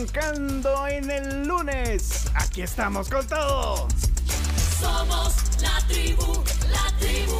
Arrancando en el lunes. Aquí estamos con todo. Somos la tribu, la tribu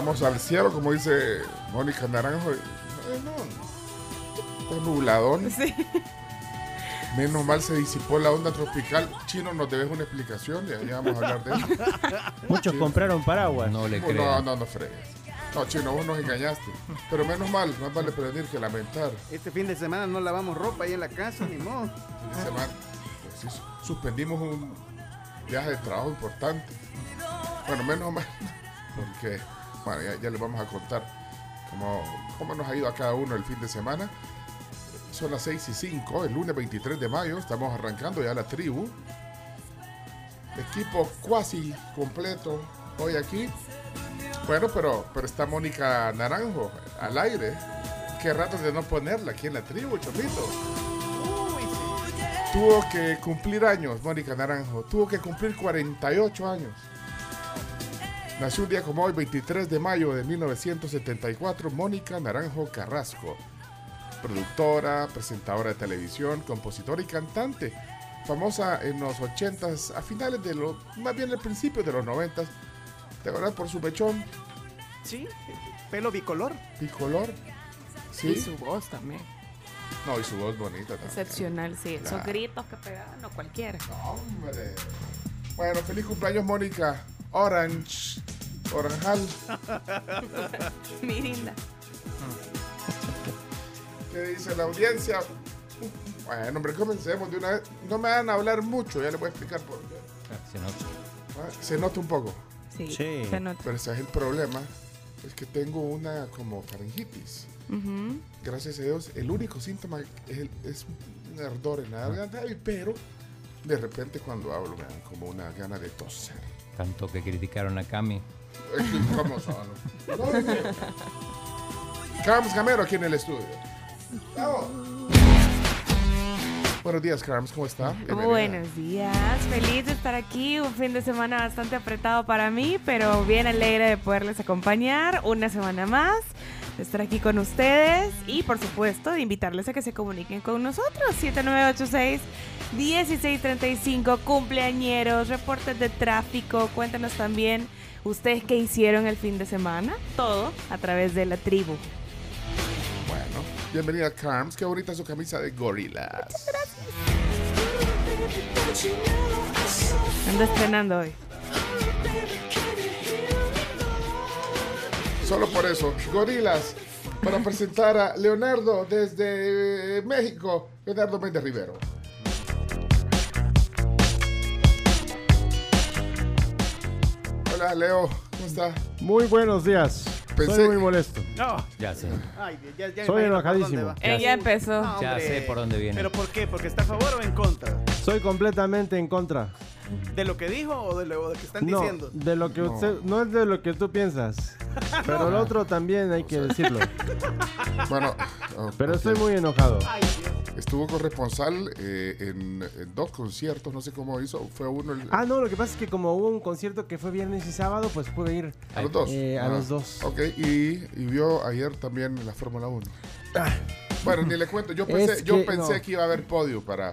miramos al cielo, como dice Mónica Naranjo. Bueno, está nubladón. Sí. Menos mal se disipó la onda tropical. Chino, nos debes una explicación, ya, ya vamos a hablar de eso. Muchos compraron paraguas. No le No, creo. no, no fregues. No, Chino, vos nos engañaste. Pero menos mal, más vale prevenir que lamentar. Este fin de semana no lavamos ropa ahí en la casa, ni modo. Fin de semana, pues sí, suspendimos un viaje de trabajo importante. Bueno, menos mal, porque, bueno, ya, ya les vamos a contar cómo, cómo nos ha ido a cada uno el fin de semana. Son las 6 y 5, el lunes 23 de mayo, estamos arrancando ya la tribu. Equipo cuasi completo hoy aquí. Bueno, pero, pero está Mónica Naranjo al aire. Qué rato de no ponerla aquí en la tribu, Chomito. Tuvo que cumplir años, Mónica Naranjo. Tuvo que cumplir 48 años. Nació un día como hoy, 23 de mayo de 1974, Mónica Naranjo Carrasco. Productora, presentadora de televisión, compositora y cantante. Famosa en los 80s, a finales de los, más bien al principio de los 90s. ¿Te acuerdas por su mechón Sí, pelo bicolor. bicolor? Y Sí. su voz también. No, y su voz bonita también. Excepcional, sí. Esos Claro. gritos que pegaban, no cualquiera. Hombre. Bueno, feliz cumpleaños, Mónica. Orange. Oranjal. Mirinda. ¿Qué dice la audiencia? Bueno, hombre, comencemos de una vez. No me van a hablar mucho, ya les voy a explicar por qué. Se nota. Ah, Se nota un poco, Sí. Sí. Se nota. pero ese es el problema. Es que tengo una como faringitis. Gracias a Dios, el único síntoma es, el- es un ardor en la garganta, pero de repente cuando hablo me dan como una gana de toser. Tanto que criticaron a Cami. ¿Cómo son? Carms Gamero aquí en el estudio. Vamos. Buenos días, Carms, ¿cómo está? Bienvenida. Buenos días, feliz de estar aquí, un fin de semana bastante apretado para mí, pero bien alegre de poderles acompañar una semana más, de estar aquí con ustedes y por supuesto de invitarles a que se comuniquen con nosotros, 7986-1635, cumpleañeros, reportes de tráfico, cuéntenos también ustedes qué hicieron el fin de semana, todo a través de la tribu. Bueno, bienvenida, Carms. Qué bonita su camisa de gorilas. Ando estrenando hoy. Solo por eso, gorilas. Para presentar a Leonardo desde eh, México, Leonardo Méndez Rivero. Hola, Leo. ¿Cómo está? Muy buenos días. Pensé. Soy muy molesto. No. Ya sé. Ay, ya, ya Soy imagino por enojadísimo. dónde va. Eh, ya empezó. No, Ya hombre. sé por dónde viene. ¿Pero por qué? ¿Porque está a favor o en contra? Soy completamente en contra. ¿De lo que dijo o de lo que están No, diciendo? de lo que No. usted, no es de lo que tú piensas. Pero lo otro también hay que decirlo. Bueno, oh, Pero estoy muy enojado. Ay, Dios. Estuvo corresponsal eh, en, en dos conciertos, no sé cómo hizo. Fue uno. el- Ah, no, lo que pasa es que como hubo un concierto que fue viernes y sábado, pues pude ir. a los dos. eh, a Ah, los dos. Ok, y, y vio ayer también la Fórmula 1. Bueno, ni le cuento. Yo pensé, Es yo que pensé no. que iba a haber podio para.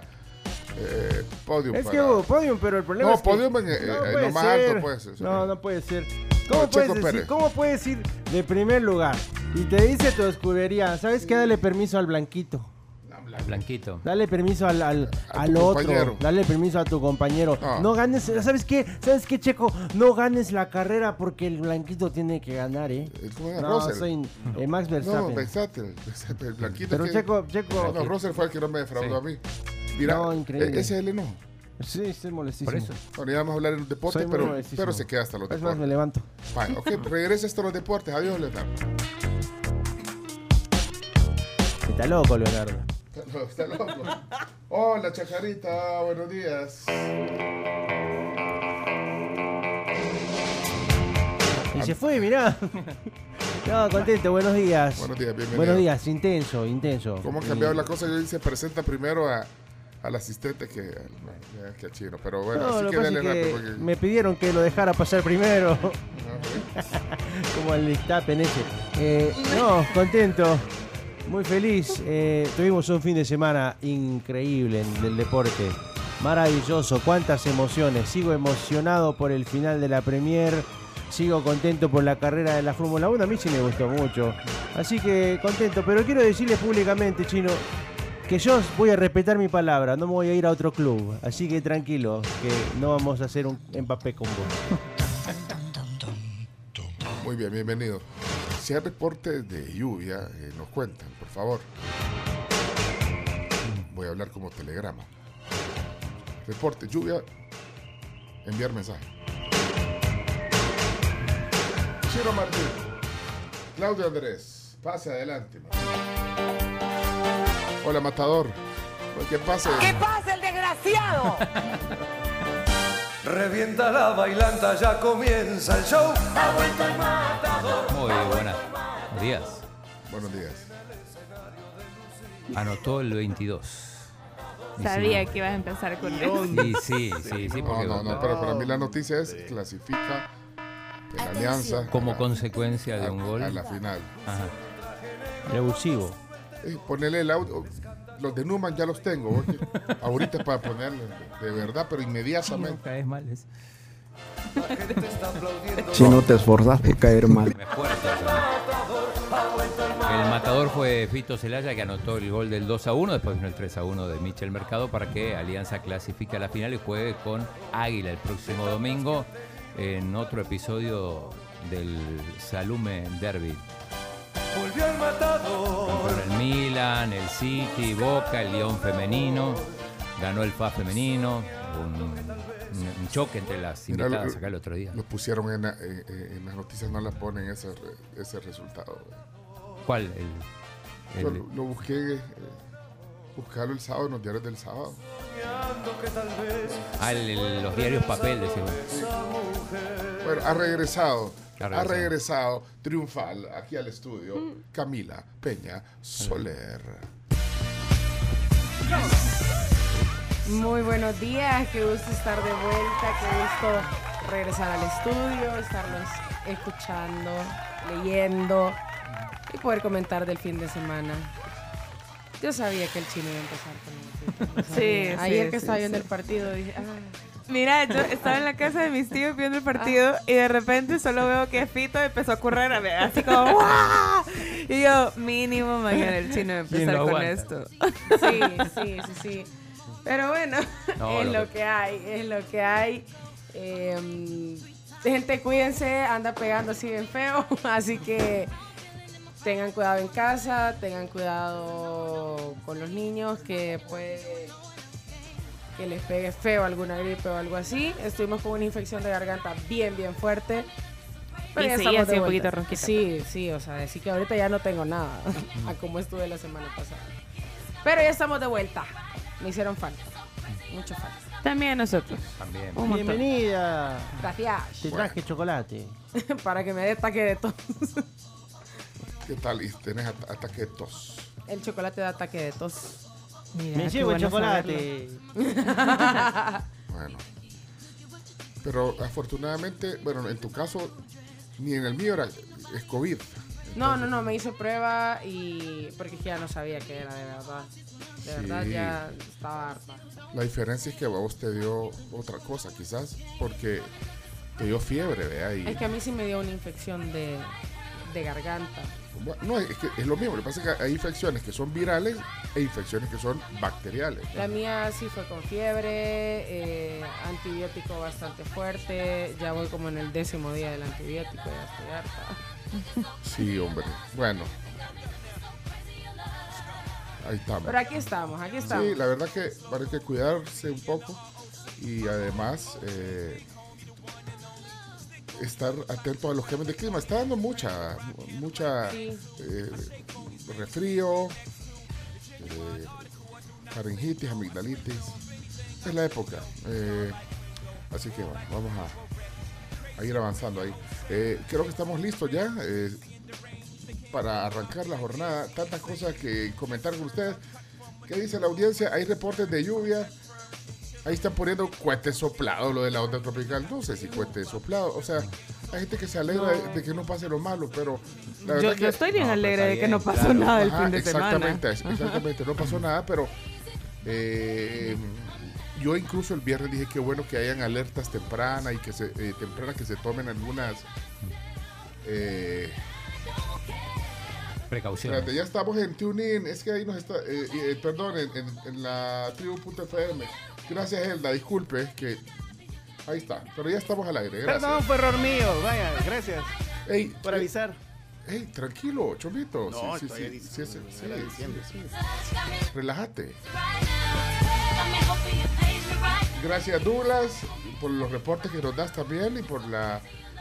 Eh, podium Es para. que hubo podium, pero el problema No, es que... podium en- eh, en puede lo más ser. alto, pues, eso No, no. no puede ser. ¿Cómo, No, puedes decir. ¿Cómo puedes ir de primer lugar? Y te dice tu escudería, ¿sabes qué? Dale permiso al blanquito. Blanquito. Dale permiso al, al, A al tu otro. compañero. Dale permiso a tu compañero. No. No. ganes, ¿sabes qué? ¿Sabes qué, Checo? No ganes la carrera porque el blanquito tiene que ganar, ¿eh? Eh. No, Russell. soy eh, Max No, Verstappen. Verstappen. El blanquito. Pero que- Checo, Checo... No, Russell fue el que no me defraudó Sí. a mí. Mira, No, increíble. eh, ese es el enojo. Sí, estoy molestísimo. Por eso. Bueno, ya vamos a hablar en los deportes, pero, pero se queda hasta los Es más, me deportes. levanto. Vale, ok, regresa hasta los deportes. Adiós, Leonardo. Está loco, Leonardo. Está loco. Hola, Chacarita, buenos días. Y se fue, mirá. No, contento, buenos días. Buenos días, bienvenido. Buenos días, intenso, intenso. ¿Cómo ha cambiado la cosa? Yo se presenta primero a, al asistente que, que a chino. Pero bueno, No, así lo que dale que rápido. Porque, me pidieron que lo dejara pasar primero, ok. como el destapen ese. Eh, no, contento, muy feliz. Eh, tuvimos un fin de semana increíble en- del deporte. Maravilloso, cuántas emociones. Sigo emocionado por el final de la Premier. Sigo contento por la carrera de la Fórmula 1. A mí sí me gustó mucho. Así que contento. Pero quiero decirles públicamente, chino, que yo voy a respetar mi palabra. No me voy a ir a otro club. Así que tranquilo, que no vamos a hacer un empapé con vos. Muy bien, bienvenido. Si hay reportes de lluvia, eh, nos cuentan, por favor. Voy a hablar como telegrama. Reporte, lluvia, enviar mensaje. Chino Martín, Claudio Andrés, pase adelante. Hola, Matador. Pues, ¿Qué pasa? pasa el desgraciado? Revienta la bailanta, ya comienza el show. Muy buenas. Buenos días. Buenos días. Anotó el 22. Y Sabía que ibas a empezar con eso. Sí, sí, sí, sí, No, porque no, no, pero para mí la noticia es clasifica en Alianza como a- consecuencia de a- un gol. a la final. Ajá. Revulsivo. Eh, ponele el audio. Los de Numan ya los tengo. porque ahorita para ponerle de verdad, pero No inmediatamente. caes mal. Es... Chino, te esforzaste caer mal. Me esfuerzo, pero- El matador fue Fito Celaya que anotó el gol del 2 a 1, después vino el 3 a 1 de Michel Mercado para que Alianza clasifique a la final y juegue con Águila el próximo domingo en otro episodio del Salume Derby. Volvió el matador. Milan, el City, Boca, el León femenino, ganó el FA femenino, un, choque entre las Mira, invitadas lo- acá el otro día. Los pusieron en, la- en- las noticias, no las ponen ese, ese resultado. ¿Cuál? El, Yo el- lo, lo busqué, eh, buscarlo el sábado en los diarios del sábado. ah, el- el- los diarios papel, decimos. Bueno, ha regresado. Ha regresado. triunfal aquí al estudio Camila Peña Soler. Muy buenos días, qué gusto estar de vuelta, qué gusto regresar al estudio, estarlos escuchando, leyendo y poder comentar del fin de semana. Yo sabía que el chino iba a empezar con eso. Sí, sí, Ayer sí, que estaba sí. viendo el partido dije, ah. Mira, yo estaba en la casa de mis tíos viendo el partido y de repente solo veo que Fito empezó a correr a ver, así como ¡guau! Y yo, mínimo mañana el chino va a ¿Quién empezar con aguanta? esto. Sí, sí, sí, sí. Pero bueno, No, es lo lo que- que hay, es lo que hay. Eh, gente, cuídense, anda pegando así bien feo, así que tengan cuidado en casa, tengan cuidado con los niños, que puede que les pegue feo alguna gripe o algo así. Estuvimos con una infección de garganta bien, bien fuerte. Pero Y ya seguía estamos de un poquito ronquita. Sí, sí, o sea, decir que ahorita ya no tengo nada, a como estuve la semana pasada. Pero ya estamos de vuelta. Me hicieron falta, mucho falta. También a nosotros. También. Un. Bienvenida. Gracias. Te traje chocolate. Para que me dé ataque de tos. ¿Qué tal? Y tenés at- ataque de tos. El chocolate da ataque de tos. Mira, Me llevo el bueno chocolate. Bueno. Pero afortunadamente, bueno, en tu caso, ni en el mío era es COVID. No, no, no, me hice prueba y porque que ya no sabía qué era de verdad. De verdad ya estaba harta. La diferencia es que a vos te dio otra cosa, quizás, porque te dio fiebre, vea. Y, Es que a mí sí me dio una infección de, de garganta. No, es que es lo mismo. Lo que pasa es que hay infecciones que son virales e infecciones que son bacteriales. La mía sí fue con fiebre, eh, antibiótico bastante fuerte. Ya voy como en el décimo día del antibiótico, ya estoy harta. Sí, hombre. Bueno. Ahí estamos. Pero aquí estamos, aquí estamos. Sí, la verdad que hay que cuidarse un poco y además eh, estar atento a los cambios de clima. Está dando mucha, mucha Sí. eh, resfrío, eh, faringitis, amigdalitis. Es la época. eh, así que bueno, vamos a, a ir avanzando ahí. Eh, creo que estamos listos ya. eh, para arrancar la jornada. Tantas cosas que comentar con ustedes. ¿Qué dice la audiencia? Hay reportes de lluvia. Ahí están poniendo cohete soplado, lo de la onda tropical. No sé si cohete soplado. O sea, hay gente que se alegra de, de que no pase lo malo, pero la Yo, verdad yo que... estoy bien No, pues alegre de que no pasó claro. nada el Ajá, fin de semana. exactamente, exactamente, no pasó nada, pero eh, yo incluso el viernes dije que bueno que hayan alertas tempranas y que se eh, tempranas que se tomen algunas eh, Precauciones. Espérate, ya estamos en TuneIn. Es que ahí nos está. eh, eh, perdón, en, en- en la tribu.fm. Gracias, Elda. Disculpe que. Ahí está. Pero ya estamos al aire. Perdón, Gracias. fue error mío. Vaya, gracias Ey, por eh, avisar. ey, tranquilo, Chomito. No, sí, sí, sí, sí, sí, sí. Relájate. Gracias, Douglas, por los reportes que nos das también y por la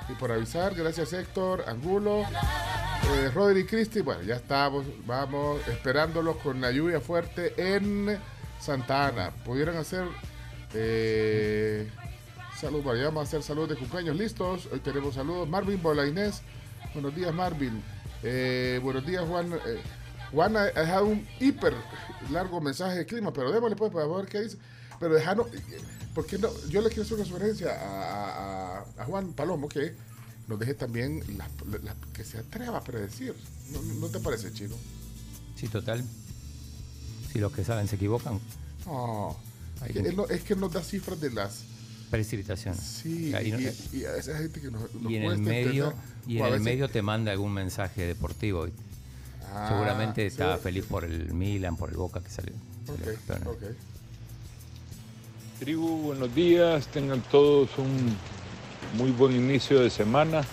y por avisar. Gracias, Héctor, Angulo, eh, Rodri y Cristi. Bueno, ya estamos, vamos esperándolos con la lluvia fuerte en Santa Ana. Pudieran hacer eh, salud, vamos a hacer salud de cumpleaños listos. Hoy tenemos saludos. Marvin Bolainés, buenos días, Marvin. Eh, buenos días, Juan. Eh, Juan ha dejado un hiper largo mensaje de clima, pero démosle pues para ver qué dice. Pero dejanos, ¿por qué no? Yo le quiero hacer una sugerencia a, a- Juan Palomo que nos deje también la- que se atreva a predecir. ¿No, no te parece, Chino? Sí, total. Si los que saben se equivocan, No. Que él no- es que nos da cifras de las. precipitaciones. Sí, Y, no- y, y a esa gente que nos, nos y en el medio, entender, y en el veces- medio te manda algún mensaje deportivo. y Ah, Seguramente sí. estaba feliz por el Milan, por el Boca que salió. Tribu, buenos días, tengan todos un muy buen inicio de semana.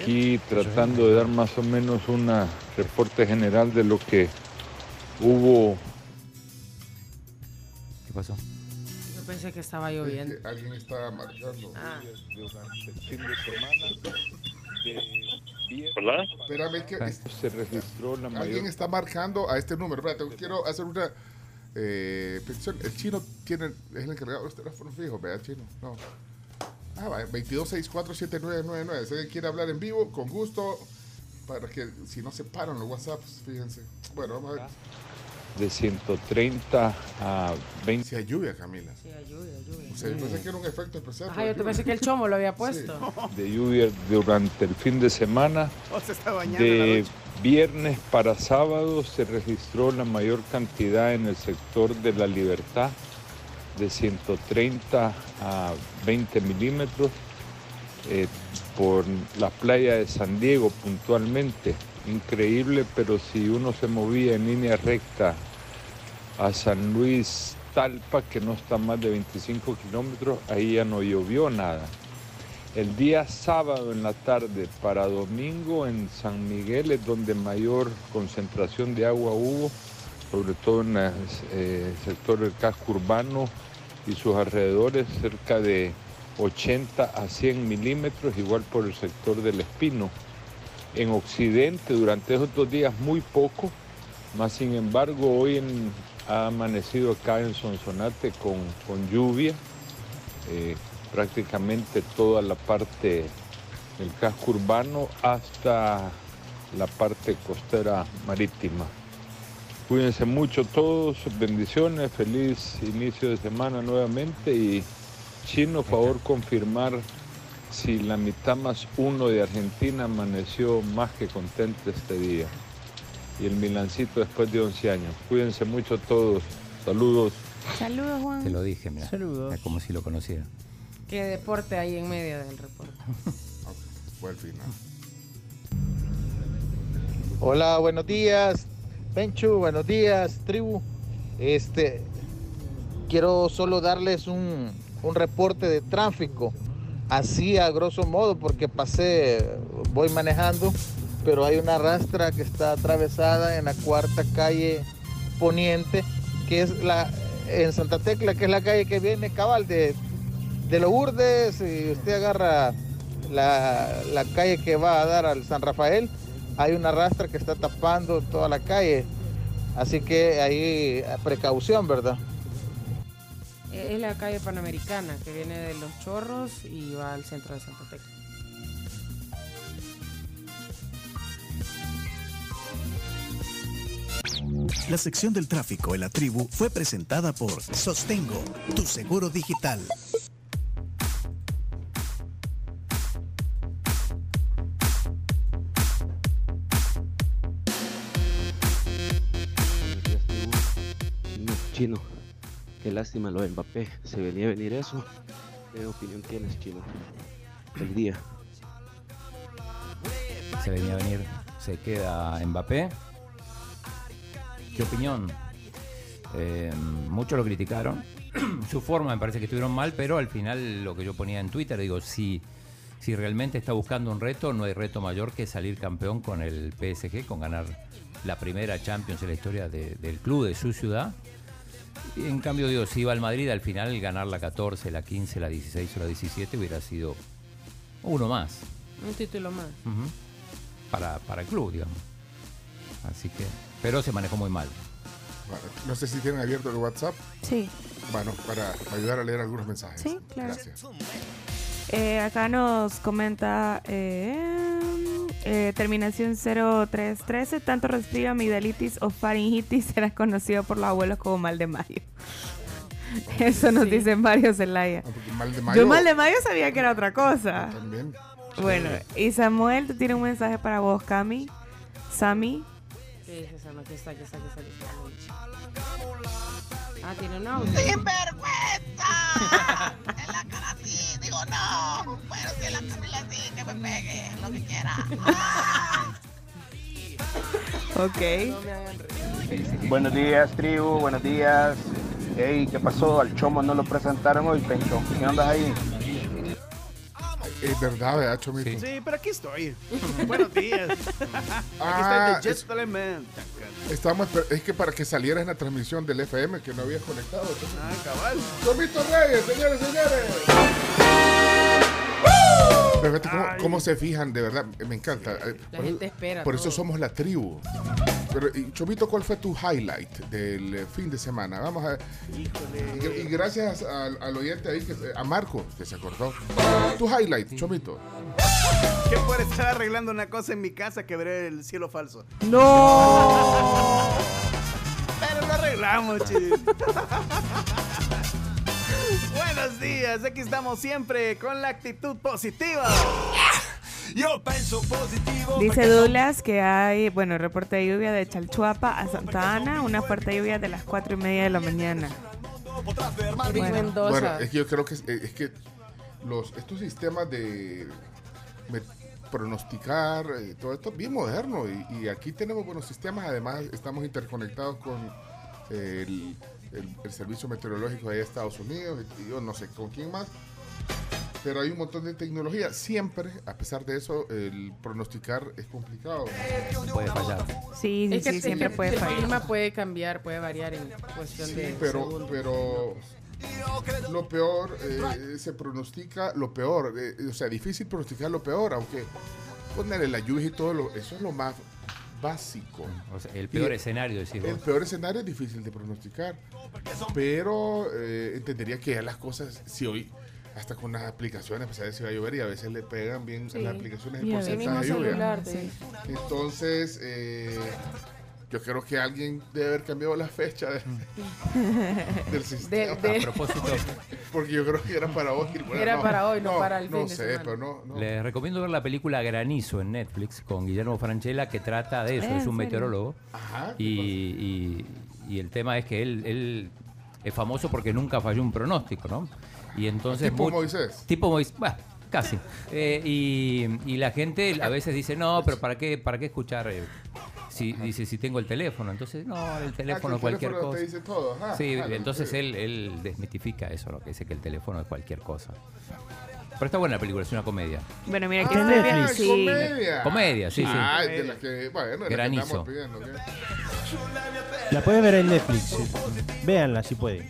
Aquí tratando de dar más o menos un reporte general de lo que hubo. ¿Qué pasó? Yo pensé que estaba Es lloviendo. que alguien está marcando. Ah. Hola. Espérame que es- se registró la alguien mayor está marcando a este número. Espérate, quiero hacer una eh, petición. El chino tiene, es el encargado de los teléfonos fijos, vea, chino. No. Ah, va, 22647999. Si alguien quiere hablar en vivo, con gusto, para que si no se paran los WhatsApps, fíjense. Bueno, vamos a ver de 130 a 20 si hay lluvia, Camila. Sí, ayuda, ayuda. O sea, yo pensé que era un efecto especial. Ajá, yo te lluvia. pensé que el chomo lo había puesto. de lluvia durante el fin de semana. O se está bañando De viernes para sábado se registró la mayor cantidad en el sector de la libertad, de 130 a 20 milímetros, eh, por la playa de San Diego puntualmente. Increíble, pero si uno se movía en línea recta a San Luis Talpa, que no está más de 25 kilómetros, ahí ya no llovió nada. El día sábado en la tarde para domingo en San Miguel es donde mayor concentración de agua hubo, sobre todo en el sector del casco urbano y sus alrededores, cerca de 80 a 100 milímetros, igual por el sector del Espino. En Occidente durante esos dos días muy poco, más sin embargo hoy ha amanecido acá en Sonsonate con, con lluvia, eh, prácticamente toda la parte del casco urbano hasta la parte costera marítima. Cuídense mucho todos, bendiciones, feliz inicio de semana nuevamente y Chino, favor confirmar si la mitad más uno de Argentina amaneció más que contenta este día. Y el Milancito después de 11 años. Cuídense mucho todos. Saludos. Saludos, Juan. Te lo dije, mira. Saludos. Es como si lo conociera. ¿Qué deporte hay en medio del reporte? Fue el final. Hola, buenos días, Pencho, buenos días, tribu. Este, quiero solo darles un, un reporte de tráfico, así a grosso modo, porque pasé, voy manejando, pero hay una rastra que está atravesada en la cuarta calle poniente, que es la en Santa Tecla, que es la calle que viene cabal de, de Lourdes, y usted agarra la, la calle que va a dar al San Rafael, hay una rastra que está tapando toda la calle. Así que ahí precaución, ¿verdad? Eh, Es la calle Panamericana que viene de Los Chorros y va al centro de Santa Tecla. La sección del tráfico en la tribu fue presentada por Sostengo, tu seguro digital. Chino, chino, qué lástima lo de Mbappé. Se venía a venir eso. ¿Qué opinión tienes, chino? El día. Se venía a venir, se queda Mbappé. ¿Qué opinión? Eh, muchos lo criticaron. Su forma me parece que estuvieron mal, pero al final lo que yo ponía en Twitter, digo, si, si realmente está buscando un reto, no hay reto mayor que salir campeón con el PSG, con ganar la primera Champions en la historia de- del club, de su ciudad. En cambio, digo, si iba al Madrid, al final ganar la 14, la 15, la 16 o la 17 hubiera sido uno más. Un título más. Para, para el club, digamos. Así que, pero se manejó muy mal. Bueno, no sé si tienen abierto el WhatsApp. Sí. Bueno, para ayudar a leer algunos mensajes. Sí, claro. Gracias. Eh, acá nos comenta eh, eh, terminación 0313. Tanto resfrío, amigdalitis o faringitis será conocido por los abuelos como mal de mayo. Eso nos dicen varios Zelaya. Porque mal de mayo. Yo mal de mayo sabía que era otra cosa. También. Bueno, y Samuel tú tienes un mensaje para vos, Cami. Sami. ¿Qué dice esa? Aquí está, aquí está, aquí está. aquí está. Ah, tiene un audio. ¡Sinvergüenza! en la cara digo no. Pero si la Camila sí, que me pegue, lo que quiera. Ok. Buenos días, tribu, buenos días. Hey, ¿qué pasó? Al Chomo no lo presentaron hoy, Pencho. ¿Qué onda ahí? Es verdad, ¿verdad, Chomito? Sí, pero aquí estoy. Buenos días. Ah, aquí está es- el The Gentleman. Estamos, es que para que saliera en la transmisión del FM que no había conectado. entonces- Ah, cabal. Chomito Reyes, señores, señores. Pero fíjate cómo, cómo se fijan, de verdad, me encanta. Eh, La por gente eso- espera Por eso somos la tribu. Pero, y, Chomito, ¿cuál fue tu highlight del eh, fin de semana? Vamos a y, y gracias al, al oyente ahí, que, a Marco, que se acordó. Tu highlight, Chomito. Que por estar arreglando una cosa en mi casa quebré el cielo falso. ¡No! Pero lo arreglamos, chis. Buenos días, aquí estamos siempre con la actitud positiva. Yo pienso positivo. Dice Douglas que hay, bueno, reporte de lluvia de Chalchuapa a Santa Ana, una fuerte lluvia de las 4 y media de la mañana. Bueno. Bueno, es que yo creo que, es, es que los, estos sistemas de me- pronosticar, eh, todo esto es bien moderno y, y aquí tenemos buenos sistemas, además estamos interconectados con eh, el, el- el servicio meteorológico de Estados Unidos y yo no sé con quién más, pero hay un montón de tecnología. Siempre, a pesar de eso, el pronosticar es complicado. Puede fallar. Sí, sí, Es que, sí, es siempre que puede el fallar. clima puede cambiar, puede variar en cuestión Sí, de pero, segundos. pero Lo peor, eh, se pronostica lo peor. eh, o sea, difícil pronosticar lo peor, aunque ponerle la lluvia y todo, lo- eso es lo más básico. O sea, el peor Y- escenario, decís El vos. peor escenario es difícil de pronosticar. Pero eh, entendería que ya las cosas, si hoy, hasta con las aplicaciones, pues a si va a llover y a veces le pegan bien Sí. las aplicaciones el veces porcentaje de lluvia. celular, sí. Entonces, eh, yo creo que alguien debe haber cambiado la fecha de- del sistema. de- A propósito. Porque yo creo que era para hoy. Bueno, Era para hoy, no para el No fin de sé, semana. pero no. no. Les recomiendo ver la película Granizo en Netflix con Guillermo Franchella que trata de eso, ¿En es un meteorólogo. Ajá, ¿qué Y, y- y el tema es que él, él es famoso porque nunca falló un pronóstico, ¿no? Y entonces... Tipo Moisés. Tipo Moisés, bueno, casi. Eh, y, y la gente a veces dice, no, pero ¿para qué, para qué escuchar? eh, si, dice, si tengo el teléfono. Entonces, no, el teléfono, Ah, el cualquier teléfono cosa. te dice todo, ajá, sí, claro, entonces sí. él, él desmitifica eso, lo que dice que el teléfono es cualquier cosa. Pero está buena la película, es una comedia. Bueno, mira, aquí Ah, viendo. Netflix. Sí. comedia. Comedia, sí, sí. Ah, de las que, bueno, de que Granizo. La pueden ver en Netflix. Véanla si pueden.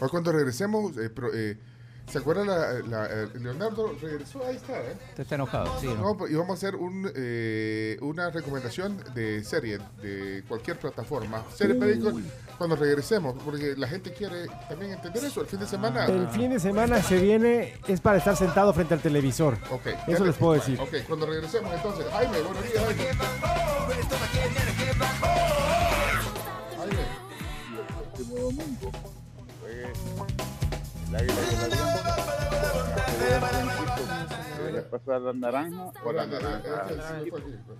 Hoy cuando regresemos, eh, pro- eh, ¿se acuerdan? La, la- eh, Leonardo regresó, ahí está, ¿eh? Usted está enojado, sí, ¿no? No, pues, y vamos a hacer un, eh, una recomendación de serie de cualquier plataforma. Serie película cuando regresemos, porque la gente quiere también entender eso. El fin de semana. El fin de semana se viene, es para estar sentado frente al televisor. Ok, Eso les puedo decir. Ok, cuando regresemos entonces. Jaime, buenos días, Jaime. Jaime. El próximo domingo, cuando juegue el Águila y el Alianza, ¿se debe pasar la naranja o la naranja al blanquito?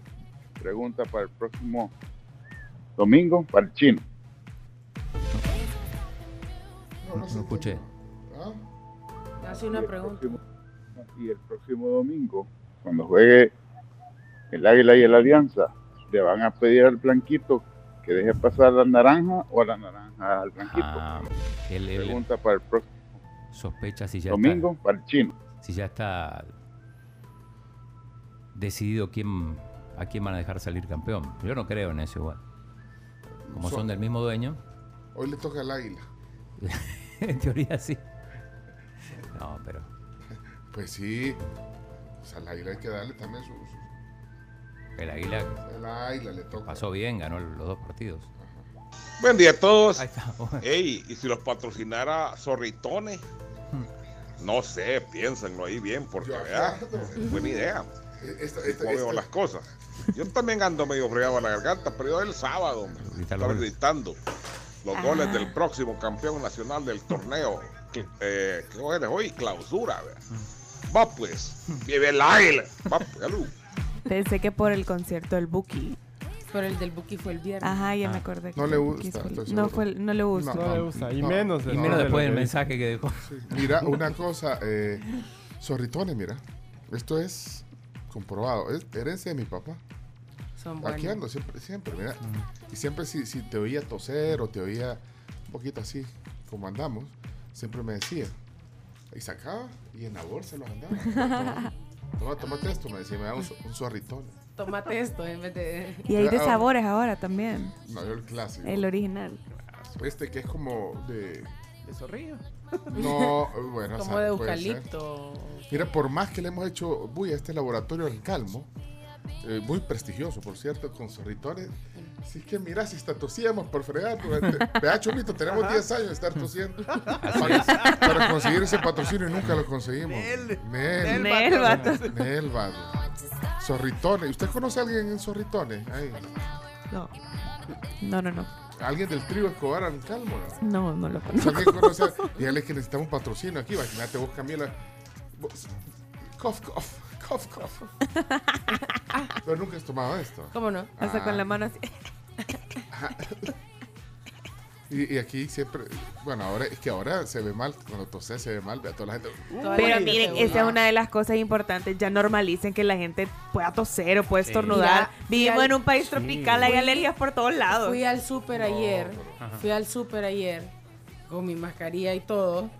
Pregunta para el próximo domingo para el chino. No, no escuché. ¿Ah? Hace una Y el pregunta. próximo- Y el próximo domingo, cuando juegue el Águila y el Alianza, le van a pedir al blanquito que deje pasar la naranja o la naranja al blanquito. Ah, Pregunta para el próximo sospecha si ya domingo para el chino. está, si ya está decidido quién a quién van a dejar salir campeón. Yo no creo en eso igual. Como son del mismo dueño, Hoy le toca al águila. en teoría sí. No, pero Pues sí. Pues al águila hay que darle también su. su- el Águila al águila le toca. pasó bien, ganó los dos partidos. Buen día a todos. Ahí está. Ey, ¿y si los patrocinara Zorritones? No sé, piénsenlo ahí bien, porque vea, buena idea. Esta- ¿Cómo esta- veo esta- las cosas? Yo también ando medio fregado en la garganta, pero yo el sábado estaba goles. gritando los goles del próximo campeón nacional del torneo. que, eh, ¿Qué hora es hoy? Clausura, vea. Va pues, vive el águila. Va pues, salud. Pensé que por el concierto del Buki. Pero el del Buki fue el viernes. Ajá, ya me Ah. acordé. que No le gusta, No, fue, el- no le gusta. No le gusta. Y no. menos. Y después menos de después del mensaje que dejó. Mira, una cosa, eh, zorritones, mira. Esto es comprobado. Es herencia de mi papá. Son Aquí buenos. ando siempre, siempre, mira. Y siempre si, si te oía toser o te oía un poquito así, como andamos, siempre me decía. Y sacaba y en la bolsa los andaba. Toma, tómate esto, me decía, me da un, un zorritón. Tómate esto en vez de. Y hay de sabores ahora también. No, yo el clásico. El original. Este que es como de... De zorrillo. No, bueno, Como de eucalipto. Mira, por más que le hemos hecho bulla a este laboratorio en Calmo, eh, muy prestigioso, por cierto, con zorritones. Sí que mira, si está tosíamos por fregar. durante- Vea, Chomito, tenemos 10 años de estar tosiendo. Para, para conseguir ese patrocinio y nunca lo conseguimos. Nel. Nel, Nel, vato. Nel, vato. Zorritones. ¿Usted conoce a alguien en Zorritones? Ahí. No. No, no, no. ¿Alguien del trío Escobar en Calmo? no? No, no lo Si conozco. alguien conoce, a- dígale que necesitamos un patrocinio aquí. Imagínate vos, Camila. Vos- Cough, cough, cough, cough. Pero nunca has tomado esto. ¿Cómo no? Hasta Ah. con la mano así. Y, y aquí siempre, bueno, ahora es que ahora se ve mal, cuando toses se ve mal, ve a toda la gente. "Uh, Toda la Pero miren, esa es una de las cosas importantes. Ya normalicen que la gente pueda toser o puede Sí. estornudar. Vivimos en un país tropical, hay alergias por todos lados. Fui al súper ayer. Ajá. Fui al súper ayer con mi mascarilla y todo.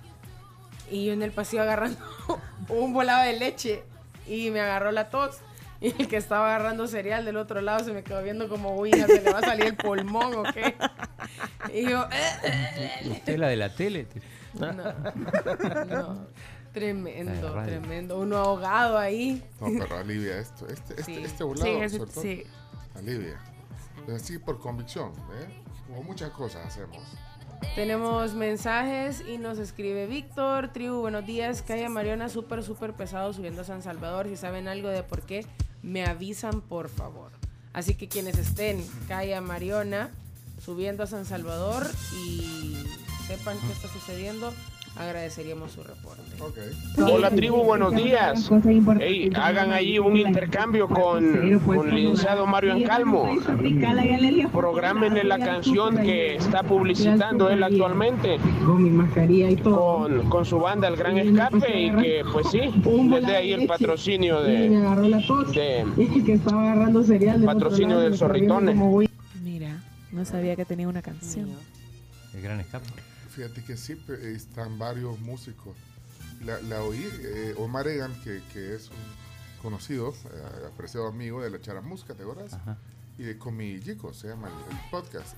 Y yo en el pasillo agarrando un volado de leche. Y me agarró la tos. Y el que estaba agarrando cereal del otro lado se me quedó viendo como, uy, hija, se le va a salir el pulmón o qué. Y yo, eh, Usted es la de la tele. no, no. Tremendo, tremendo. Uno ahogado ahí. No, pero alivia esto. Este, este, Sí. este volado, Sí, ese- sobre todo, sí. alivia. Así por convicción, ¿eh? Como muchas cosas hacemos. Tenemos mensajes y nos escribe Víctor, tribu, buenos días, calle Mariona, súper, súper pesado subiendo a San Salvador. Si saben algo de por qué, me avisan por favor. Así que quienes estén calle Mariona subiendo a San Salvador y sepan qué está sucediendo, agradeceríamos su reporte. Hola tribu, buenos días. Hagan allí un intercambio con, con el licenciado Mario Encalmo. Programenle la canción que está publicitando él actualmente. Con mi mascarilla y todo. Con, con su banda El Gran Escape y que pues sí, les dé ahí el patrocinio de, de que estaba agarrando cereal patrocinio del Zorritones. Mira, no sabía que tenía una canción. El gran escape. Fíjate que sí, están varios músicos. La, la oí, eh, Omar Egan, que, que es un conocido, eh, apreciado amigo de la Charamusca, ¿te acuerdas? Y de Comi Chico, se llama el, el podcast.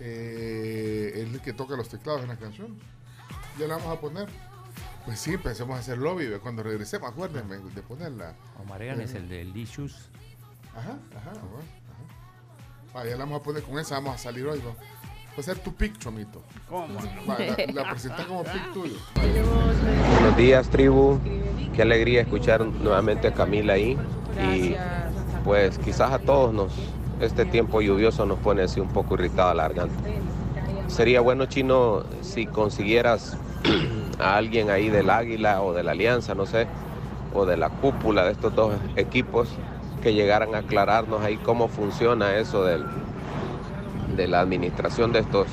Eh, es el que toca los teclados en la canción. Ya la vamos a poner. Pues sí, empecemos a hacer lobby ¿ve? cuando regresemos, acuérdenme de ponerla. Omar Egan es el de Licious. Ajá, ajá, bueno, ajá. Ah, ya la vamos a poner con esa, vamos a salir hoy. ¿no? Va a ser tu pick, Chomito. ¿Cómo? Va, la, la presentas como pick tuyo. Buenos días, tribu. Qué alegría escuchar nuevamente a Camila ahí. Y pues quizás a todos nos, este tiempo lluvioso nos pone así un poco irritada la garganta. Sería bueno, Chino, si consiguieras a alguien ahí del Águila o de la Alianza, no sé, o de la cúpula de estos dos equipos, que llegaran a aclararnos ahí cómo funciona eso del, de la administración de estos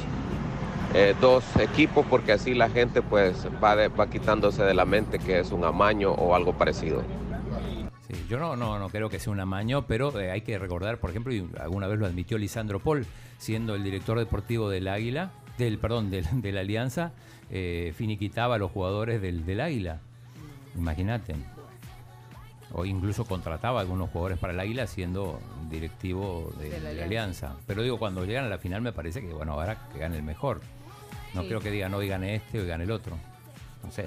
eh, dos equipos, porque así la gente pues va, de- va quitándose de la mente que es un amaño o algo parecido. Sí, yo no, no, no creo que sea un amaño, pero eh, hay que recordar, por ejemplo, y alguna vez lo admitió Lisandro Paul, siendo el director deportivo del Águila, del perdón, del, de la Alianza, eh, finiquitaba a los jugadores del, del Águila. Imagínate. O incluso contrataba a algunos jugadores para el Águila siendo directivo de, De la de la Alianza. Alianza. Pero digo, cuando llegan a la final me parece que, bueno, ahora que gane el mejor. No Sí. creo que digan, hoy gane este, hoy gane el otro. No sé.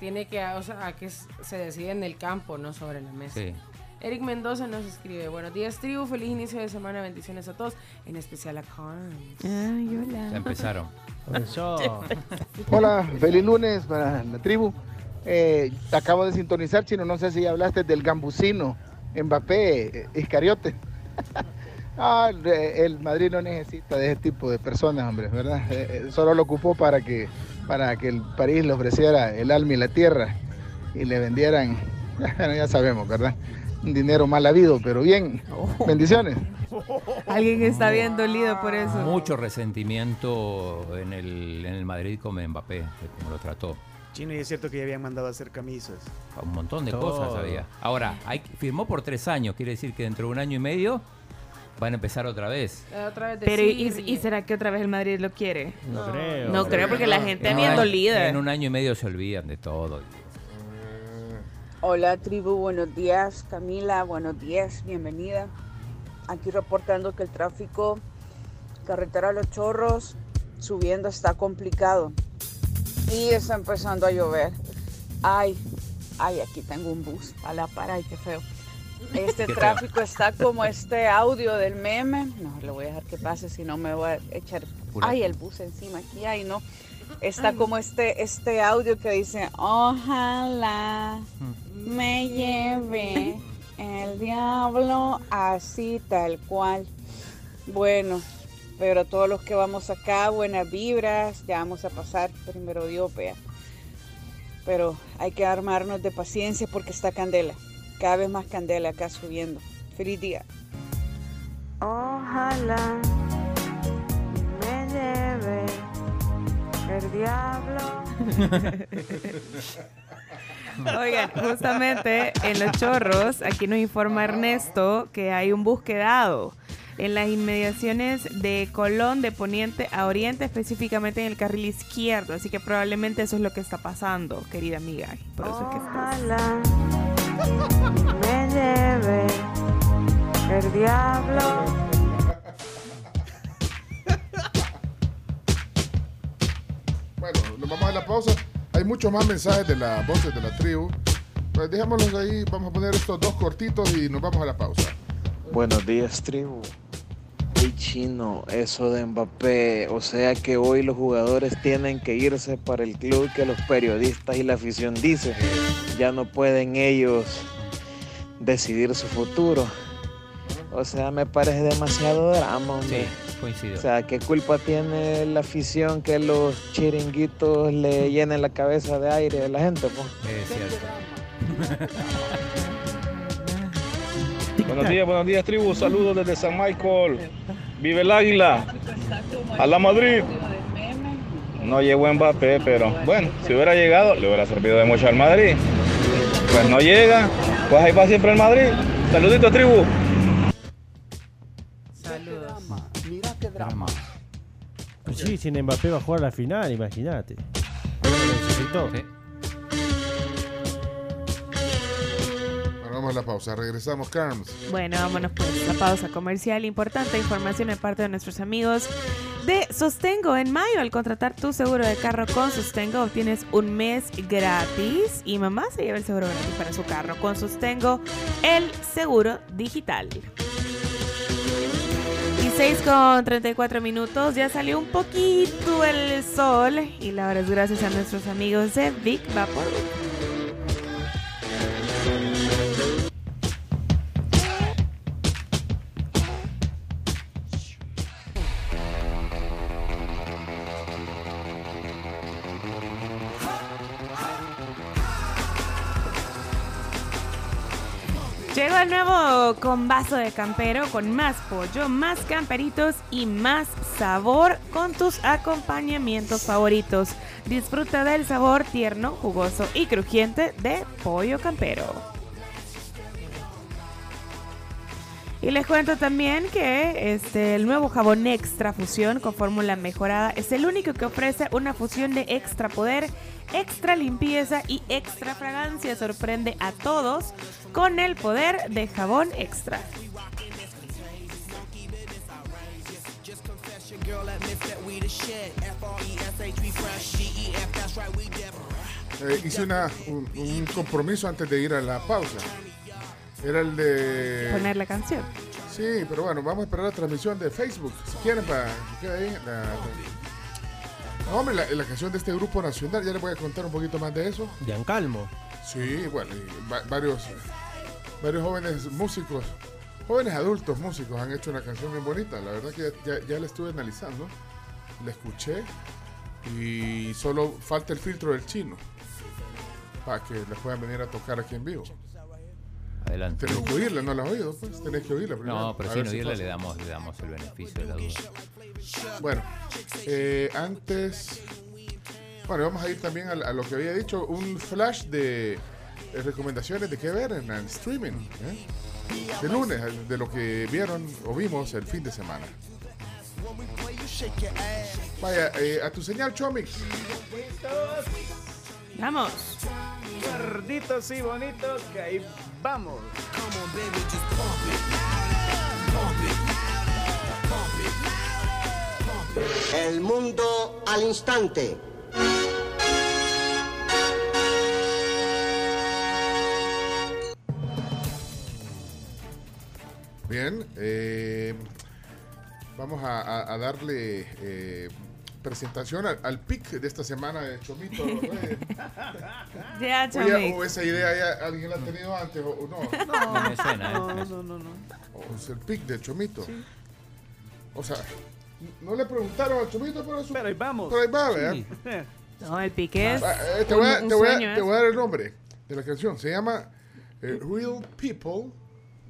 Tiene que, o sea, a que se decide en el campo, no sobre la mesa. Sí. Eric Mendoza nos escribe, buenos días tribu, feliz inicio de semana, bendiciones a todos, en especial a Carms. Ay, hola. Ya empezaron. Hola, feliz lunes para la tribu. Eh, acabo de sintonizar, chino, no sé si hablaste del gambusino, Mbappé, eh, Iscariote. Ah, el, Madrid no necesita de ese tipo de personas, hombre, ¿verdad? Eh, eh, solo lo ocupó para que, para que el París le ofreciera el alma y la tierra y le vendieran, bueno, ya sabemos, ¿verdad? Un dinero mal habido, pero bien. Bendiciones. Alguien está bien dolido por eso. Mucho resentimiento en el, en el Madrid con Mbappé, de cómo lo trató. Chino, y es cierto que ya habían mandado a hacer camisas. Un montón de Todo. cosas había. Ahora, hay, firmó por tres años, quiere decir que dentro de un año y medio van a empezar otra vez. Eh, Otra vez Pero ¿y, será que otra vez el Madrid lo quiere? No creo. No creo porque la gente bien año- dolida. En un año y medio se olvidan de todo. Hola tribu, buenos días Camila, buenos días, bienvenida. Aquí reportando que el tráfico, carretera Los Chorros, subiendo está complicado y está empezando a llover. Ay, ay, aquí tengo un bus a la par, ay, qué feo. Este Qué feo. tráfico está como este audio del meme. No, le voy a dejar que pase, si no me voy a echar, Pura- ay, el bus encima aquí, ay, no. Está como este, este audio que dice, ojalá me lleve el diablo así tal cual. Bueno, pero todos los que vamos acá, buenas vibras, ya vamos a pasar primero Dios, vea. Pero hay que armarnos de paciencia porque está candela, cada vez más candela acá subiendo. Feliz día. Ojalá me lleve el diablo. Oigan, justamente en Los Chorros, aquí nos informa Ernesto que hay un bus quedado en las inmediaciones de Colón, de Poniente a Oriente, específicamente en el carril izquierdo. Así que probablemente eso es lo que está pasando, querida amiga. Por eso es que estás... Me lleve el diablo. Bueno, nos vamos a la pausa. Hay muchos más mensajes de las voces de la tribu. Pues dejémoslos ahí. Vamos a poner estos dos cortitos y nos vamos a la pausa. Buenos días, tribu. Chino, eso de Mbappé, o sea que hoy los jugadores tienen que irse para el club que los periodistas y la afición dicen. Ya no pueden ellos decidir su futuro. O sea, me parece demasiado drama, hombre. Coincido. O sea, ¿qué culpa tiene la afición que los chiringuitos le llenen la cabeza de aire a la gente? Pues? Es cierto. Buenos días, buenos días, tribu. Saludos desde San Michael. Vive el águila. A la Madrid. No llegó Mbappé, pero bueno, si hubiera llegado, le hubiera servido de mucho al Madrid. Pues no llega, pues ahí va siempre el Madrid. Saluditos, tribu. Saludos. Mira qué drama. Pues sí, sin Mbappé va a jugar la final, imagínate. Lo necesitó. Bueno, vamos a la pausa. Regresamos, Carms. Bueno, vámonos por la pausa comercial. Importante información de parte de nuestros amigos de Sostengo. En mayo, al contratar tu seguro de carro con Sostengo, obtienes un mes gratis y mamá se lleva el seguro gratis para su carro. Con Sostengo, el seguro digital. Y 6 con 34 minutos, ya salió un poquito el sol y la hora es gracias a nuestros amigos de Big Vapor. Nuevo combazo de campero con más pollo, más camperitos y más sabor con tus acompañamientos favoritos. Disfruta del sabor tierno, jugoso y crujiente de pollo campero. Y les cuento también que este, el nuevo jabón extra fusión con fórmula mejorada es el único que ofrece una fusión de extra poder, extra limpieza y extra fragancia. Sorprende a todos con el poder de jabón extra. Eh, hice una, un, un compromiso antes de ir a la pausa. Era el de... Poner la canción. Sí, pero bueno, vamos a esperar la transmisión de Facebook. Si quieren, para que quede ahí. La, No, hombre, la, la canción de este grupo nacional, ya les voy a contar un poquito más de eso. Giancalmo. Sí, bueno, y va- varios, varios jóvenes músicos, jóvenes adultos músicos han hecho una canción bien bonita. La verdad que ya, ya la estuve analizando, la escuché y solo falta el filtro del chino para que la puedan venir a tocar aquí en vivo. Adelante. Tenés que oírla, no la has oído, pues tenés que oírla primero. No, pero sin si oírla pasa. le damos, le damos el beneficio de la duda. Bueno, eh, antes. Bueno, vamos a ir también a, a lo que había dicho, un flash de recomendaciones de qué ver en el streaming. ¿eh? De lunes, de lo que vieron o vimos el fin de semana. Vaya, eh, a tu señal, Chomix. Vamos. Gorditos y bonitos, que ahí vamos. El mundo al instante. Bien, eh, vamos a, a- a darle eh, presentación al, al pick de esta semana de Chomito. eh. Ya, Oye, Chomix. o esa idea ya alguien la ha tenido antes o, o no. No. No me suena, ¿eh? No, no, no, no. O es el pick de Chomito. O sea, no le preguntaron al Chomito, pero eso. Pero ahí vamos. Pero ahí va, ¿verdad? Sí. No, el pique es. Ah, eh, te, voy a, un- un te voy a- te voy a dar el nombre de la canción. Se llama eh, Real People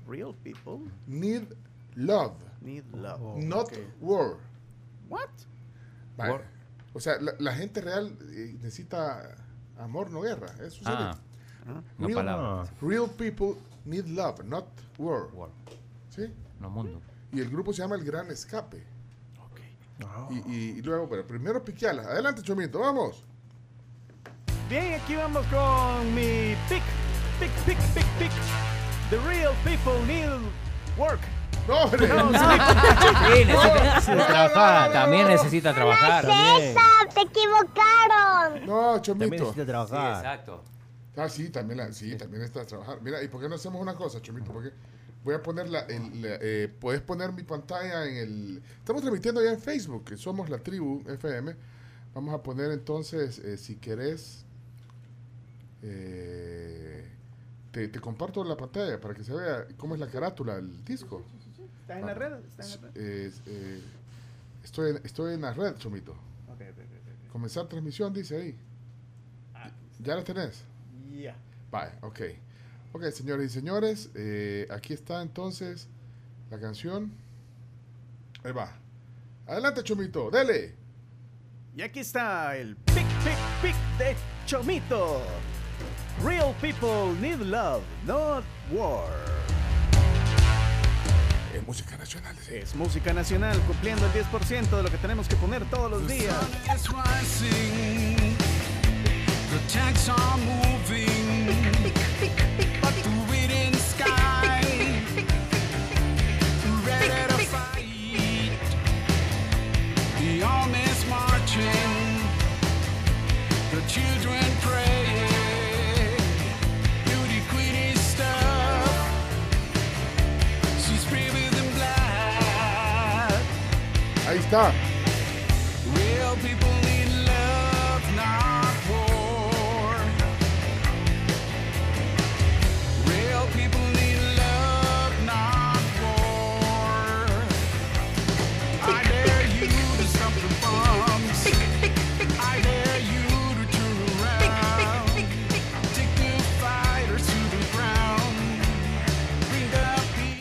Real people Need Love, need love. Not. War. What? Vale. War. O sea, la, la gente real eh, necesita amor, no guerra. Eso sería. Ah, no Real, real People Need Love, not War. War. ¿Sí? No mundo. Y el grupo se llama El Gran Escape. Ah. Y, y- y luego, pero primero piqueala. Adelante, Chomito, vamos. Bien, aquí vamos con mi pick, pick, pick, pick, pick. The real people need work, No, hombre. No, Sí, necesita, Necesita trabajar. También necesita trabajar. También. ¡Te equivocaron! No, También Chomito. necesita Sí, trabajar. exacto. Ah, sí, también, la- sí, también necesitas trabajar. Mira, ¿y por qué no hacemos una cosa, Chomito? Porque voy a poner la, el- la- eh, puedes poner mi pantalla en el... Estamos transmitiendo ya en Facebook, que somos la tribu FM. Vamos a poner entonces, eh, si querés, eh, te, te comparto la pantalla para que se vea cómo es la carátula del disco. ¿Está en la red? ¿Está en la red? Es, eh, estoy, en, estoy en la red, Chomito. Ok, ok, ok, Comenzar transmisión, dice ahí. ¿Ya la tenés? Ya. Vale, ok. Ok, señores y señores, eh, aquí está entonces la canción. Ahí va. Adelante, Chomito, dele. Y aquí está el pic, pic, pic de Chomito. Real people need love, not war. Música nacional. sí. Es música nacional cumpliendo el 10% de lo que tenemos que poner todos los días. is rising. Peace.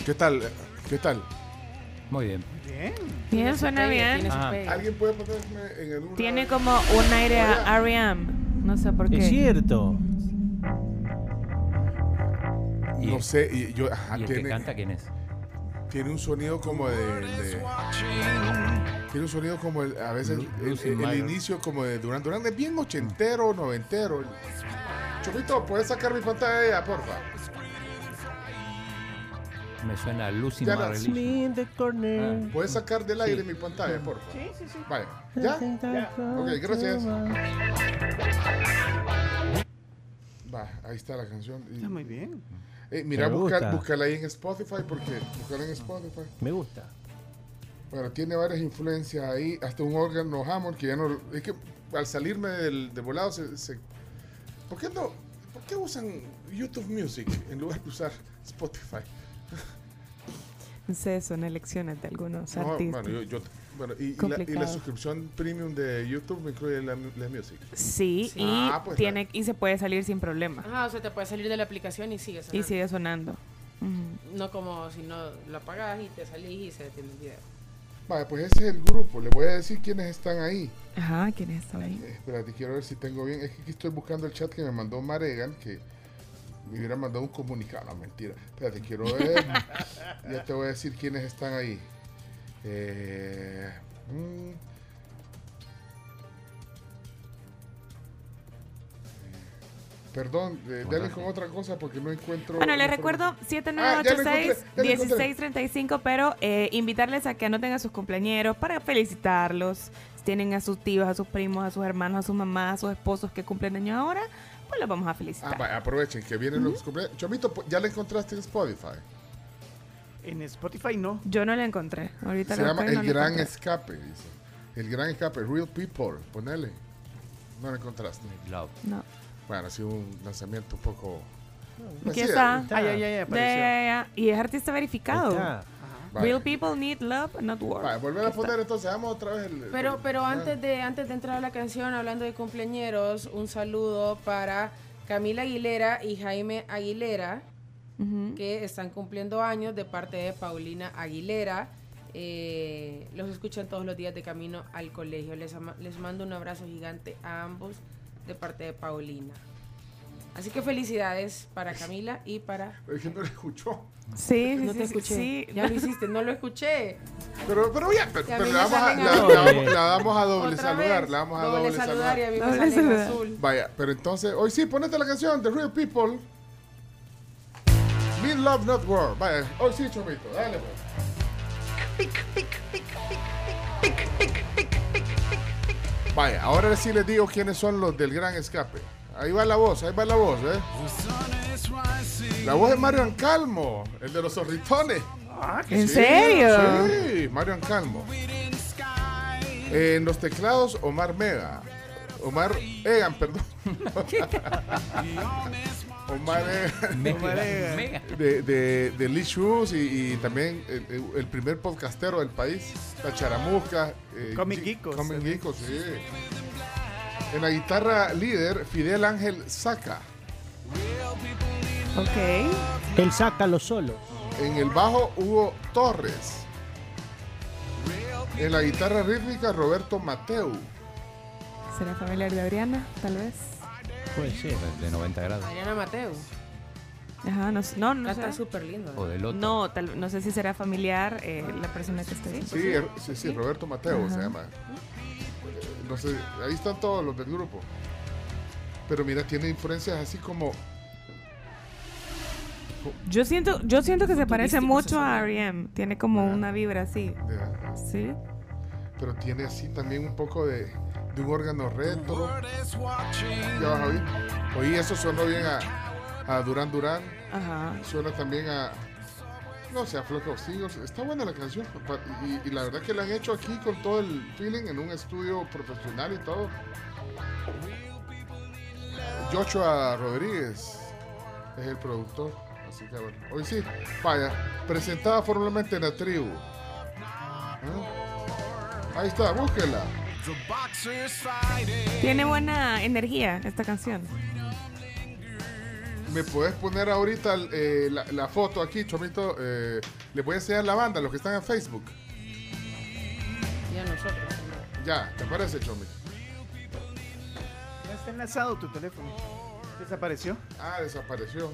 ¿Qué tal? ¿Qué tal? Muy bien. Bien. Bien, suena bien. ¿Alguien puede ponerme en el una- Tiene como un aire a R.E.M. No sé por qué. Es cierto. ¿Y, No sé, y yo, ajá, ¿y el que tiene, canta quién es? tiene un sonido como de, de- tiene un sonido como el- a veces Lu- el, Lucy el- el Myers. inicio como de Durán Durán es bien ochentero, noventero. Chomito, ¿puedes sacar mi pantalla de ella, porfa? Me suena a Lucy Ya la- Marley. Me in the corner. ¿Puedes sacar del aire mi pantalla, porfa? Sí, sí, sí. Vaya, ¿ya? Ok, gracias. Va, ahí está la canción. Y- Está muy bien. Eh, mira, Me busca- gusta. búscala ahí en Spotify porque buscala en Spotify. Me gusta. Bueno, tiene varias influencias ahí, hasta un órgano Hammond que ya no... Es que al salirme del de volado se, se- ¿Por qué no? ¿Por qué usan YouTube Music en lugar de usar Spotify? Sé, son elecciones de algunos No, artistas. bueno, yo, yo- bueno, y, y la, y la suscripción premium de YouTube me incluye la, la music. Sí, Sí. y Ah, pues, tiene y se puede salir sin problema. Ajá, o sea, te puede salir de la aplicación y sigue Y sonando. sigue sonando. Ujú. No como si no lo apagas y te salís y se detiene el video. Vale, pues ese es el grupo. Le voy a decir quiénes están ahí. Ajá, ¿quién está ahí? Eh, espérate, quiero ver si tengo bien. Es que aquí estoy buscando el chat que me mandó Maregan, que me hubiera mandado un comunicado. No, mentira. Espérate, quiero ver. ya te voy a decir quiénes están ahí. Eh, mm. Perdón, eh, dale con otra cosa porque no encuentro. Bueno, les recuerdo Ah, ya lo encontré, ya lo encontré. 7986-1635, pero eh, invitarles a que anoten a sus compañeros para felicitarlos. Si tienen a sus tíos, a sus primos, a sus hermanos, a sus mamás, a sus esposos que cumplen años ahora, pues los vamos a Ah, felicitar. va, aprovechen que vienen los cumpleaños. Chomito, ¿ya la encontraste en Spotify? En Spotify no. Yo no la encontré. Ahorita Se la llama no El la Gran. Escape, dice. El Gran Escape, Real People, ponele. No lo encontraste. Love. No. Bueno, ha sido un lanzamiento un poco... Aquí Así, está. Ah, ya, ya, ya. Y es artista verificado. Vale. Real people need love, not war. Vale, volver a está. poner entonces, vamos otra vez el... Pero, el- pero antes de, antes de entrar a la canción, hablando de cumpleañeros, un saludo para Camila Aguilera y Jaime Aguilera, que están cumpliendo años de parte de Paulina Aguilera. Eh, los escuchan todos los días de camino al colegio. Les, ama- les mando un abrazo gigante a ambos de parte de Paulina. Así que felicidades para Camila y para... Es que no lo escuchó. Sí, sí, No sí, te sí, escuché. sí. Ya lo hiciste, no lo escuché. Pero, pero ya, pero, pero me vamos a, la, azul. la vamos, la vamos a doble Otra saludar, vez, la vamos a doble doble, saludar y a mí me azul. Vaya, pero entonces, hoy sí, ponete la canción The Real People. Need Love Not War. Vaya, hoy sí, Chomito, dale pues. Vaya, ahora sí les digo quiénes son los del gran escape. Ahí va la voz, ahí va la voz, ¿eh? La voz de Mario Ancalmo, el de los zorritones. ¿En serio? Sí, Mario Ancalmo. En los teclados, Omar Mega. Omar Egan, perdón. Omar Egan. De, de, de Lee Shoes y, y también el, primer podcastero del país, La Charamusca. eh, Comic Geekos, Comic. Geekos, sí. En la guitarra líder, Fidel Ángel Saca. Ok. Él saca los solos. En el bajo, Hugo Torres. En la guitarra rítmica, Roberto Mateu. ¿Será familiar de Adriana? Tal vez. Puede ser. De 90 grados. Adriana Mateo. Ajá, no, sé- no, no Está sé. súper lindo. O del otro. No, tal- no sé si será familiar eh, la persona que está ahí. Sí, er- sí, sí, Roberto Mateo se llama. No sé, ahí están todos los del grupo. Pero mira, tiene influencias así como. Yo siento, yo siento que se parece mucho a R.E.M. Tiene como una vibra así. de- Sí. pero tiene así también un poco de, de un órgano retro. Ya vas a oír. Oí, eso sonó bien a, a Durán Durán. Ajá. Suena también a. No sé, a Flock of Seagulls. Está buena la canción. Y, y la verdad que la han hecho aquí con todo el feeling en un estudio profesional y todo. Joshua Rodríguez es el productor. Así que bueno. Hoy sí, vaya. Presentada formalmente en la tribu. ¿Eh? Ahí está, búsquela. Tiene buena energía esta canción. ¿Me puedes poner ahorita eh, la, la foto aquí, Chomito? Eh, voy a enseñar la banda, los que están en Facebook. Y a nosotros. Ya, ¿te parece, Chomito? No está enlazado tu teléfono. ¿Desapareció? Ah, desapareció.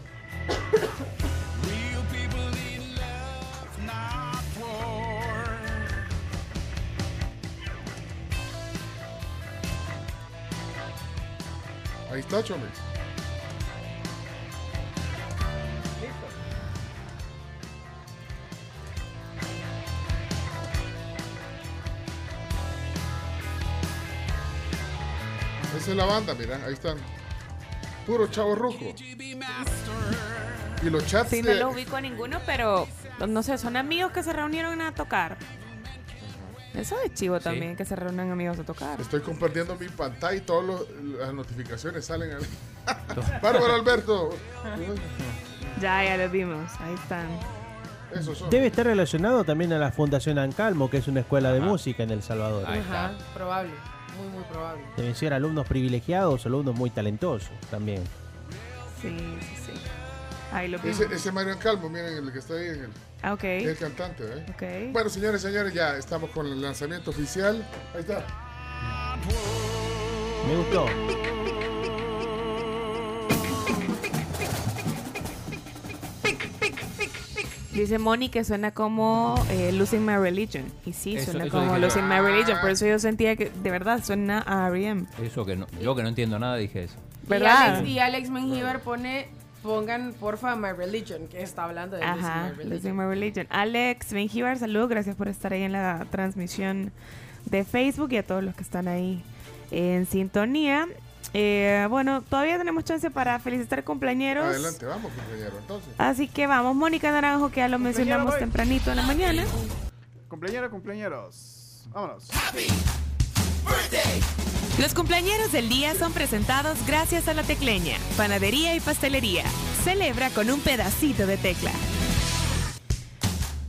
Ahí está, Chomito. Esa es la banda, mira, ahí están. Puro chavo ruco. Y los chats Sí, no de- los ubico a ninguno, pero no sé, son amigos que se reunieron a tocar. Eso es chivo también, que se reúnan amigos a tocar. Estoy compartiendo mi pantalla y todas las notificaciones salen ahí. Bárbaro Alberto. Ya, ya los vimos, ahí están. Eso son. Debe estar relacionado también a la Fundación Ancalmo, que es una escuela de música en El Salvador. Ajá, probable. Muy, muy probable. Deben ser alumnos privilegiados, alumnos muy talentosos también. Sí, sí, sí. Ahí lo. Ese, ese Mario Calmo, miren el que está ahí en el, Ah, ok. el cantante, ¿eh? Ok. Bueno, señores, señores, ya estamos con el lanzamiento oficial. Ahí está. Me gustó. Dice Moni que suena como eh, Losing My Religion. Y sí, Eso- suena eso como yo. Losing My Religion. Por eso yo sentía que de verdad suena a R.E.M. Eso que no, yo que no entiendo nada dije eso. Y ¿Verdad? Alex, y Alex Mengíbar pone, pongan porfa My Religion, que está hablando de Losing Ajá, My Religion. Losing My Religion. Alex Benjivar, saludos. Gracias por estar ahí en la transmisión de Facebook y a todos los que están ahí en sintonía. Eh, bueno, todavía tenemos chance para felicitar cumpleañeros. Adelante, vamos, compañero. Entonces. Así que vamos, Mónica Naranjo, que ya lo mencionamos voy. tempranito en la mañana. Cumpleañero, cumpleaños. Vámonos. Los cumpleañeros del día son presentados gracias a La Tecleña, Panadería y Pastelería. Celebra con un pedacito de tecla.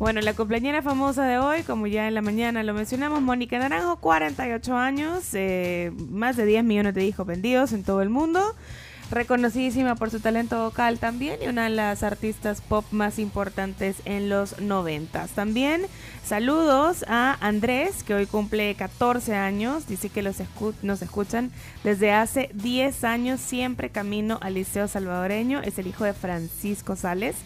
Bueno, la cumpleañera famosa de hoy, como ya en la mañana lo mencionamos, Mónica Naranjo, 48 años, eh, más de 10 millones de hijos vendidos en todo el mundo, reconocidísima por su talento vocal también y una de las artistas pop más importantes en los 90. También saludos a Andrés, que hoy cumple 14 años, dice que los nos escuchan desde hace 10 años, siempre camino al Liceo Salvadoreño, es el hijo de Francisco Sales.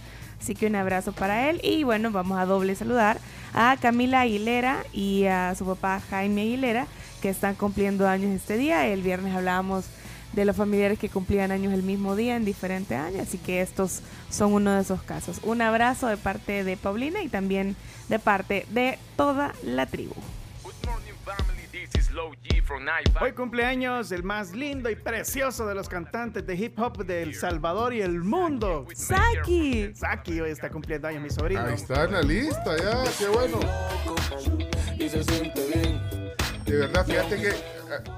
Así que un abrazo para él. Y bueno, vamos a doble saludar a Camila Aguilera y a su papá Jaime Aguilera, que están cumpliendo años este día. El viernes hablábamos de los familiares que cumplían años el mismo día en diferentes años, así que estos son uno de esos casos. Un abrazo de parte de Paulina y también de parte de toda la tribu. Hoy cumpleaños el más lindo y precioso de los cantantes de hip hop de El Salvador y el mundo. Saki. Saki hoy está cumpliendo años mi sobrino. Ahí está en la lista, ya, qué bueno. De verdad, fíjate que eh,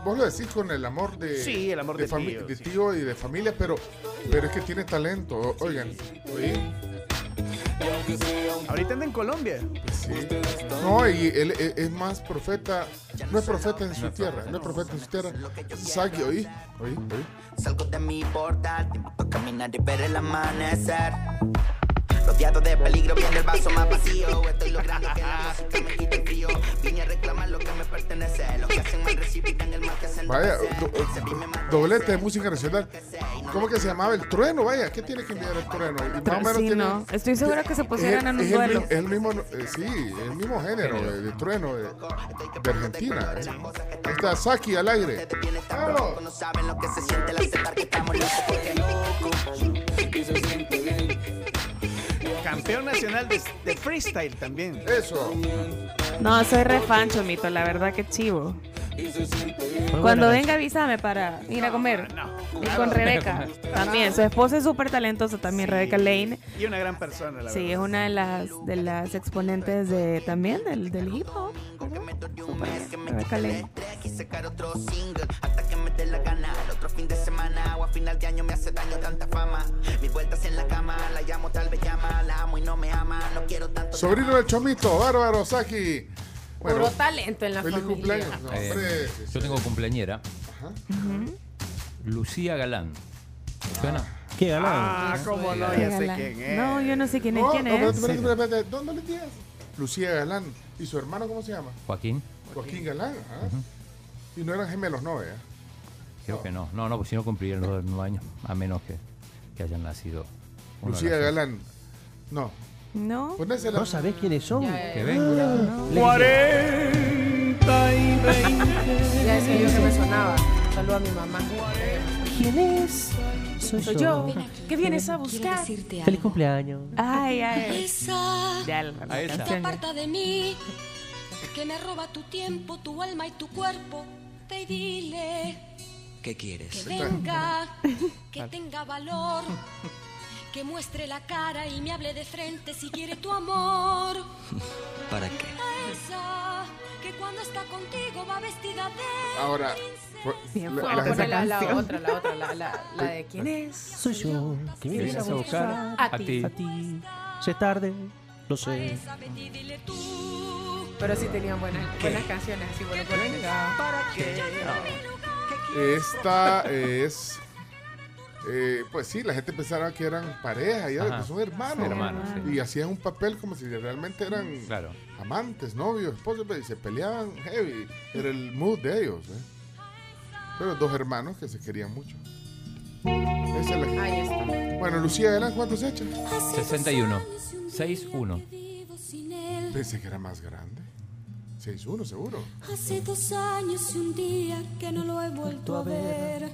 vos lo decís con el amor de, Sí, el amor de tío, de sí. tío y de familia, pero, pero es que tiene talento. Oigan, oí, Ahorita anda en Colombia. sí. No, y él es, es más profeta, no es profeta en su tierra, no es profeta en su tierra. Saki, oí, oí, oí. Salgo de mi portal, te invito a caminar y ver el amanecer. Rodeado de peligro, viene el vaso más vacío. Estoy logrando que la música me quite el frío. Vine a reclamar lo que me pertenece. Los que hacen mal recibirán el mal que hacen Vaya, do- do- doblete de música nacional. ¿Cómo que se llamaba? El trueno, vaya. ¿Qué tiene que enviar el trueno? Y más o menos Sí, tiene- no. Estoy segura que se es pusieran el- en un es el duelo. Es el mismo, eh, sí, el mismo género de, de trueno de, de Argentina. eh. Ahí está Saki al aire. ¡Vamos! No saben lo que se siente al aceptar que estamos locos porque Campeón nacional de, de freestyle también. Eso. No, soy re fan, Chomito, la verdad que chivo. Cuando venga avísame para ir a comer. Y con Rebeca también. Su esposa es súper talentosa también, Rebeca Lane. Y una gran persona, la Sí, es una de las de las exponentes de también del, del hip hop. Rebeca Lane. Sobrino del Chomito, bárbaro, Saki. Bueno, Puro talento en la feliz familia. cumpleaños. No, Eh, hombre. yo tengo cumpleañera. Lucía Galán. ¿Suena? ¿Qué galán? Ah, cómo no, Qué ya sé galán. quién es. No, yo no sé quién es. No, ¿Quién no, es? espérate, espérate, espérate, espérate. ¿Dónde le tienes? Lucía Galán. ¿Y su hermano cómo se llama? Joaquín. Joaquín Galán. ah. Y no eran gemelos, no. Creo que no. No, no, pues si no cumplirían los nueve años. A menos que, que hayan nacido. uno de Lucía las dos. Galán. No. No. Ponésela. ¿No sabés quiénes son? Que venga. 40 y 20. Ya decía yo que me sonaba. Saludo a mi mamá. ¿Quién es? Soy, Soy yo. ¿Qué vienes a buscar? Feliz cumpleaños. Ay, ay. Esa Ya, la, la esa. te canción ya. aparta de mí, que me roba tu tiempo, tu alma y tu cuerpo. Y dile ¿Qué que quieres? venga, que tenga valor, que muestre la cara y me hable de frente si quiere tu amor. ¿Para qué? A esa que cuando está contigo va vestida de Ahora, Bien la- la la, otra, la otra, la, la, la de quién es. Soy yo. ¿Qué Que vienes a buscar A a ti. ti. A ti. Sé tarde, lo sé. Pero sí tenían buenas, buenas canciones, así bueno, ¿Para qué? Esta es. Eh, pues sí, la gente pensaba que eran pareja, y Ajá. pues son hermanos. Hermanos, sí. Y hacían un papel como si realmente eran Claro. amantes, novios, esposos, y se peleaban heavy. Era el mood de ellos. ¿eh? Pero dos hermanos que se querían mucho. Esa es la que- Ahí está. Bueno, Lucía Galán, ¿cuántos echa? 61. 6-1. Vivo sin él. Pensé que era más grande. 6-1, seguro. Hace dos años y un día que no lo he vuelto a ver.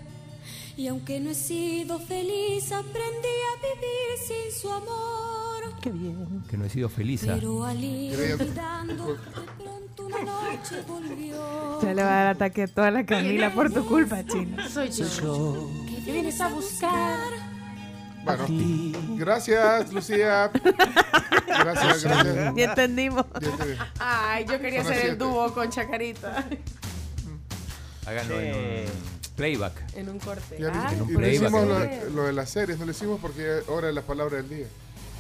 Y aunque no he sido feliz, aprendí a vivir sin su amor. Qué bien. Que no he sido feliz. ¿ah? Pero al ir olvidando, de pronto una noche volvió. Ya le va a dar ataque a toda la Camila por tu culpa, chino. Soy yo. ¿Qué vienes a buscar? Bueno, gracias, Lucía. Gracias, gracias. Ya entendimos. Ay, yo quería Son hacer el dúo con Chacarita. Háganlo en Sí. un playback. En un corte. Ya Ah, En un y no playback, hicimos lo, lo de las series, no lo hicimos porque ahora es la palabra del día.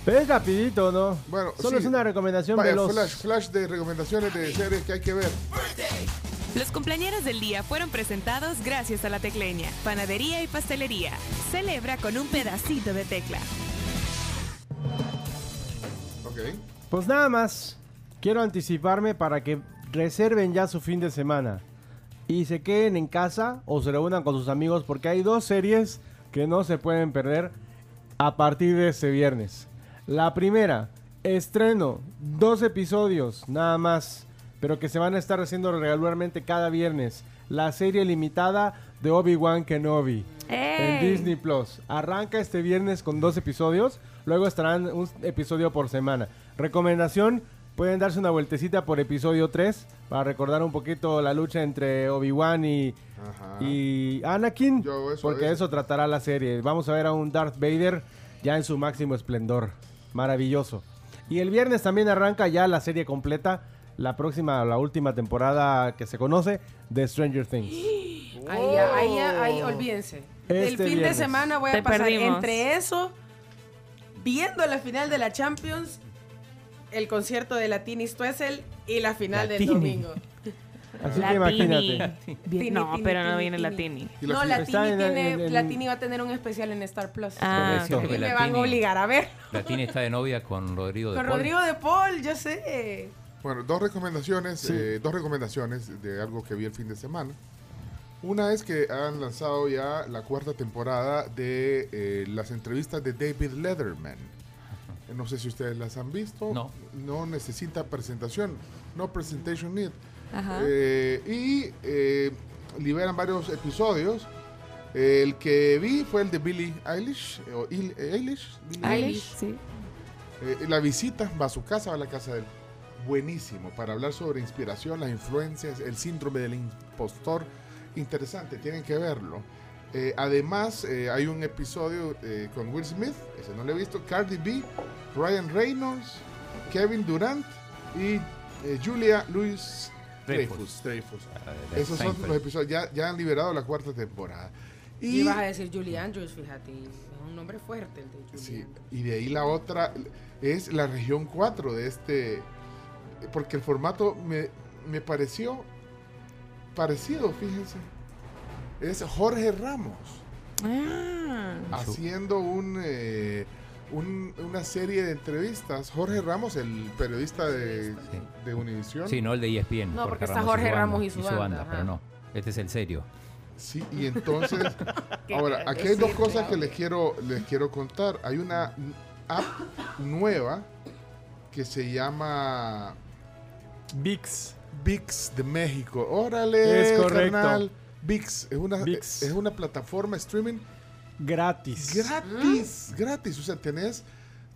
Pero es rapidito, ¿no? Bueno, Solo sí. es una recomendación Vaya, veloz. flash, flash de recomendaciones de series que hay que ver. Los cumpleaños del día fueron presentados gracias a la tecleña, panadería y pastelería. Celebra con un pedacito de tecla. Ok. Pues nada más, quiero anticiparme para que reserven ya su fin de semana y se queden en casa o se reúnan con sus amigos porque hay dos series que no se pueden perder a partir de este viernes. La primera, estreno, dos episodios nada más pero que se van a estar haciendo regularmente cada viernes. La serie limitada de Obi-Wan Kenobi en ¡Ey! Disney Plus. Arranca este viernes con dos episodios, luego estarán un episodio por semana. Recomendación, pueden darse una vueltecita por episodio 3 para recordar un poquito la lucha entre Obi-Wan y, y Anakin, porque eso tratará la serie. Vamos a ver a un Darth Vader ya en su máximo esplendor. Maravilloso. Y el viernes también arranca ya la serie completa, la próxima, la última temporada que se conoce de Stranger Things. Ahí, ahí, ahí, olvídense. Este fin de viernes. semana voy a Te pasar perdimos. entre eso, viendo la final de la Champions, el concierto de Latini Stuessel y la final del domingo. Así que Latini. imagínate. No, Tini, pero no tini, viene tini. Latini. No, Latini, tiene, en- en- Latini va a tener un especial en Star Plus. Ah, Correcto, Y que me van Latini- a obligar a ver. Latini está de novia con Rodrigo de Con Paul. Rodrigo de Paul, yo sé. Bueno, dos recomendaciones, Sí. eh, dos recomendaciones de algo que vi el fin de semana. Una es que han lanzado ya la cuarta temporada de eh, las entrevistas de David Letterman. Eh, No sé si ustedes las han visto. No. No necesita presentación. No presentation need. Ajá. Eh, y eh, liberan varios episodios. El que vi fue el de Billie Eilish. O Il- Eilish. Billie Eilish, sí. eh, la visita va a su casa, va a la casa de él. Buenísimo, para hablar sobre inspiración, las influencias, el síndrome del impostor. Interesante, tienen que verlo. Eh, además, eh, hay un episodio eh, con Will Smith, ese no lo he visto, Cardi B, Ryan Reynolds, Kevin Durant y eh, Julia Louis Dreyfus. Dreyfus. Ah, Esos son los episodios, ya, ya han liberado la cuarta temporada. Y Y, vas a decir Julie Andrews, fíjate. Es un nombre fuerte el de Julie Sí, Andrews. y de ahí la otra es la región 4 de este, porque el formato me, me pareció parecido, fíjense. Es Jorge Ramos Ah. haciendo un, eh, un- una serie de entrevistas. Jorge Ramos, el periodista de, de Univisión. Sí, no el de ESPN. No, porque está Jorge su banda, Ramos y su banda, pero ajá. no. Este es el serio. Sí, y entonces, ahora, aquí hay dos cosas que les quiero, les quiero contar. Hay una app nueva que se llama VIX. VIX de México. Órale, Es correcto. carnal. VIX es una, ViX. es una plataforma streaming Gratis. gratis, gratis. O sea, tenés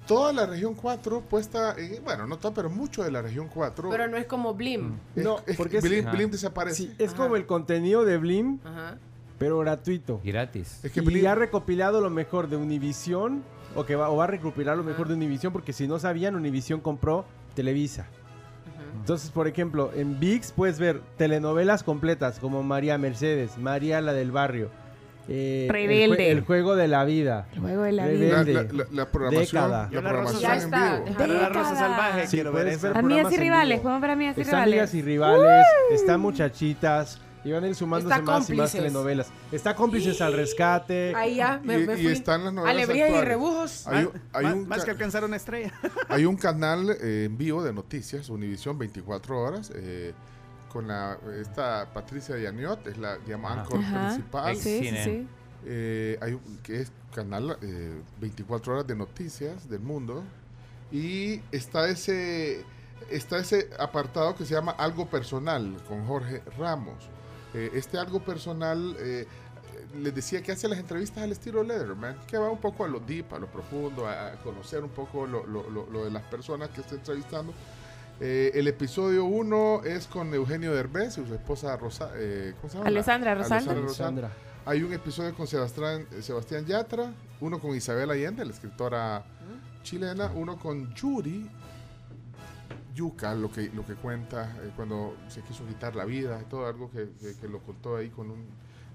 toda la región 4 puesta, en- bueno, no toda, pero mucho de la región 4. Pero no es como Blim. Es- No, es- porque Blim. Blim desaparece. Sí, es como el contenido de Blim, Ajá. pero gratuito. Gratis. Es que y Blim- ha recopilado lo mejor de Univision, o que va, o va a recopilar lo mejor de Univision, porque si no sabían, Univision compró Televisa. Entonces, por ejemplo, en VIX puedes ver telenovelas completas como María Mercedes, María la del barrio, eh, el, Rebelde. jue- el juego de la vida, El juego de la Rebelde, La, la- la- la programación, Década. la programación Ya en está. vivo. Para la Rosa. Salvaje, Sí, quiero ver Amigas y rivales, podemos ver amigas y rivales. amigas y rivales, están muchachitas, y van a ir sumándose Está más y más cómplices. telenovelas. Está cómplices al rescate. Ahí ya, me, Y- me y fui. están las novelas Alegrías y actuales. rebujos. Hay, un- hay Más- un más ca- que alcanzar una estrella. Hay un canal eh, en vivo de noticias, Univisión 24 horas, eh, con la esta Patricia Yaniot, es la llama Ajá. anchor Ajá. principal. Sí, sí. Eh, hay un- que es canal eh, 24 horas de noticias del mundo y está ese está ese apartado que se llama algo personal con Jorge Ramos. Eh, este algo personal eh, les decía que hace las entrevistas al estilo Letterman, que va un poco a lo deep, a lo profundo, a, conocer un poco lo, lo- lo- lo de las personas que está entrevistando. Eh, el episodio 1 es con Eugenio Derbez y su esposa Rosa, eh, ¿cómo se llama? Alessandra Rosal. Alessandra Rosal. Alessandra. Hay un episodio con Sebastián, Sebastián Yatra, uno con Isabel Allende, la escritora chilena, uno con Yuri Yuca, lo que, lo que cuenta eh, cuando se quiso quitar la vida, y todo algo que, que- que lo contó ahí con un...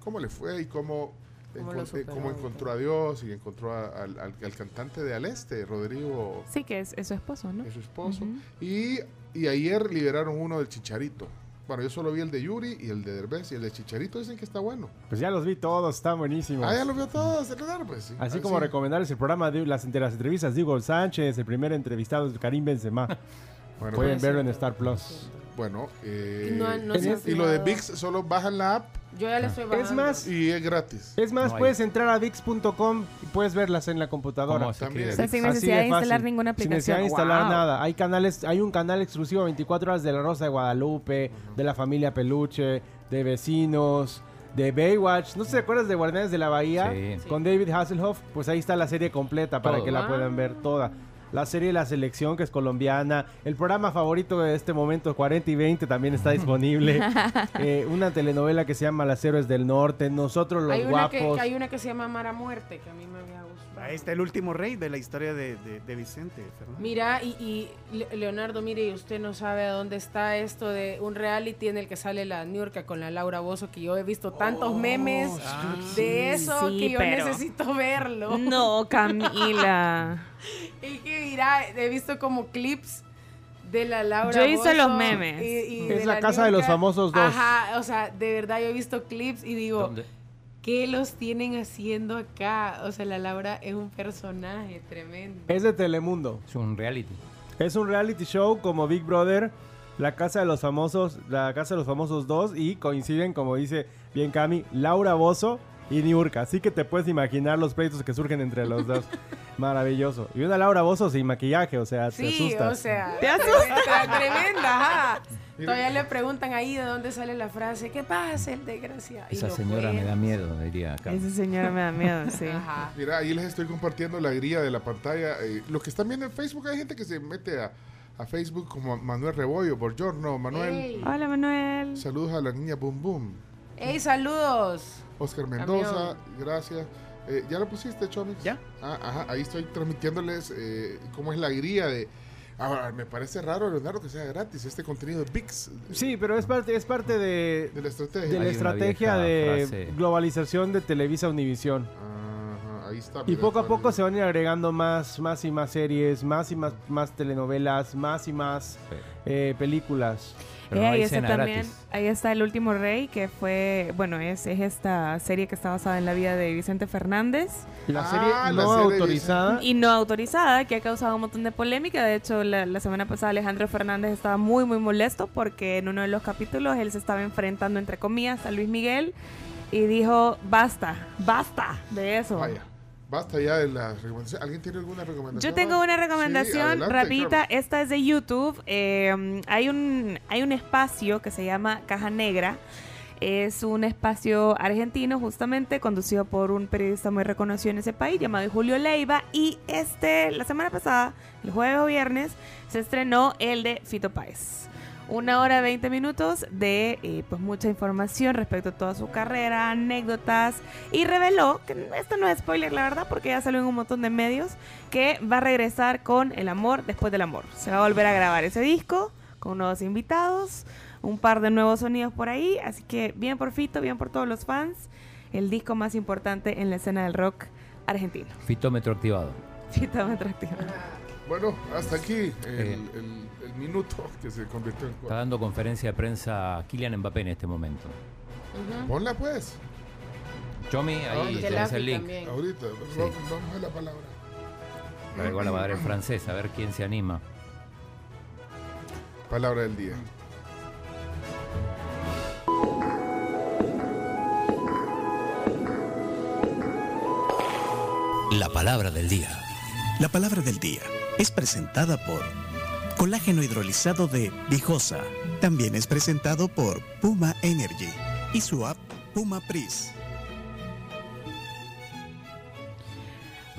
¿Cómo le fue y cómo, Cómo eh, superó cómo y encontró a Dios y encontró a- al, al- al cantante de Aleste, Rodrigo, Sí, que es, es su esposo, ¿no? es su esposo. Y, y ayer liberaron uno del Chicharito. Bueno, yo solo vi el de Yuri y el de Derbez y el de Chicharito dicen que está bueno. Pues ya los vi todos, están buenísimos. Ah, ya lo vio todos, ¿verdad? Pues sí. Así Ah, como sí. recomendarles el programa de las, de las entrevistas de Hugo Sánchez, el primer entrevistado es Karim Benzema. Bueno, pues, Pueden verlo en Star Plus. Bueno, eh, No- no se ha y lo de fijado. VIX solo bajan la app Yo ya le estoy bajando. Es más, Y es gratis. es más No hay. puedes entrar a VIX.com y puedes verlas en la computadora. ¿Cómo se También. escribe? O sea, sin Así necesidad de fácil. instalar ninguna Sin necesidad de aplicación. instalar Wow. nada. Hay canales, hay un canal exclusivo 24 horas de La Rosa de Guadalupe, de la familia Peluche, de Vecinos, de Baywatch. ¿No se acuerdas de Guardianes de la Bahía? Sí. Con David Hasselhoff. Pues ahí está la serie completa para Todo. que la Ah. puedan ver toda. La serie La Selección, que es colombiana. El programa favorito de este momento, 40 y 20, también está disponible. Eh, una telenovela que se llama Las Héroes del Norte. Nosotros los hay, una que, guapos. hay una que se llama Mara Muerte, que a mí me había está el último rey de la historia de, de- de Vicente Fernández. Mira, y, y Le- Leonardo, mire, y usted no sabe a dónde está esto de un reality en el que sale la Niurka con la Laura Bozo, que yo he visto tantos memes de eso Sí, que yo pero- necesito verlo. No, Camila. Y que mira, he visto como clips de la Laura Yo Bozzo los memes. y- y Es la casa de los famosos dos. Ajá, o sea, de verdad yo he visto clips y digo, ¿Dónde? ¿Qué los tienen haciendo acá? O sea, la Laura es un personaje tremendo. Es de Telemundo. Es un reality. Es un reality show como Big Brother, La Casa de los Famosos, La Casa de los Famosos 2 y coinciden, como dice bien Cami, Laura Bozo y Niurka. Así que te puedes imaginar los pleitos que surgen entre los dos. Maravilloso. Y una Laura Bozo sin maquillaje, o sea, te Sí, asustas. o sea, Te tremenda, tremenda, ajá. Todavía le preguntan ahí de dónde sale la frase, ¿qué pasa el desgraciado? Esa señora me da miedo, diría acá. Esa señora me da miedo, sí. Ajá. Mira, ahí les estoy compartiendo la guía de la pantalla. Eh, los que están viendo en Facebook, hay gente que se mete a, a Facebook como Manuel Rebollo, Borgiorno, Manuel. Ey, Hola, Manuel. Saludos a la niña Boom Boom. ey, saludos. Oscar Mendoza, gracias. Eh, ¿Ya lo pusiste, Chomix? Ya. Ah, ajá, ahí estoy transmitiéndoles eh, cómo es la guía de... Ahora, me parece raro, Leonardo, que sea gratis este contenido de VIX, Sí, pero es parte, es parte de, de la estrategia. de la estrategia de frase. globalización de Televisa Univisión. Ajá, ahí está. Y poco a poco se van a ir agregando más, más y más series, más y más, más telenovelas, más y más Sí. eh, películas. Pero Eh, no ahí hay está cena también, gratis. ahí está El Último Rey, que fue, bueno, es, es esta serie que está basada en la vida de Vicente Fernández La Ah, serie la no serie autorizada. y no autorizada, que ha causado un montón de polémica. De hecho, la, la semana pasada Alejandro Fernández estaba muy, muy molesto porque en uno de los capítulos él se estaba enfrentando, entre comillas, a Luis Miguel y dijo, basta, basta de eso. Vaya, basta ya de las recomendaciones. ¿Alguien tiene alguna recomendación? Yo tengo una Sí, recomendación adelante, rapidita. Carlos. Esta es de YouTube. Eh, hay, un, hay un espacio que se llama Caja Negra. Es un espacio argentino justamente conducido por un periodista muy reconocido en ese país llamado Julio Leiva. Y este, la semana pasada, el jueves o viernes, se estrenó el de Fito Páez. Una hora 20 minutos de eh, pues mucha información respecto a toda su carrera, anécdotas y reveló, que esto no es spoiler la verdad porque ya salió en un montón de medios, que va a regresar con El Amor después del Amor. Se va a volver a grabar ese disco con nuevos invitados, un par de nuevos sonidos por ahí, así que bien por Fito, bien por todos los fans, el disco más importante en la escena del rock argentino. Fitómetro activado. Fito me atractivo. Bueno, hasta aquí el, Eh. el- el minuto que se convirtió en Está dando conferencia de prensa Kylian Mbappé en este momento. Ponla pues, Chomi, ahí tenés el link. también. ahorita. Sí. Vamos, a la palabra. Pero igual la va a dar en francés, a ver quién se anima. Palabra del día. La palabra del día. La palabra del día es presentada por Colágeno hidrolizado de Vijosa. También es presentado por Puma Energy y su app Puma Pris.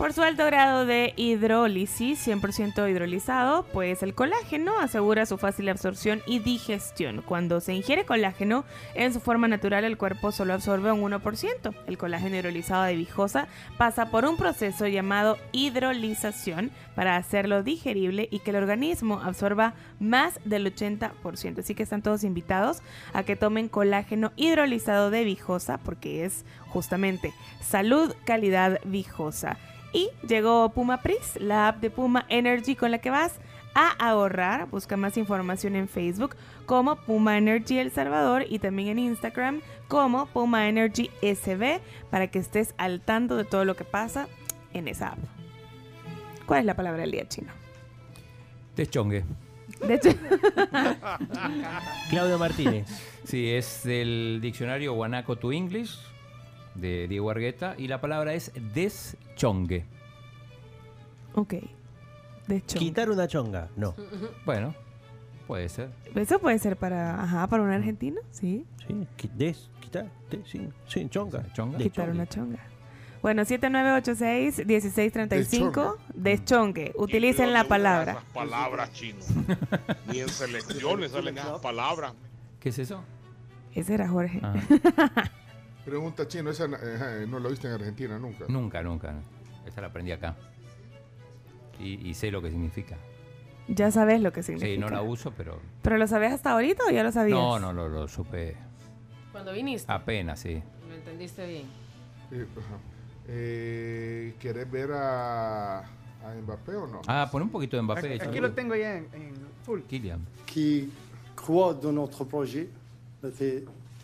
Por su alto grado de hidrólisis, 100% hidrolizado, pues el colágeno asegura su fácil absorción y digestión. Cuando se ingiere colágeno en su forma natural, el cuerpo solo absorbe un 1%. El colágeno hidrolizado de Vijosa pasa por un proceso llamado hidrolización para hacerlo digerible y que el organismo absorba más del 80%. Así que están todos invitados a que tomen colágeno hidrolizado de Vijosa porque es justamente salud, calidad, Vijosa. Y llegó Puma Pris, la app de Puma Energy con la que vas a ahorrar. Busca más información en Facebook como Puma Energy El Salvador y también en Instagram como Puma Energy SB para que estés al tanto de todo lo que pasa en esa app. ¿Cuál es la palabra del día chino? Deschongue. De hecho, Claudio Martínez. Sí, es del diccionario Guanaco to English de Diego Argueta y la palabra es deschongue. ok. De hecho, Quitar una chonga. No. Bueno, puede ser. eso puede ser para, ajá, para un argentino, sí. Sí, qui- des, quitar, des, sí, sí, chonga. Chonga. Quitar una chonga. Bueno, 7986-1635, deschongue. Utilicen la palabra. Esas palabras chinos. Ni en selecciones salen esas palabras. ¿Qué es eso? Ese era Jorge. Ah. Pregunta chino, esa eh, no lo viste en Argentina nunca. Nunca, nunca. Esta la aprendí acá. Y, y sé lo que significa. Ya sabes lo que significa. Sí, no la uso, pero... ¿Pero lo sabías hasta ahorita o ya lo sabías? No, no, lo, lo supe Cuando viniste, apenas, sí. lo entendiste bien. Eh. Eh, ¿Querés ver a, a Mbappé o no? Ah, pon un poquito de Mbappé. Aquí échale. lo tengo ya en, en full. Kylian. qui croit dans notre projet.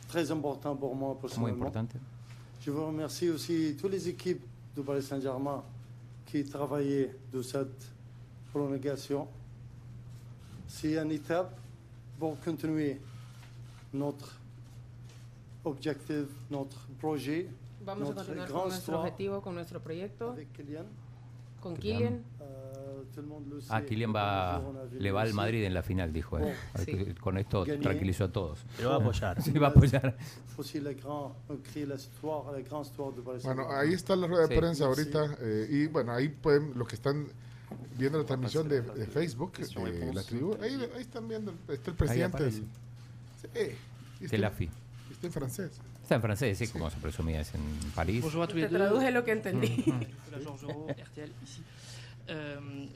Très important pour moi Muy personnellement. importante. Je vous remercie aussi toutes les équipes du Paris Saint-Germain qui travaillaient de cette prolongation. C'est une étape pour continuer notre objectif, notre projet, Vamos a notre continuar grand con nuestro histoire objetivo, con nuestro proyecto, avec Kylian. con Kylian. Kylian. Ah. Kylian va, le va al. Madrid en la final, dijo. él. Sí. Con esto tranquilizó a todos. Lo va a apoyar. Sí, va a apoyar. Bueno, ahí está la rueda de Sí. prensa ahorita. eh, y bueno, ahí pueden, los que están viendo la transmisión de, de Facebook, eh, la tribu, ahí, ahí están viendo, está el presidente. Sí, está, De la FI. está en francés. Está en francés, sí, como se presumía, es en París. Te traduje lo que entendí. Euh,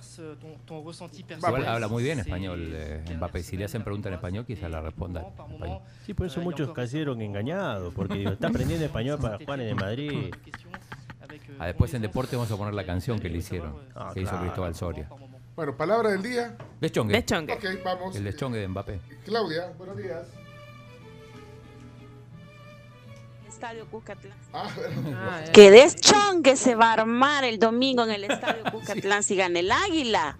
ce- ton, ton ressenti. Igual habla muy bien español eh, Mbappé. Si le hacen pregunta en español, quizá la responda en español. Sí, por eso muchos cayeron engañados, porque digo, está aprendiendo español para jugar en Madrid. Ah, después en deporte vamos a poner la canción que le hicieron, Ah, que hizo claro. Cristóbal Soria. Bueno, palabra del día. Deschongue. Deschongue. Ok, vamos. El deschongue de Mbappé. Claudia, buenos días. Estadio Cuscatlán. Ah, Ah, eh. Que deschongue se va a armar el domingo en el Estadio Cuscatlán si gana el Águila.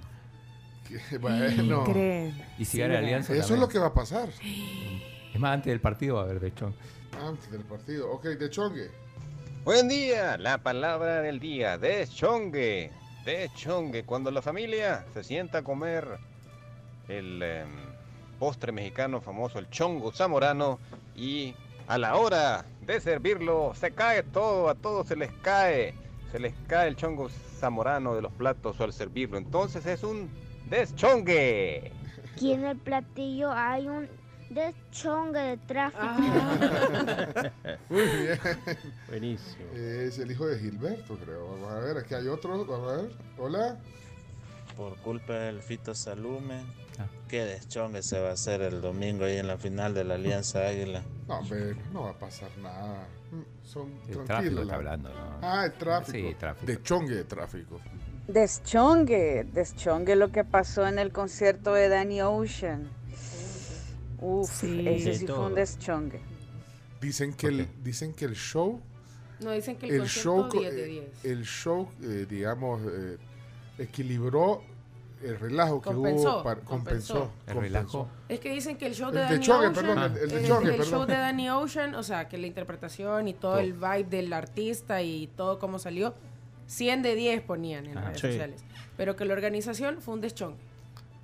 bueno. ¿Creen? Y si gana Alianza Eso es lo que va a pasar Es más, antes del partido va a haber deschongue. antes del partido. Ok, de chongue. Buen día, la palabra del día, deschongue. Deschongue, cuando la familia se sienta a comer el em, postre mexicano famoso, el chongo zamorano, y a la hora de servirlo se cae todo, a todos se les cae, se les cae el chongo zamorano de los platos al servirlo. Entonces es un deschongue. Aquí en el platillo hay un deschongue de tráfico. Muy bien. Buenísimo. Es el hijo de Gilberto, creo. Vamos a ver, aquí hay otro. Vamos a ver. Hola. Por culpa del Fito Qué deschongue se va a hacer el domingo ahí en la final de la Alianza Águila. No, hombre, no va a pasar nada. Mm, Son El tranquilos. tráfico está la- hablando, ¿no? Ah, el tráfico. Sí, tráfico. De chongue de tráfico. Deschongue, deschongue lo que pasó en el concierto de Danny Ocean. Uf, Sí. ese sí fue un deschongue. Dicen que, el, dicen que el show, No, dicen que el, el concierto show, co- 10 de eh, 10. el show, eh, digamos, eh, equilibró el relajo que Compensó, hubo. para- compensó. compensó. El compensó. relajo. Es que dicen que el show El de de Danny Ocean, perdón, el- el de show de Danny Ocean, o sea, que la interpretación y todo el vibe del artista y todo cómo salió, 100 de 10 ponían en las Ajá. redes Sí. sociales. Pero que la organización fue un deschongue.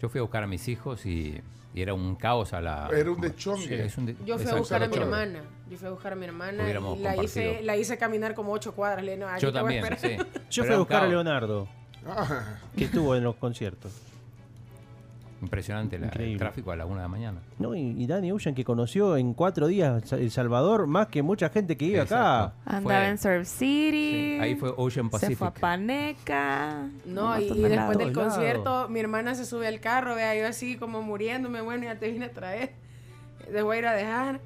Yo fui a buscar a mis hijos y, y era un caos a la. Era un deschongue. Sí, de- Yo fui a buscar a mi hermana. Yo fui a buscar a mi hermana Hubiéramos y la hice, la hice caminar como 8 cuadras. Le, no, Yo también, sí. Yo Pero fui a buscar a caos. Leonardo, Ah, que estuvo en los conciertos. Impresionante la- el tráfico a la una de la mañana. No, y, y Danny Ocean que conoció en cuatro días El Salvador más que mucha gente que vive acá. Exacto. Andaba Fue- en Surf City. Sí, ahí fue Ocean Se fue a Pacific. Paneca. No, y, y de después del concierto, mi hermana se sube al carro, vea, yo así como muriéndome, bueno, ya te vine a traer. Les voy a ir a dejar.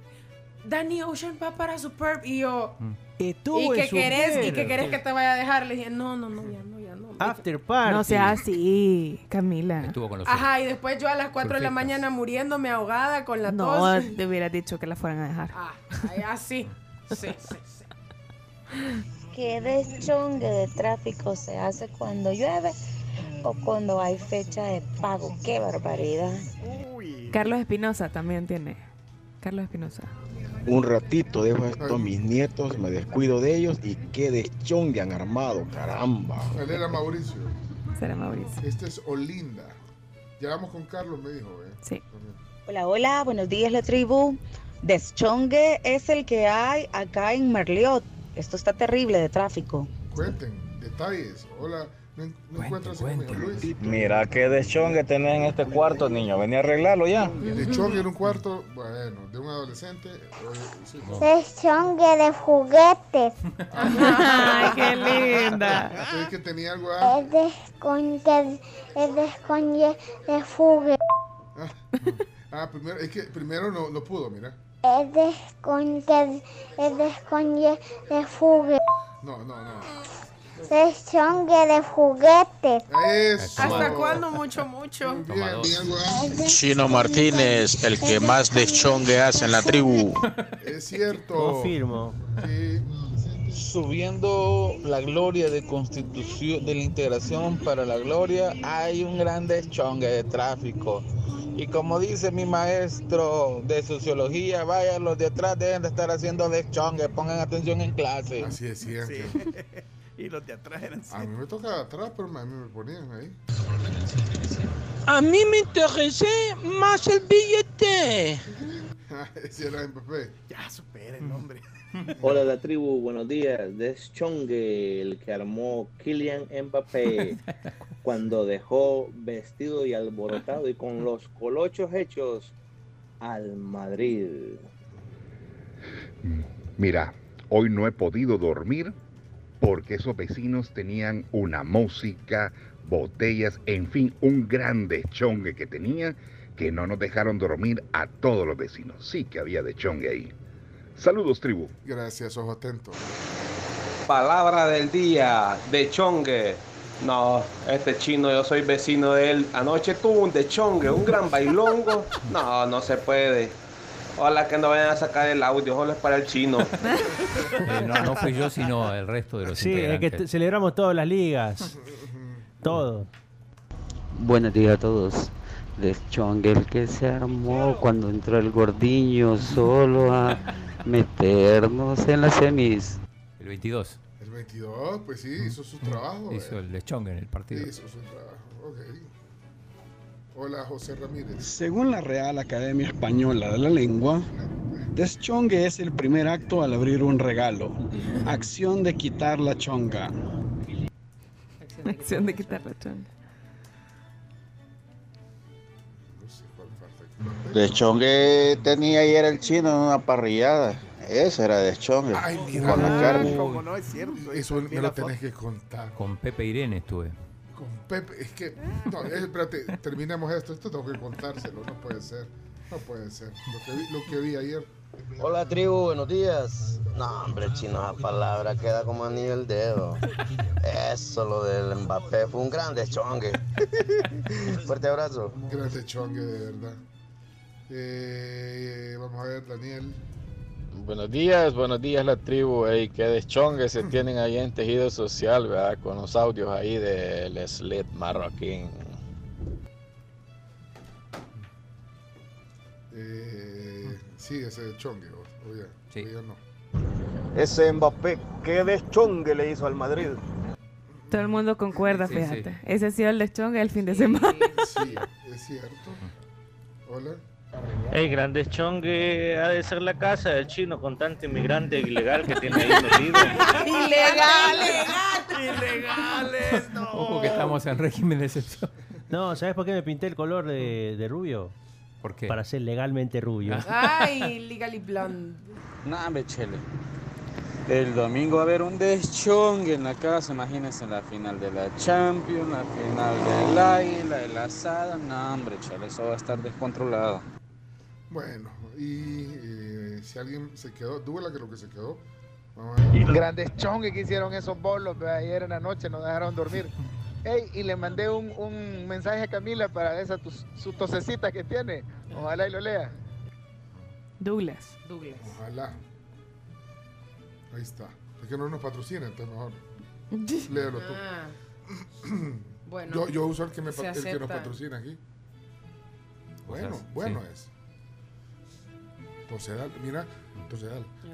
Danny Ocean va para Superb y yo. Estuvo ¿Y en qué querés? ¿Y qué querés que te vaya a dejar? Le dije, no, no, no, ya no. After party. No sea así, Camila. Estuvo con los Ajá, y después yo a las 4 de la mañana muriéndome ahogada con la No, tos. te hubiera dicho que la fueran a dejar. Ah, así. Sí, sí, sí. Que deschongue de tráfico se hace cuando llueve o cuando hay fecha de pago. ¡Qué barbaridad! Carlos Espinosa también tiene. Carlos Espinosa. Un ratito dejo esto a mis nietos, me descuido de ellos y qué deschongue han armado, caramba. Él era Mauricio. Será Mauricio. Este es Olinda. Llegamos con Carlos, me dijo. ¿eh? Sí. Hola, hola, buenos días la tribu. Deschongue es el que hay acá en Merliot. Esto está terrible de tráfico. Cuenten detalles. Hola, no, no Luis. Mira qué deschongue tenés en este cuarto, niño. Vení a arreglarlo ya. De choque en un cuarto, bueno, de un adolescente. sí, no. Es chongue de juguetes. Ay, qué linda. Ah, es que tenía algo. ah, Es de esconde, es de esconde de fugue. Ah, primero, es que primero no, no pudo, mira. Es de esconde, es de esconde de fugue. No, no, no. Es chongue de juguetes. Eso. ¿Hasta cuándo? Mucho, mucho. Chino Martínez, el que más deschongue hace en la tribu. Es cierto. Confirmo. Sí. Subiendo la gloria de constitución, de la integración para la gloria, hay un gran deschongue de tráfico. Y como dice mi maestro de sociología, vayan los de atrás, dejen de estar haciendo deschongue, pongan atención en clase. Así es cierto. y los de atrás eran A mí me toca atrás, pero a mí me ponían ahí. A mí me interesé más el billete. Ese era Mbappé. Ya, supera el nombre. Hola la tribu, buenos días. Deschongue, el que armó Kylian Mbappé cuando dejó vestido y alborotado y con los colochos hechos al Madrid. Mira, hoy no he podido dormir porque esos vecinos tenían una música, botellas, en fin, un gran deschongue que tenía que no nos dejaron dormir a todos los vecinos. Sí que había deschongue ahí. Saludos, tribu. Gracias, ojo atento. Palabra del día, de chongue. No, este chino, yo soy vecino de él. Anoche tuvo un dechongue, un gran bailongo. No, no se puede. Ojalá que no vayan a sacar el audio, solo es para el chino. Eh, no, no fui yo, sino el resto de los Sí, es que t- celebramos todas las ligas. Todo. Buenos días a todos. Deschongue el que se armó cuando entró el gordiño solo a meternos en las semis. El 22 El 22, pues sí, hizo su trabajo. hizo eh. el deschongue en el partido. Hizo su trabajo. Hola, José Ramírez. Según la Real Academia Española de la Lengua, deschongue es el primer acto al abrir un regalo. Acción de quitar la chonga. Acción de quitar la chonga. Deschongue tenía ayer el chino en una parrillada. Ese era deschongue. Ay, mira. Con la carne. ¿Cómo no? Es cierto. Eso me lo tenés que contar. Con Pepe Irene estuve. Pepe, es que. No, espérate, terminemos esto. Esto tengo que contárselo. No puede ser. No puede ser. Lo que vi, lo que vi ayer. Hola tribu, buenos días. No, hombre, chino, esa palabra queda como anillo el dedo. Eso, lo del Mbappé, fue un gran deschongue. Fuerte abrazo. Grande chongue, de verdad. Eh, vamos a ver, Daniel. Buenos días, buenos días la tribu. Ey, qué deschongue se tienen ahí en tejido social, ¿verdad? Con los audios ahí del Slit Marroquín. Eh, sí, ese chongue. O, o ya, Sí. o ya no. Ese Mbappé, qué deschongue le hizo al Madrid. Todo el mundo concuerda, Sí, fíjate. sí. Ese ha sido el deschongue del fin de semana. Sí, es cierto. Hola. El gran deschongue ha de ser la casa del chino con tanto inmigrante ilegal que tiene ahí metido. Ilegales, no. Ojo que estamos en régimen de excepción. No, ¿sabes por qué me pinté el color de, de rubio? ¿Por qué? Para ser legalmente rubio. Ay, legally blonde. Nah, hombre, chele. El domingo va a haber un deschongue en la casa, imagínense la final de la Champions, la final del Águila, el asado. No, hombre, chele, eso va a estar descontrolado. Bueno, y eh, si alguien se quedó, Dúbela que lo que se quedó. Vamos a ver. Grandes chongues que hicieron esos bolos ayer en la noche, nos dejaron dormir. Ey, y le mandé un, un mensaje a Camila para esa tus- su tosecita que tiene. Ojalá y lo lea. Douglas. Douglas. Ojalá. Ahí está. Es que no nos patrocina, entonces mejor. Léelo tú. Ah. Bueno, Yo, yo uso el que, me, el que nos patrocina aquí. Bueno, sea, bueno sí. es. Tosedal, mira. Es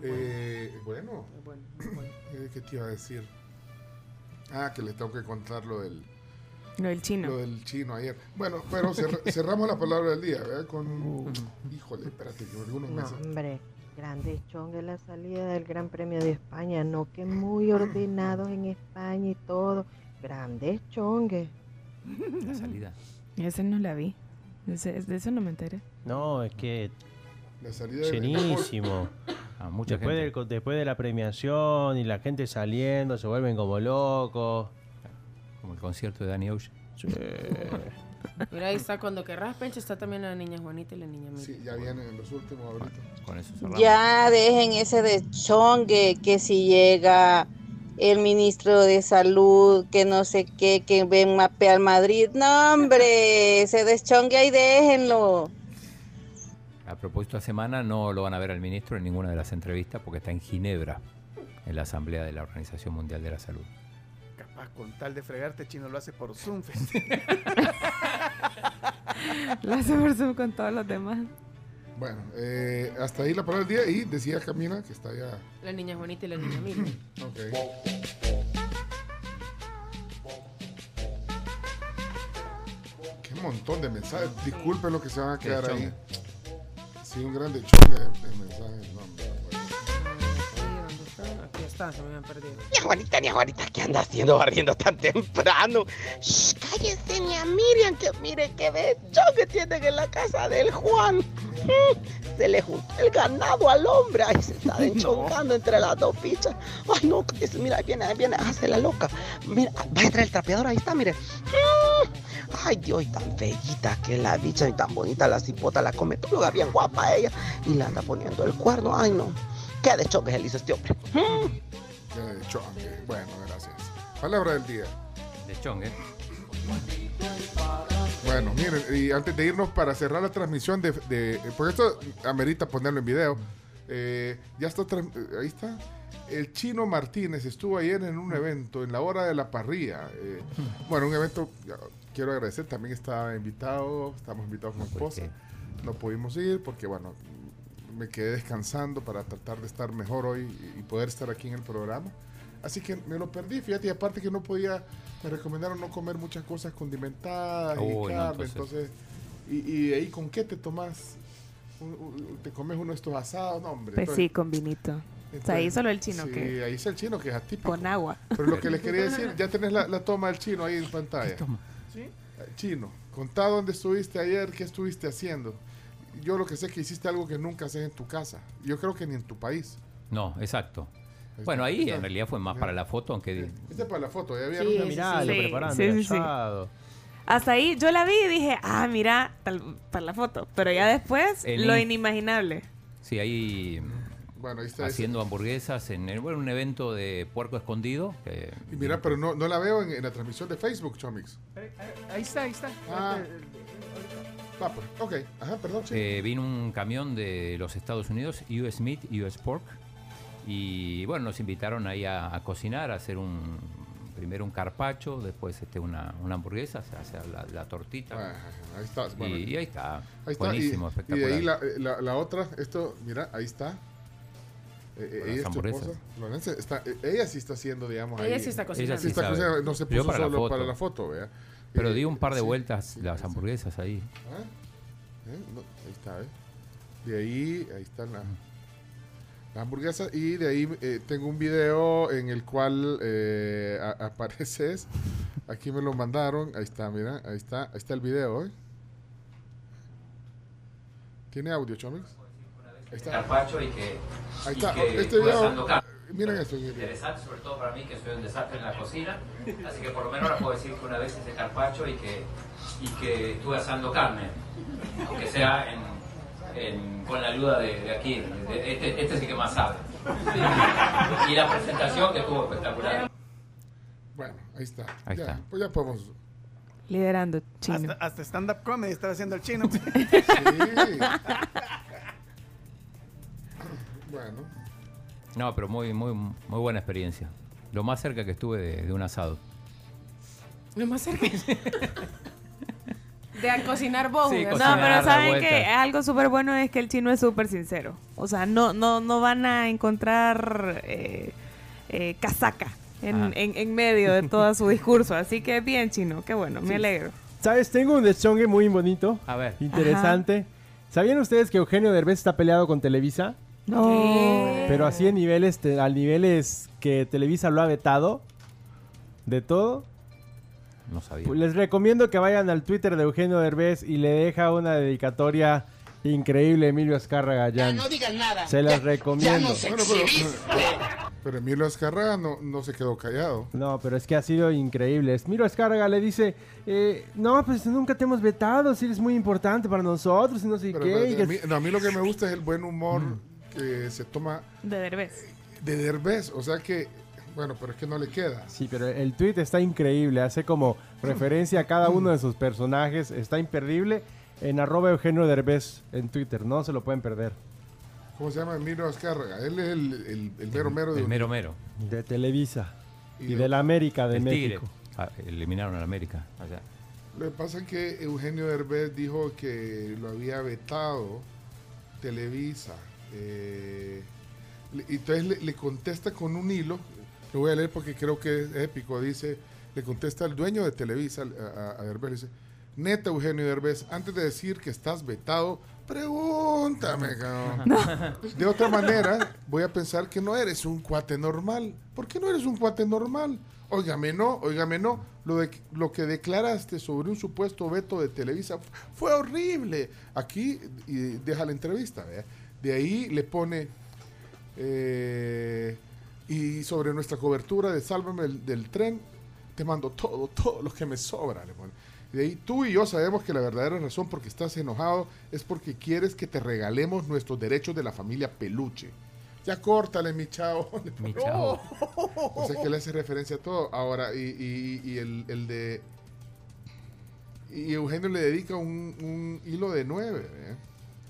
Eh, bueno, Es bueno, es bueno. eh, ¿qué te iba a decir? Ah, que les tengo que contar lo del, Lo del chino. lo del chino ayer. Bueno, pero cerra- cerramos la palabra del día, ¿verdad? Con. Híjole, espérate, que algunos No, meses. hombre, grande chongue la salida del Gran Premio de España, no que muy ordenados en España y todo. Grande chongue. La salida. Ese no la vi. Ese- de eso no me enteré. No, es que La salida de- llenísimo. A mucha después, gente. del co- después de la premiación y la gente saliendo, se vuelven como locos. Como el concierto de Danny Ocean. Mira, ahí está, cuando querrás, Pencho, está también la niña Juanita y la niña Mila. Sí, ya vienen los últimos ahorita. Con eso cerramos. Ya dejen ese de chongue que si llega el ministro de salud, que no sé qué, que ven mapear Madrid. No, hombre, ese deschongue ahí déjenlo. A propósito, esta semana no lo van a ver al ministro en ninguna de las entrevistas porque está en Ginebra, en la Asamblea de la Organización Mundial de la Salud. Capaz con tal de fregarte, chino lo hace por Zoom. La hace por Zoom con todos los demás. Bueno, eh, hasta ahí la palabra del día y decía Camila que está ya. La niña Juanita y la niña Mila. Ok. Qué montón de mensajes. Disculpen lo que se van a quedar ahí. Sí, un grande chongue de, de mensajes. No. Aquí está, se me habían perdido. Ni Juanita, ni Juanita, ¿qué anda haciendo barriendo tan temprano? Shh, cállese, ni a Miriam, que mire qué becho que tienen en la casa del Juan. Mm, Se le juntó el ganado al hombre, ahí se está enchoncando entre las dos fichas. Ay, no, mira, ahí viene, ahí viene, hace la loca. Mira, va a traer el trapeador, ahí está, mire. Mm, Ay, Dios, y tan bellita que la bicha y tan bonita la cipota, la cometóloga, bien guapa ella. Y le anda poniendo el cuerno, ay, no. Qué de choque se le hizo este hombre. Mm. De chongue. Bueno, gracias. Palabra del día. De Chong, ¿eh? Bueno, miren, y antes de irnos para cerrar la transmisión de, de- porque esto amerita ponerlo en video. eh, ya está, eh, ahí está. El chino Martínez estuvo ayer en un evento, en la hora de la parrilla. eh, bueno, un evento, ya, quiero agradecer, también estaba invitado, estamos invitados con mi esposa. No pudimos ir porque, bueno, me quedé descansando para tratar de estar mejor hoy y, y poder estar aquí en el programa. Así que me lo perdí, fíjate, y aparte que no podía, me recomendaron no comer muchas cosas condimentadas y Uy, no, carne, entonces- entonces, y, y de ahí con qué te tomas, te comes uno de estos asados, no hombre. Pues sí, entonces- con vinito. o sea, ahí entonces- solo el chino sí, que. ahí es el chino que es atípico. Con agua. Pero lo que les quería decir, ya tenés la, la toma del chino ahí en pantalla. ¿Sí? Eh, Chino, contá dónde estuviste ayer, qué estuviste haciendo. Yo lo que sé es que hiciste algo que nunca haces en tu casa. Yo creo que ni en tu país. No, exacto. Bueno, ahí en realidad fue más para la foto, aunque Este es para la foto, ya vieron. sí, Mirá, sí, lo sí. preparando Sí, sí. Hasta ahí yo la vi y dije, ah, mira, tal, para la foto. Pero ya después, En lo in- inimaginable. sí, ahí Bueno, ahí está. haciendo hamburguesas en el- bueno, un evento de puerco escondido. que- Y mira, pero no, no la veo en, en la transmisión de Facebook, Chomix. Ahí está, ahí está. Ah. Va, pues, ok. Ajá, perdón, sí. Eh, vino un camión de los Estados Unidos, US Meat, US Pork, y bueno, nos invitaron ahí a, a cocinar, a hacer un primero un carpacho, después este una, una hamburguesa, o sea, hacer la, la tortita. Ah, ahí está. bueno. y, y ahí está, Ahí está. buenísimo, y, y espectacular. de ahí la, eh, la- la otra, esto, mira, ahí está. Eh, eh, ella es esposa, Lorenza, está, eh, ella sí está haciendo, digamos, Ella ahí- sí está Ella cocinando. sí está cocinando, no se Yo puso para la solo foto. para la foto, vea. Pero Eh, di un par de sí, vueltas sí, las sí. hamburguesas ahí. Ah, eh, no, ahí está, ¿eh? De ahí, ahí están las, las hamburguesas. Y de ahí eh, tengo un video en el cual eh, a- apareces. Aquí me lo mandaron. Ahí está, mira, ahí está, ahí está el video, ¿eh? ¿Tiene audio, Chomix? Carpaccio y que, Ahí y está. que Este estuve video. asando carne. Miren esto. miren. Interesante, sobre todo para mí, que soy un desastre en la cocina. Así que por lo menos ahora puedo decir que una vez hice carpaccio y que, y que estuve asando carne. Aunque sea en, en- con la ayuda de, de aquí. de- este, este es el que más sabe. Y la presentación que estuvo espectacular. Bueno, ahí está. Ahí Ya, está. Pues ya podemos. Liderando, chino. Hasta, hasta stand-up comedy estaba haciendo el chino. Sí. Bueno. No, pero muy, muy, muy buena experiencia. Lo más cerca que estuve de, de un asado. Lo más cerca. De a cocinar vos. Sí, ¿verdad? cocinar. No, pero saben que algo súper bueno es que el chino es súper sincero. O sea, no, no, no van a encontrar eh, eh, casaca en, Ah. en- en medio de todo su discurso. Así que bien, chino, qué bueno, me alegro. ¿Sabes? Tengo un deschongue muy bonito. A ver. Interesante. ¿Sabían ustedes que Eugenio Derbez está peleado con Televisa? No. Pero así en niveles, te- a niveles que Televisa lo ha vetado. De todo. No sabía. Pues Les recomiendo que vayan al Twitter de Eugenio Derbez y le deja una dedicatoria increíble a Emilio Azcárraga Gallán. digas nada. Se las recomiendo. Bueno, pero, pero Emilio Azcárraga no, no se quedó callado. No, pero es que ha sido increíble. Emilio Azcárraga le dice, eh, no, pues nunca te hemos vetado, si eres muy importante para nosotros y no sé Pero, qué. pero, y que- a, mí, no, a mí lo que me gusta es el buen humor que se toma De Derbez. de Derbez. O sea que, bueno, pero es que no le queda. Sí, pero el tweet está increíble, hace como referencia a cada uno de sus personajes, está imperdible. En arroba Eugenio Derbez en Twitter, no se lo pueden perder. ¿Cómo se llama Emilio Azcárraga? Él es el, el, el mero mero de El mero mero. De Televisa y, Y de la América de el Tigre. México. Ah, eliminaron a la América. allá. Lo que pasa es que Eugenio Derbez dijo que lo había vetado Televisa. Eh, y entonces le, le contesta con un hilo, lo voy a leer porque creo que es épico, dice, le contesta el dueño de Televisa a, a- Derbez, le dice, neta Eugenio Derbez, antes de decir que estás vetado, pregúntame, cabrón. De otra manera, voy a pensar que no eres un cuate normal. ¿Por qué no eres un cuate normal? Óigame, no, óigame, no. Lo, de, lo que declaraste sobre un supuesto veto de Televisa fue horrible. Aquí, y deja la entrevista, ¿vea? De ahí le pone, eh, y sobre nuestra cobertura de Sálvame del, del tren, te mando todo, todo lo que me sobra. Le pone. Y de ahí tú y yo sabemos que la verdadera razón por que estás enojado es porque quieres que te regalemos nuestros derechos de la familia Peluche. Ya córtale, mi chavo. Mi chavo. "Oh". O sea que le hace referencia a todo. Ahora, y, y- y el, el de. Y Eugenio le dedica un, un hilo de nueve. ¿eh?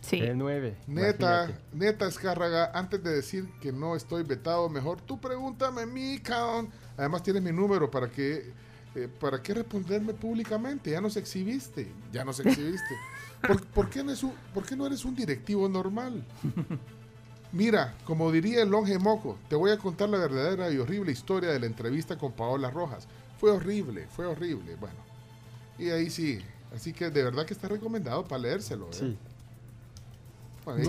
Sí. Nueve. Neta, imagínate. neta Escárraga, antes de decir que no estoy vetado, mejor tú pregúntame mí, cabrón. Además tienes mi número para que eh, para qué responderme públicamente. Ya nos exhibiste, ya nos exhibiste. ¿Por, por qué no es un- por qué no eres un directivo normal? Mira, como diría el longe moco, te voy a contar la verdadera y horrible historia de la entrevista con Paola Rojas. Fue horrible, fue horrible. Bueno, y ahí sí. Así que de verdad que está recomendado para leérselo. ¿eh? Sí. Ahí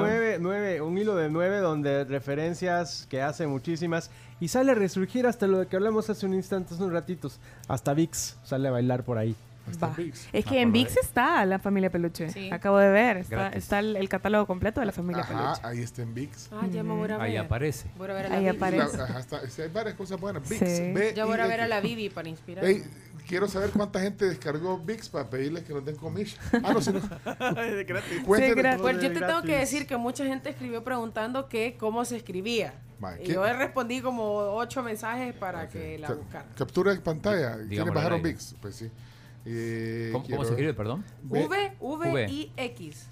Nueve, nueve- un hilo de nueve donde referencias que hace muchísimas y sale a resurgir hasta lo que hablamos hace un instante, hace unos ratitos. Hasta VIX sale a bailar por ahí. Va. Es que Ah, en VIX está la familia Peluche. Sí. Acabo de ver. Está, Gratis. está el, el catálogo completo de la familia Ajá, Peluche. ahí está en VIX. Ah, ya me voy a ver. Ahí aparece. Voy a ver a la Ahí Bibi. aparece. La- ajá, está- sí, hay varias cosas buenas. VIX. Sí. B Ya voy a ver a la. Bibi para inspirar. Ey, quiero saber cuánta gente descargó VIX para pedirles que nos den commission. Ah, no, si no. Cuéntenos. gratis. Pues yo te tengo gratis. que decir que mucha gente escribió preguntando que cómo se escribía. Y ¿qué? yo le respondí como ocho mensajes para que la Ca- buscaran. Captura de pantalla. ¿Quiénes bajaron. VIX? Pues sí. Eh, ¿Cómo, se escribe, perdón? V- V, V. I, X.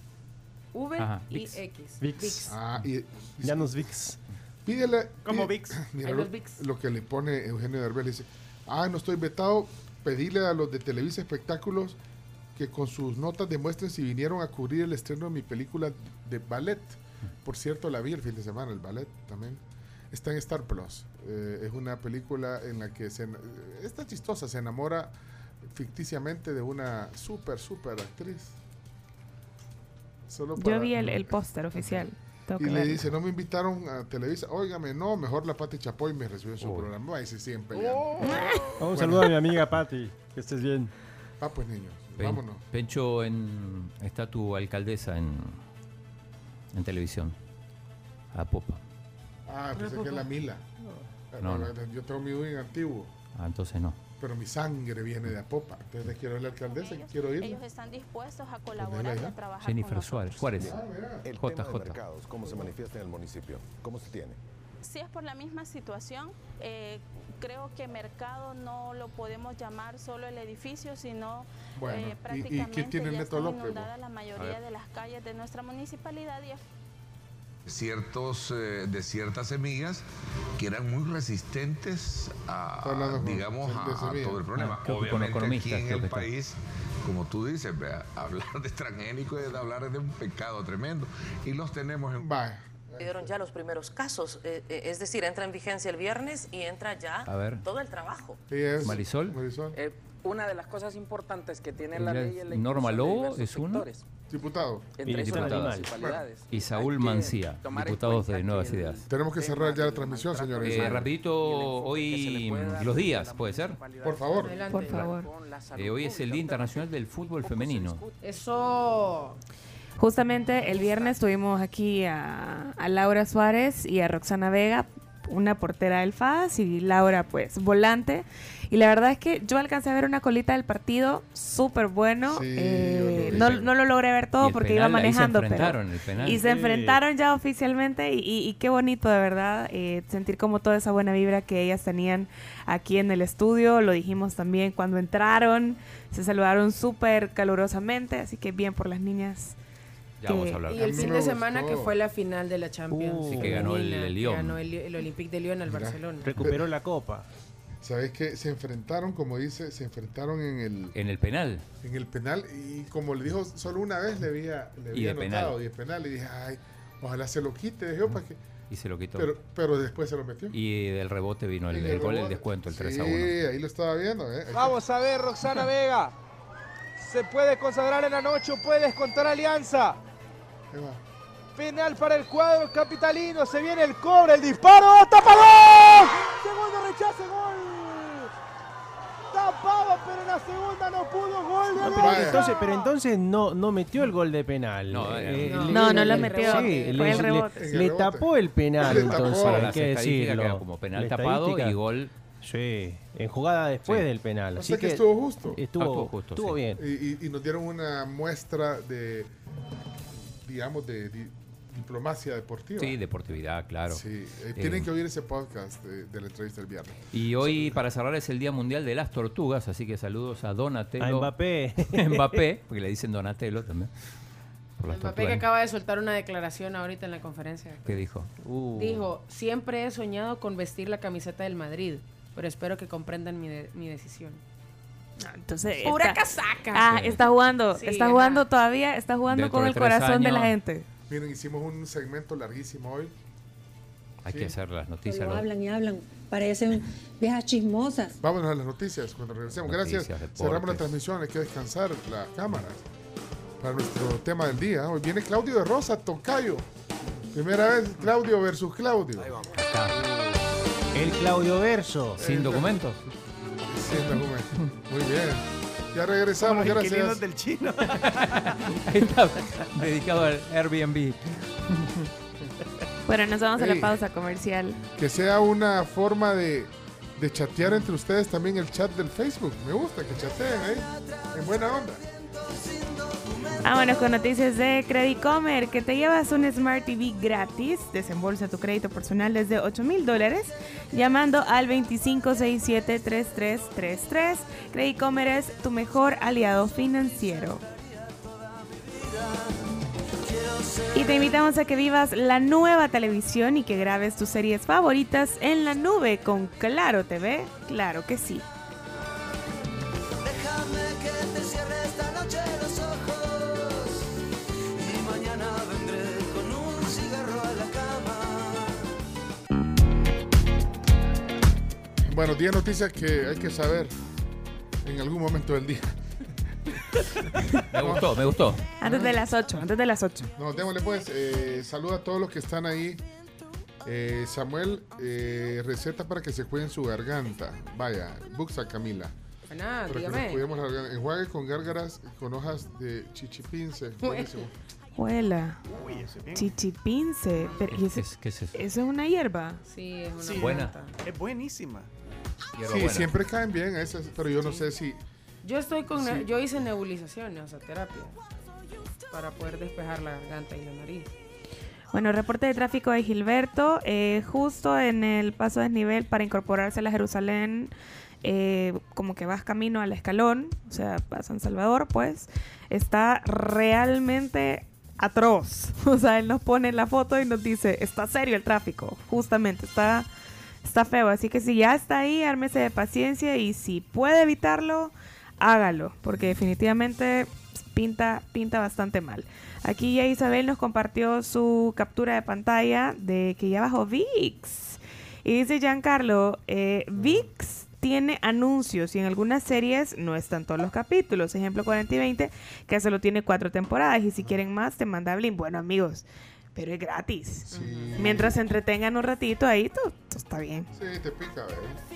V, Ajá, I, VIX. X. VIX. Ah, y, Ya nos VIX. Pídele. Como VIX. Mira, lo, VIX. lo que le pone Eugenio Derbez le dice: Ah, no estoy vetado. Pedirle a los de Televisa Espectáculos que con sus notas demuestren si vinieron a cubrir el estreno de mi película de ballet. Por cierto, la vi el fin de semana, el ballet también. Está en Star Plus. Eh, es una película en la que se, eh, está chistosa, se enamora ficticiamente de una súper, súper actriz. Solo para- Yo vi el, el póster oficial. Tengo y que le verlo. dice, no me invitaron a Televisa. Óigame, no, mejor la Pati Chapoy me recibió en su Uy. programa. Ahí sí, siempre. peleando. Un saludo a mi amiga Patti, que estés bien. Ah, pues niños, Pen- vámonos. Pencho, en, está tu alcaldesa en, en televisión. A Popa. Ah, pensé que es la Mila. No, no. Yo tengo mi en antiguo, Ah, entonces no. Pero mi sangre viene de Apopa. Entonces quiero ver la alcaldesa, quiero ir. Ellos están dispuestos a colaborar y a trabajar Jennifer con Suárez. nosotros. Suárez. El tema de JJ. mercados, ¿cómo se manifiesta en el municipio? ¿Cómo se tiene? Si es por la misma situación, eh, creo que mercado no lo podemos llamar solo el edificio, sino Bueno, ¿y- y eh, prácticamente tiene ya inundadas vos? la mayoría de las calles de nuestra municipalidad y es ciertos, eh, de ciertas semillas que eran muy resistentes a, digamos, a, a todo el problema. Ah, Obviamente aquí en el país, como tú dices, vea, hablar de transgénico es hablar de un pecado tremendo. Y los tenemos en... dieron ya los primeros casos, eh, eh, es decir, entra en vigencia el viernes y entra ya A ver. todo el trabajo. Marisol. Eh, una de las cosas importantes que tiene la ley es la Norma inclusión de Lobo diversos es uno. sectores. Diputado. Entre municipalidades. Y Saúl Mancía, diputados de Nuevas Ideas. Tenemos que cerrar ya la transmisión, señores. Eh, rapidito, hoy los días, ¿puede ser? Por favor. Adelante. Por favor. Eh, hoy es el Día Internacional del Fútbol Femenino. Eso. Justamente el viernes tuvimos aquí a, a Laura Suárez y a Roxana Vega, una portera del FAS y Laura pues volante. Y la verdad es que yo alcancé a ver una colita del partido súper bueno. Sí, Eh, lo no, no lo logré ver todo porque iba ahí se manejando. pero- enfrentaron, el penal. y se Sí. enfrentaron ya oficialmente y, y- y qué bonito de verdad eh, sentir como toda esa buena vibra que ellas tenían aquí en el estudio. Lo dijimos también cuando entraron. Se saludaron súper calurosamente, así que bien por las niñas. Ya que- vamos a hablar. Y el fin de semana que fue la final de la Champions. Sí, que ganó el- el que Lyon. Ganó el, el Olympique de Lyon al. Barcelona. Recuperó la copa. ¿Sabes qué? Se enfrentaron, como dice, se enfrentaron en el... En el penal. En el penal y como le dijo, solo una vez le había, le Y había de anotado penal. y de penal y dije, ay, ojalá se lo quite, dije, para que... Y se lo quitó. Pero, pero después se lo metió. y del rebote vino el, el gol, el descuento, el 3 Sí, a 1. ahí lo estaba viendo, ¿eh? Vamos a ver, Roxana Vega. ¿Se puede consagrar en la noche o puede descontar Alianza? Penal para el cuadro capitalino. Se viene el cobre, el disparo. ¡Tapador! Segundo rechazo, gol. Tapado, pero en la segunda no pudo. Gol de No, pero entonces, pero entonces no, no metió el gol de penal. No, Eh, no. le- No, no le- lo metió, Sí, fue le, el rebote. tapó el penal, Le entonces, Para hay que decirlo. como penal tapado y gol. Sí, en jugada después Sí. del penal. O Así sea que que estuvo justo. Estuvo, Ah, estuvo justo, estuvo sí. bien. Y, y- y nos dieron una muestra de, digamos, de, di- diplomacia deportiva. Sí, deportividad, claro. Sí, eh, Eh, tienen que oír ese podcast de, de la entrevista del viernes. Y hoy, para cerrar, es el Día Mundial de las Tortugas, así que saludos a Donatello. A Mbappé. Mbappé, porque le dicen Donatello también. Por las Mbappé que acaba de soltar una declaración ahorita en la conferencia. ¿Qué dijo? Uh, Dijo, siempre he soñado con vestir la camiseta del Madrid, pero espero que comprendan mi, de- mi decisión. Entonces, Pura está- casaca. Ah, Sí. está jugando, Sí, está ajá. jugando todavía, está jugando Dentro con el corazón de la gente. Miren, hicimos un segmento larguísimo hoy. Hay Sí. que hacer las noticias. Hablan y hablan, parecen viejas chismosas. Vámonos a las noticias cuando regresemos. Gracias. Deportes. Cerramos la transmisión, hay que descansar la cámara. Para nuestro tema del día. Hoy viene Claudio de Rosa, Tocayo. Primera vez Claudio versus Claudio. El Claudio Verso. Sin documentos. Muy bien. Ya regresamos, Como los inquilinos gracias. del chino. Ahí está, dedicado al Airbnb. Bueno, nos vamos a la pausa comercial. Que sea una forma de, de chatear entre ustedes también el chat del Facebook. Me gusta que chateen ahí. En buena onda. Vámonos con noticias de Credicomer, que te llevas un Smart TV gratis. Desembolsa tu crédito personal desde 8 mil dólares llamando al 2567-3333. Credicomer es tu mejor aliado financiero. Y te invitamos a que vivas la nueva televisión y que grabes tus series favoritas en la nube con Claro TV. Claro que sí. Bueno, 10 noticias que hay que saber en algún momento del día. Me gustó, me gustó. Antes de las 8, antes de las 8. No, démosle pues. Eh, saluda a todos los que están ahí. Eh, Samuel, eh, receta para que se cuiden su garganta. Vaya, buxa Camila. Buena, Para que nos dígame. cuidemos la garganta. Enjuague con gárgaras con hojas de chichipince. Buenísimo. Huela. Uy, ese es bien. Chichipince. Pero, ¿y ese- ¿Qué es, qué es eso? ¿Eso es una hierba? Sí, es una Sí, Buena. Es buenísima. Sí, buena. siempre caen bien esas, pero yo no sé si. Yo estoy con, Sí. yo hice nebulizaciones, o sea, terapia, para poder despejar la garganta y la nariz. Bueno, reporte de tráfico de Gilberto. eh, justo en el paso a desnivel para incorporarse a la Jerusalén, eh, como que vas camino al escalón, o sea, a San Salvador, pues, está realmente atroz. O sea, él nos pone la foto y nos dice, está serio el tráfico. Justamente, está, está feo. Así que si ya está ahí, ármese de paciencia y si puede evitarlo, hágalo. Porque definitivamente pinta, pinta bastante mal. Aquí ya Isabel nos compartió su captura de pantalla de que ya bajó VIX. Y dice Giancarlo, eh, VIX tiene anuncios y en algunas series no están todos los capítulos. Ejemplo 40 y 20, que solo tiene cuatro temporadas y si quieren más te manda Blin. Bueno amigos, pero es gratis. Mientras se entretengan un ratito ahí, todo, todo está bien. Sí, te pica, ¿eh?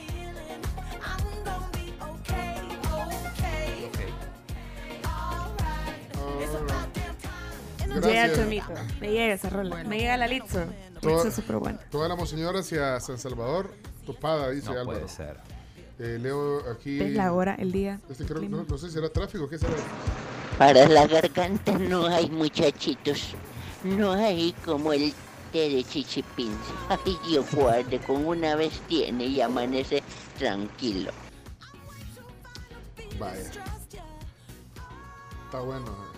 Llega Gracias. Chomito, me llega esa rola, me llega la Litzo. Toda- Litzo es súper buena. Toda la monseñora hacia San Salvador, topada, dice No Álvaro. puede ser. Eh, leo aquí. Es la hora, el día. Este creo, no, no sé si era tráfico, ¿qué será? Para la garganta no hay muchachitos. No hay como el té de chichipins. Ay, Dios guarde, con una vez tiene y amanece tranquilo. Vaya. Está bueno.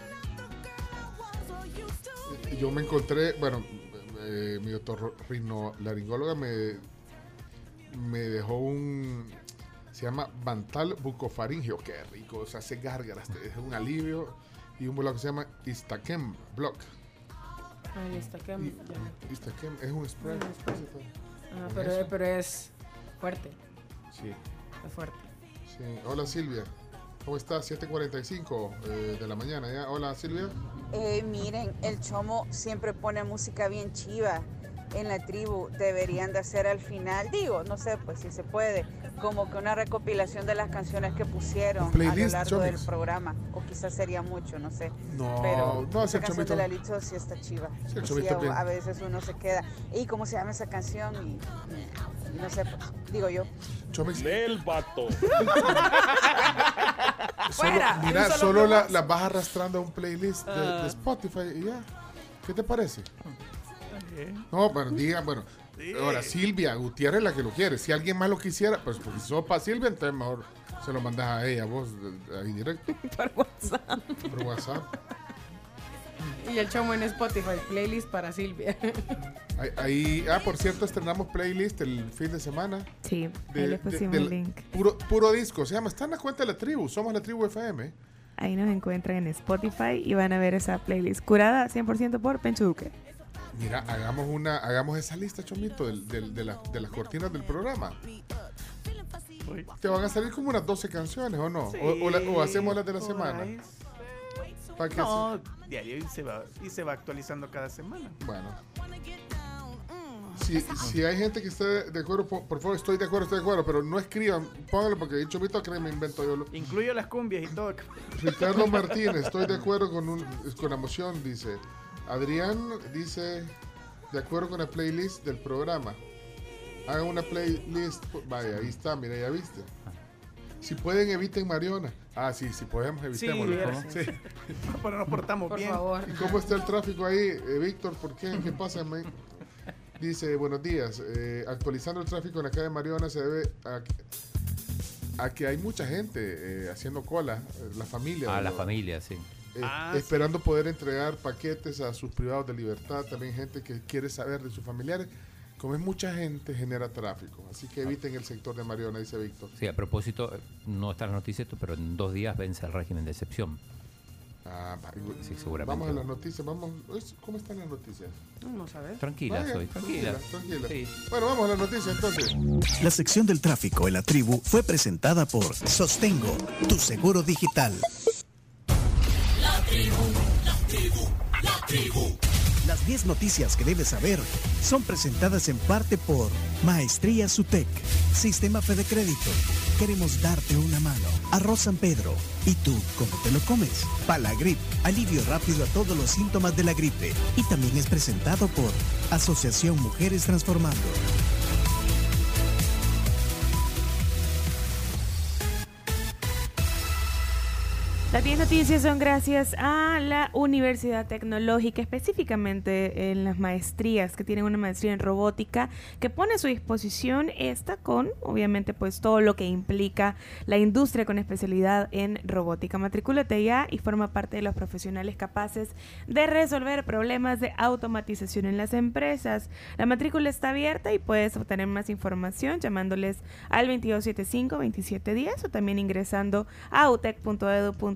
Yo me encontré, bueno, eh, mi otorrinolaringóloga me, me dejó un, se llama Bantal bucofaringeo, qué rico, o sea, hace gárgaras, es un alivio, y un bloque que se llama Istaquem Block. Está, que ya. Istaquem es un spray. Ah, Con pero, eso. pero es fuerte. Sí. Es fuerte. Sí. Hola Silvia, ¿cómo estás? 7.45 eh, de la mañana ya. Hola Silvia. Eh, miren, el Chomo siempre pone música bien chiva en la tribu. Deberían de hacer al final, digo, no sé, pues si se puede, como que una recopilación de las canciones que pusieron a lo largo del programa. O quizás sería mucho, no sé. No, Pero no, esa canción Chomito- de la Litzo sí está chiva. Sí, el Chomito a, a veces uno se queda, ¿y cómo se llama esa canción? Y, y- y no sé, pues, digo yo. Del vato. Fuera, mira, solo la- vas arrastrando a un playlist de, Ah. de Spotify y ya. ¿Qué te parece? No, pero diga, bueno. Ahora, Silvia Gutiérrez es la que lo quiere. Si alguien más lo quisiera, pues porque para Silvia, entonces mejor se lo mandas a ella, vos, ahí directo. Por WhatsApp. Por WhatsApp. Y el Chomo en Spotify, playlist para Silvia. Ahí, ahí- ah, por cierto, estrenamos playlist el fin de semana. Sí, De- ahí le de- pusimos del el link. Puro, puro disco. Se llama, está en la cuenta de la tribu. Somos la tribu FM. Ahí nos encuentran en Spotify y van a ver esa playlist curada 100% por Pencho Duque. Mira, hagamos una, hagamos esa lista, Chomito, del- del- de, la- de las cortinas del programa. Te van a salir como unas 12 canciones, ¿o no? O, o la- o hacemos las de la semana. ahí. Pa' que No, diario y se va, y se va actualizando cada semana. Bueno. Si, si hay gente que esté de acuerdo, por, por favor, estoy de acuerdo, estoy de acuerdo, pero no escriban, pónganlo porque el Chomito cree me invento yo. Lo. Incluyo las cumbias y todo. Ricardo Martínez, estoy de acuerdo con, un, con la moción, dice. Adrián dice, de acuerdo con la playlist del programa. Hagan una playlist. Vaya, ahí está, mira, ya viste. Si pueden, eviten Mariona. Ah, sí, si podemos, evitémoslo. Sí. sí. Pero nos portamos Por bien. favor. ¿Y cómo está el tráfico ahí, eh, Víctor? ¿Por qué? ¿Qué pasa, man? Dice, buenos días. eh, actualizando el tráfico en la calle Mariona se debe a, que- a que hay mucha gente eh, haciendo cola, la familia. A de la los- familia, sí. Eh, Ah, esperando poder entregar paquetes a sus privados de libertad. También gente que quiere saber de sus familiares. Como es mucha gente, genera tráfico. Así que eviten el sector de Mariona, dice Víctor. Sí, a propósito, eh, no está en la noticia esto, pero en dos días vence el régimen de excepción. Ah, va- Sí, seguramente. Vamos a las noticias. Vamos, ¿Cómo están las noticias? Vamos a ver. Tranquila Vaya, soy, tranquila. tranquila. Bueno, vamos a las noticias entonces. La sección del tráfico en la tribu fue presentada por Sostengo, tu seguro digital. Las 10 noticias que debes saber son presentadas en parte por Maestría Sutec, Sistema Fede Crédito. Queremos darte una mano. Arroz San Pedro. ¿Y tú cómo te lo comes? Palagrip, alivio rápido a todos los síntomas de la gripe. Y también es presentado por Asociación Mujeres Transformando. Las 10 noticias son gracias a la Universidad Tecnológica, específicamente en las maestrías, que tienen una maestría en robótica, que pone a su disposición esta con, obviamente, pues todo lo que implica la industria con especialidad en robótica. Matricúlate ya y forma parte de los profesionales capaces de resolver problemas de automatización en las empresas. La matrícula está abierta y puedes obtener más información llamándoles al 2275-2710 o también ingresando a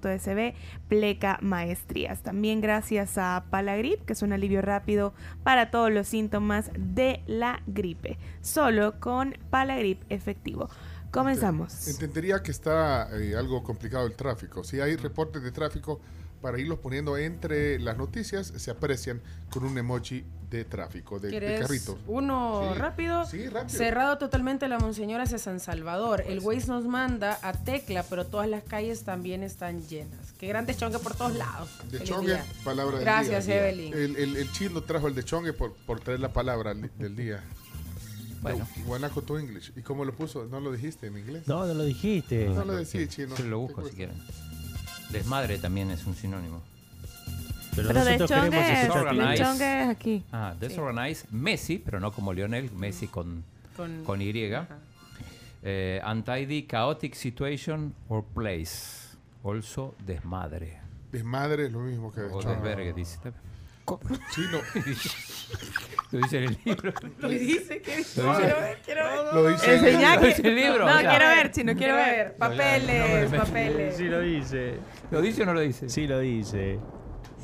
utec.edu.sb pleca maestrías. También gracias a Palagrip, que es un alivio rápido para todos los síntomas de la gripe. Solo con Palagrip efectivo. Comenzamos. Entendería que está eh, algo complicado el tráfico. Si hay reportes de tráfico, para irlos poniendo entre las noticias, se aprecian con un emoji de tráfico, de, de ¿Quieres carrito. Uno Sí. rápido. Sí, rápido. Cerrado totalmente la Monseñor hacia San Salvador. El Waze nos manda a Tecla, pero todas las calles también están llenas. Qué grandes chongue por todos lados. De Feliz chongue, día. palabra del Gracias, día. Evelyn. El, el, el chino trajo el de chongue por, por traer la palabra del día. Bueno. Guanaco to English. ¿Y cómo lo puso? ¿No lo dijiste en inglés? No, no lo dijiste. No lo decís, chino. Yo lo busco si quieren. Desmadre también es un sinónimo. Pero, Pero de nosotros queremos de Disorganized. chongue es aquí. Ah, Disorganized Messi, pero no como Lionel, Messi con, Con- con Y. Eh, untidy, chaotic situation or place. Also desmadre. Desmadre es lo mismo que O desvergue, dice. Chino. Lo dice en el libro. Lo dice que Lo dice- Quiero ver, quiero ver. Lo dice en Enseñá que- el libro. No, o sea. quiero ver, chino, quiero ver. Papeles, papeles. Sí lo dice. ¿Lo dice o no lo dice? Sí lo dice.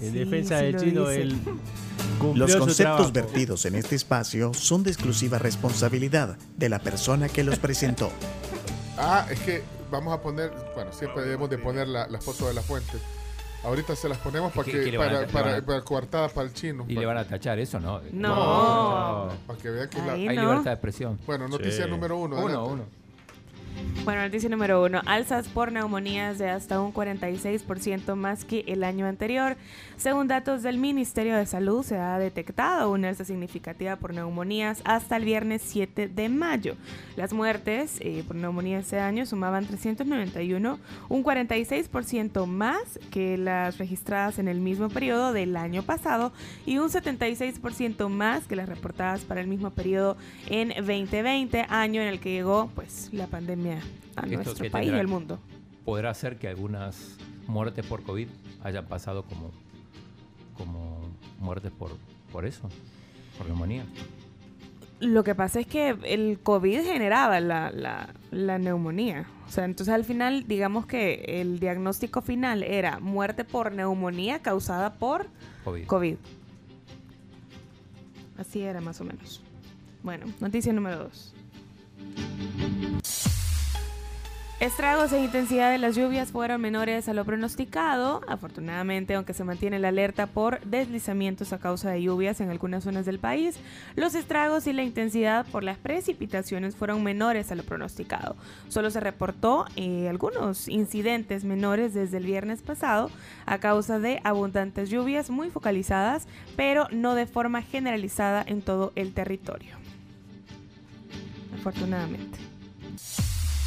En Sí, defensa sí del chino, cumplió Los conceptos vertidos en este espacio son de exclusiva responsabilidad de la persona que los presentó. Ah, es que vamos a poner, bueno, siempre debemos de poner la, la foto de la fuente. Ahorita se las ponemos para ¿Qué- que, a- para, para, para coartada para el chino. Y le van a tachar eso, ¿no? No. Para que vean que la... Ahí Hay no. libertad de expresión. Bueno, noticia Sí. número uno. Uno, adelante. uno. Bueno, noticia número uno. Alzas por neumonías de hasta un 46% más que el año anterior. Según datos del Ministerio de Salud, se ha detectado una alza significativa por neumonías hasta el viernes 7 de mayo. Las muertes eh, por neumonía ese año sumaban 391, un 46% más que las registradas en el mismo periodo del año pasado y un 76% más que las reportadas para el mismo periodo en 2020, año en el que llegó pues la pandemia a Esto nuestro que país y tendrá- al mundo. ¿Podrá ser que algunas muertes por COVID hayan pasado como, como muertes por, por eso? Por neumonía. Lo que pasa es que el COVID generaba la, la- la neumonía. O sea, entonces al final, digamos que el diagnóstico final era muerte por neumonía causada por COVID. COVID. Así era más o menos. Bueno, noticia número dos. Estragos e intensidad de las lluvias fueron menores a lo pronosticado. Afortunadamente, aunque se mantiene la alerta por deslizamientos a causa de lluvias en algunas zonas del país, los estragos y la intensidad por las precipitaciones fueron menores a lo pronosticado. Solo se reportó eh, algunos incidentes menores desde el viernes pasado a causa de abundantes lluvias muy focalizadas, pero no de forma generalizada en todo el territorio. Afortunadamente.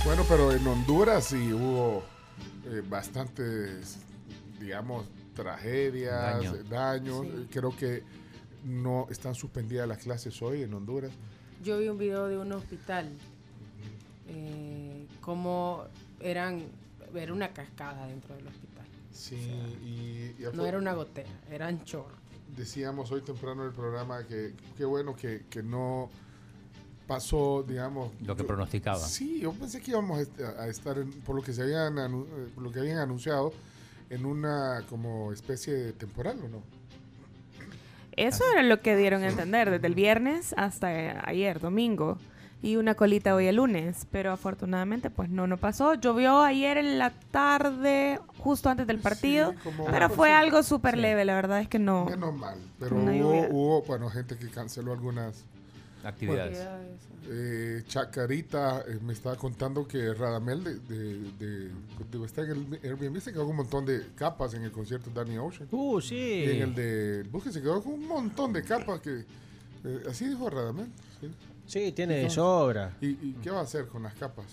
Bueno, pero en Honduras sí hubo eh, bastantes, digamos, tragedias, Daño. eh, daños. Sí. Eh, Creo que no están suspendidas las clases hoy en Honduras. Yo vi un video de un hospital. Eh, como eran. Era una cascada dentro del hospital. Sí, y, y No era una gotera, eran chorros. decíamos hoy temprano en el programa que qué bueno que, que no pasó, digamos... Lo que yo- pronosticaba. Sí, yo pensé que íbamos a est- a estar, en- por lo que se habían, anu- por lo que habían anunciado, en una como especie de temporal, ¿o no? Eso era lo que dieron a entender desde el viernes hasta ayer, domingo. Y una colita hoy el lunes. Pero afortunadamente, pues no, no pasó. Llovió ayer en la tarde, justo antes del partido. como- pero fue Sí. algo súper Sí. leve, la verdad es que no. Menos mal, pero hubo, hubo, bueno, gente que canceló algunas Actividades. Eh, Chacarita eh, me estaba contando que Radamel de, de, de- de- está en el Airbnb se quedó con un montón de capas en el concierto de Danny Ocean. Uh, sí. Y en el de Busque se quedó con un montón de capas que eh, así dijo Radamel. Sí. Sí, tiene ¿Y de cómo- sobra. ¿Y, y qué va a hacer con las capas?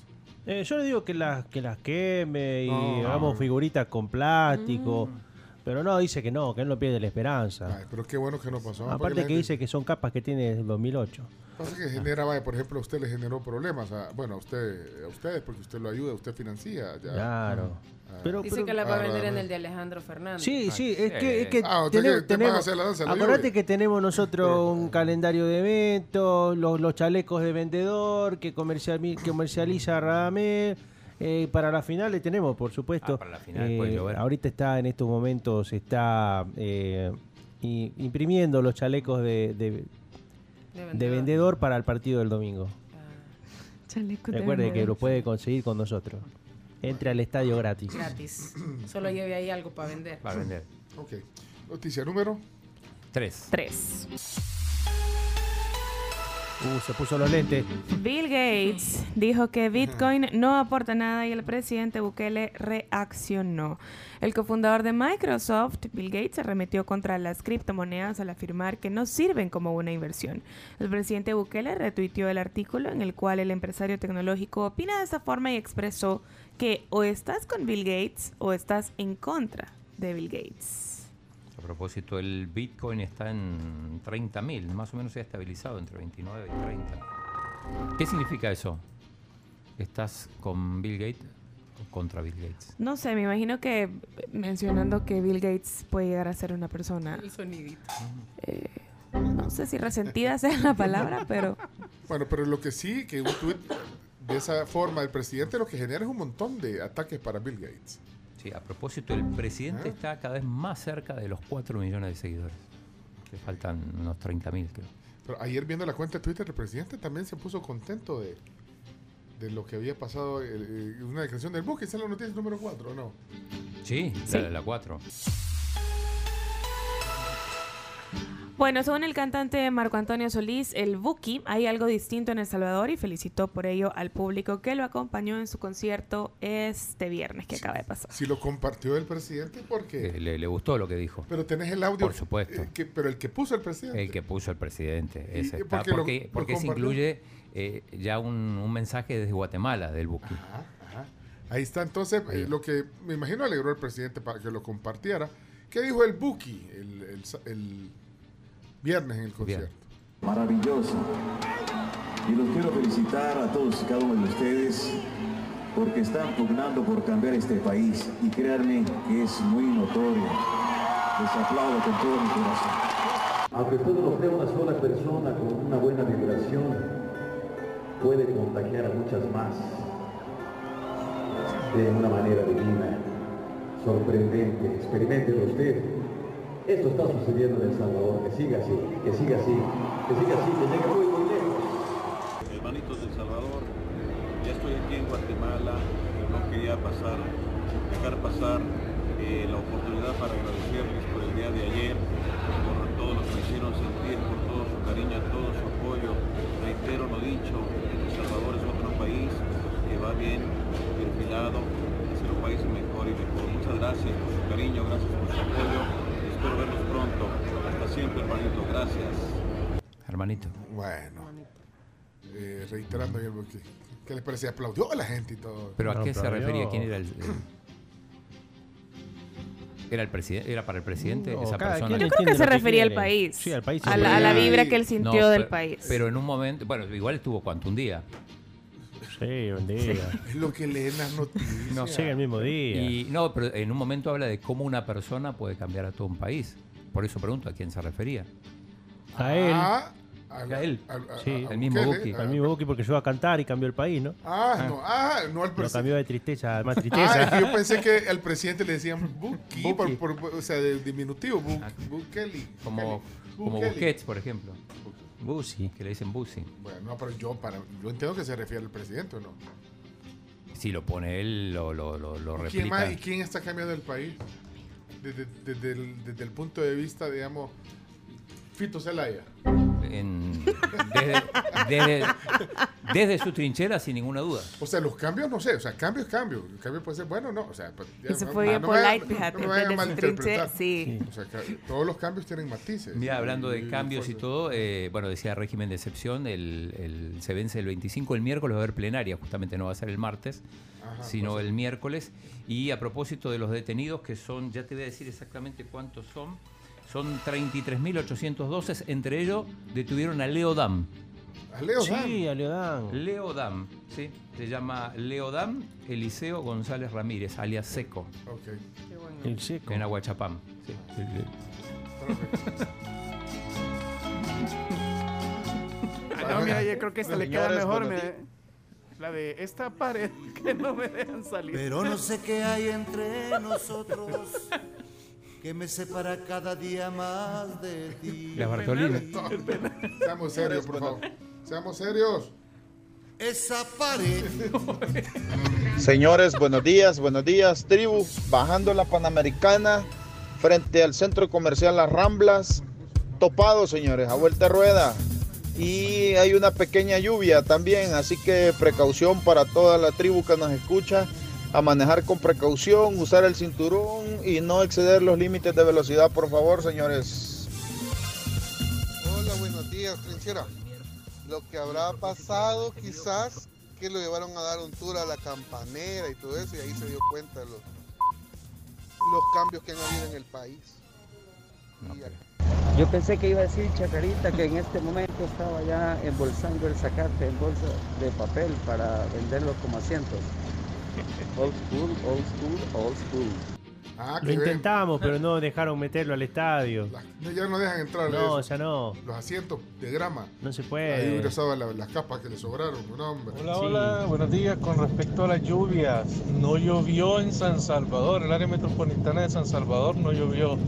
Eh, yo le digo que las que las queme y No. hagamos figuritas con plástico. Mm. Pero no, dice que no, que él no pierde la esperanza. Ay, pero qué bueno que no pasó. Aparte que gente- dice que son capas que tiene desde el 2008. Pasa que genera, vaya, por ejemplo, a usted le generó problemas. A, bueno, a usted, a ustedes, porque usted lo ayuda, usted financia. ya. Claro. Ah. Pero- Dice pero- que la va a Ah, vender en ah, el de Alejandro Fernández. Sí, sí, es que, es que Ah, tenemos, que la danza de la acordate que tenemos nosotros un calendario de eventos, los, los chalecos de vendedor que, comerciali- que comercializa Radamel. Eh, para la final le tenemos, por supuesto. Ah, para la final Eh, puede llover. ahorita está en estos momentos está eh, imprimiendo los chalecos de, de- de vendedor. para el partido del domingo. Chaleco de Recuerde que lo puede conseguir con nosotros. Entre al estadio gratis. Gratis. Solo lleve ahí algo para vender. Para vender. Ok. Noticia número Tres. Tres. Uh, se puso los lentes. Bill Gates dijo que Bitcoin no aporta nada y el presidente Bukele reaccionó. El cofundador de Microsoft, Bill Gates, se arremetió contra las criptomonedas al afirmar que no sirven como una inversión. El presidente Bukele retuiteó el artículo en el cual el empresario tecnológico opina de esa forma y expresó que o estás con Bill Gates o estás en contra de Bill Gates. A propósito, el Bitcoin está en 30.000, más o menos se ha estabilizado entre 29 y 30. ¿Qué significa eso? ¿Estás con Bill Gates o contra Bill Gates? No sé, me imagino que mencionando que Bill Gates puede llegar a ser una persona El sonidito. eh, no sé si resentida sea la palabra, pero Bueno, pero lo que sí, que un tweet de esa forma del presidente lo que genera es un montón de ataques para Bill Gates. Sí, a propósito, el presidente Ah. está cada vez más cerca de los 4 millones de seguidores. Le faltan unos 30.000, creo. Pero ayer viendo la cuenta de Twitter, el presidente también se puso contento de, de lo que había pasado. eh, eh, una declaración del buque, esa es la noticia número 4, ¿no? Sí, Sí. la de la 4. Bueno, según el cantante Marco Antonio Solís, el Buki, hay algo distinto en El Salvador y felicitó por ello al público que lo acompañó en su concierto este viernes que acaba de pasar. Si lo compartió el presidente, ¿por qué? Eh, Le, le gustó lo que dijo. Pero tenés el audio. Por supuesto. eh, que- pero el que puso el presidente. El que puso el presidente. ¿Y- ese y está, por qué lo- porque lo porque se incluye eh, ya un, un mensaje desde Guatemala del Buki. Ajá, ajá. Ahí está entonces eh, lo que me imagino alegró al presidente para que lo compartiera. ¿Qué dijo el Buki el, el el viernes en el concierto? Maravilloso. Y los quiero felicitar a todos y cada uno de ustedes porque están pugnando por cambiar este país y créanme que es muy notorio. Les aplaudo con todo mi corazón. Aunque usted no sea una sola persona con una buena vibración, puede contagiar a muchas más de una manera divina, sorprendente. Experimentelo usted. Esto está sucediendo en El Salvador. Que siga así, que siga así, que siga así, que llegue muy, muy lejos. Hermanitos de El Salvador, ya estoy aquí en Guatemala, pero no quería pasar, dejar pasar eh, la oportunidad para agradecerles por el día de ayer, por todo lo que me hicieron sentir, por todo su cariño, todo su apoyo. Reitero lo dicho, El Salvador es otro país que va bien perfilado, a ser un país mejor y mejor. Muchas gracias por su cariño, gracias por su apoyo. y Espero verlos pronto. Hasta siempre, hermanito. Gracias. Hermanito. Bueno. Eh, reiterando ayer, Buki. ¿Qué les parecía? Aplaudió a la gente y todo. ¿Pero a qué se refería? ¿Quién era el...? el- ¿Era, el presidente, ¿Era para el presidente No, esa cada persona? quien Yo creo que se lo que refería al quiere. país. Sí, al país. A la, a la Sí. vibra que él sintió No, del pero- país. Pero en un momento, bueno, igual estuvo cuánto, un día. Sí, buen día. Es lo que leen las noticias. No Sí, el mismo día. Y no, pero en un momento habla de cómo una persona puede cambiar a todo un país. Por eso pregunto a quién se refería. A él. Ah, a, A él. a- a- Sí, a el mismo Buki. Al mismo Buki porque yo a cantar y cambió el país, ¿no? Ah, no, ah, no al Lo presidente. cambió de tristeza más Ah, tristeza. que yo pensé que al presidente le decían Buki, Buki. por- por- o sea, de diminutivo, Bu- Ah. Bukele. Como, Bukele. como. Busquets, por ejemplo. Busi. Que le dicen Busi. Bueno, no, pero yo, para, yo entiendo que se refiere al presidente, ¿o no? Si lo pone él, lo, lo, lo, lo ¿Quién replica. más, ¿Y quién está cambiando el país? Desde, desde el, desde el punto de vista, digamos, Fito Zelaya. En- desde, desde- desde su trinchera, sin ninguna duda. O sea, los cambios, no sé, o sea, cambio es cambio. El cambio puede ser bueno o no. O sea, pues, ya Eso no- fue no bien me vayan- polite, fíjate, no me vayan a desde su malinterpretar. trinche- sí. O sea, todos los cambios tienen matices. Mira, hablando Y- de y cambios y todo, eh, bueno, decía régimen de excepción, el, el- se vence el 25, el miércoles va a haber plenaria, justamente no va a ser el martes, Ajá, sino pues, el miércoles. Y a propósito de los detenidos, que son, ya te voy a decir exactamente cuántos son, son 33.812, entre ellos detuvieron a Leo Dam. A Leo Sí, a Leodán. Leo Dam, sí, se llama Leo Dam Eliseo González Ramírez, alias Seco, Ok. El seco. en Aguachapam. sí. Ah, no, mira, yo creo que esta le queda mejor. me- La de esta pared que no me dejan salir. Pero no sé qué hay entre nosotros que me separa cada día más de ti. La Bartolina. Seamos serios, por favor. Seamos serios. Esa pared. Señores, buenos días, buenos días, tribu. Bajando la Panamericana frente al centro comercial Las Ramblas. Topado, señores, a vuelta de rueda. Y hay una pequeña lluvia también, así que precaución para toda la tribu que nos escucha. A manejar con precaución, usar el cinturón y no exceder los límites de velocidad, por favor, señores. Hola, buenos días, trinchera. Lo que habrá pasado quizás que lo llevaron a dar un tour a la campanera y todo eso y ahí se dio cuenta de los, los cambios que han habido en el país. Yo pensé que iba a decir Chacarita que en este momento estaba ya embolsando el zacate en bolsa de papel para venderlo como asientos. Old school, old school, old school. Ah, Lo intentamos, pero no dejaron meterlo al estadio. Ya no dejan entrar. No, ya no. Los asientos de grama. No se Ahí puede. hubiera usado la- las capas que le sobraron. No, hombre. Hola, hola, buenos días. Con respecto a las lluvias, no llovió en San Salvador, el área metropolitana de San Salvador no llovió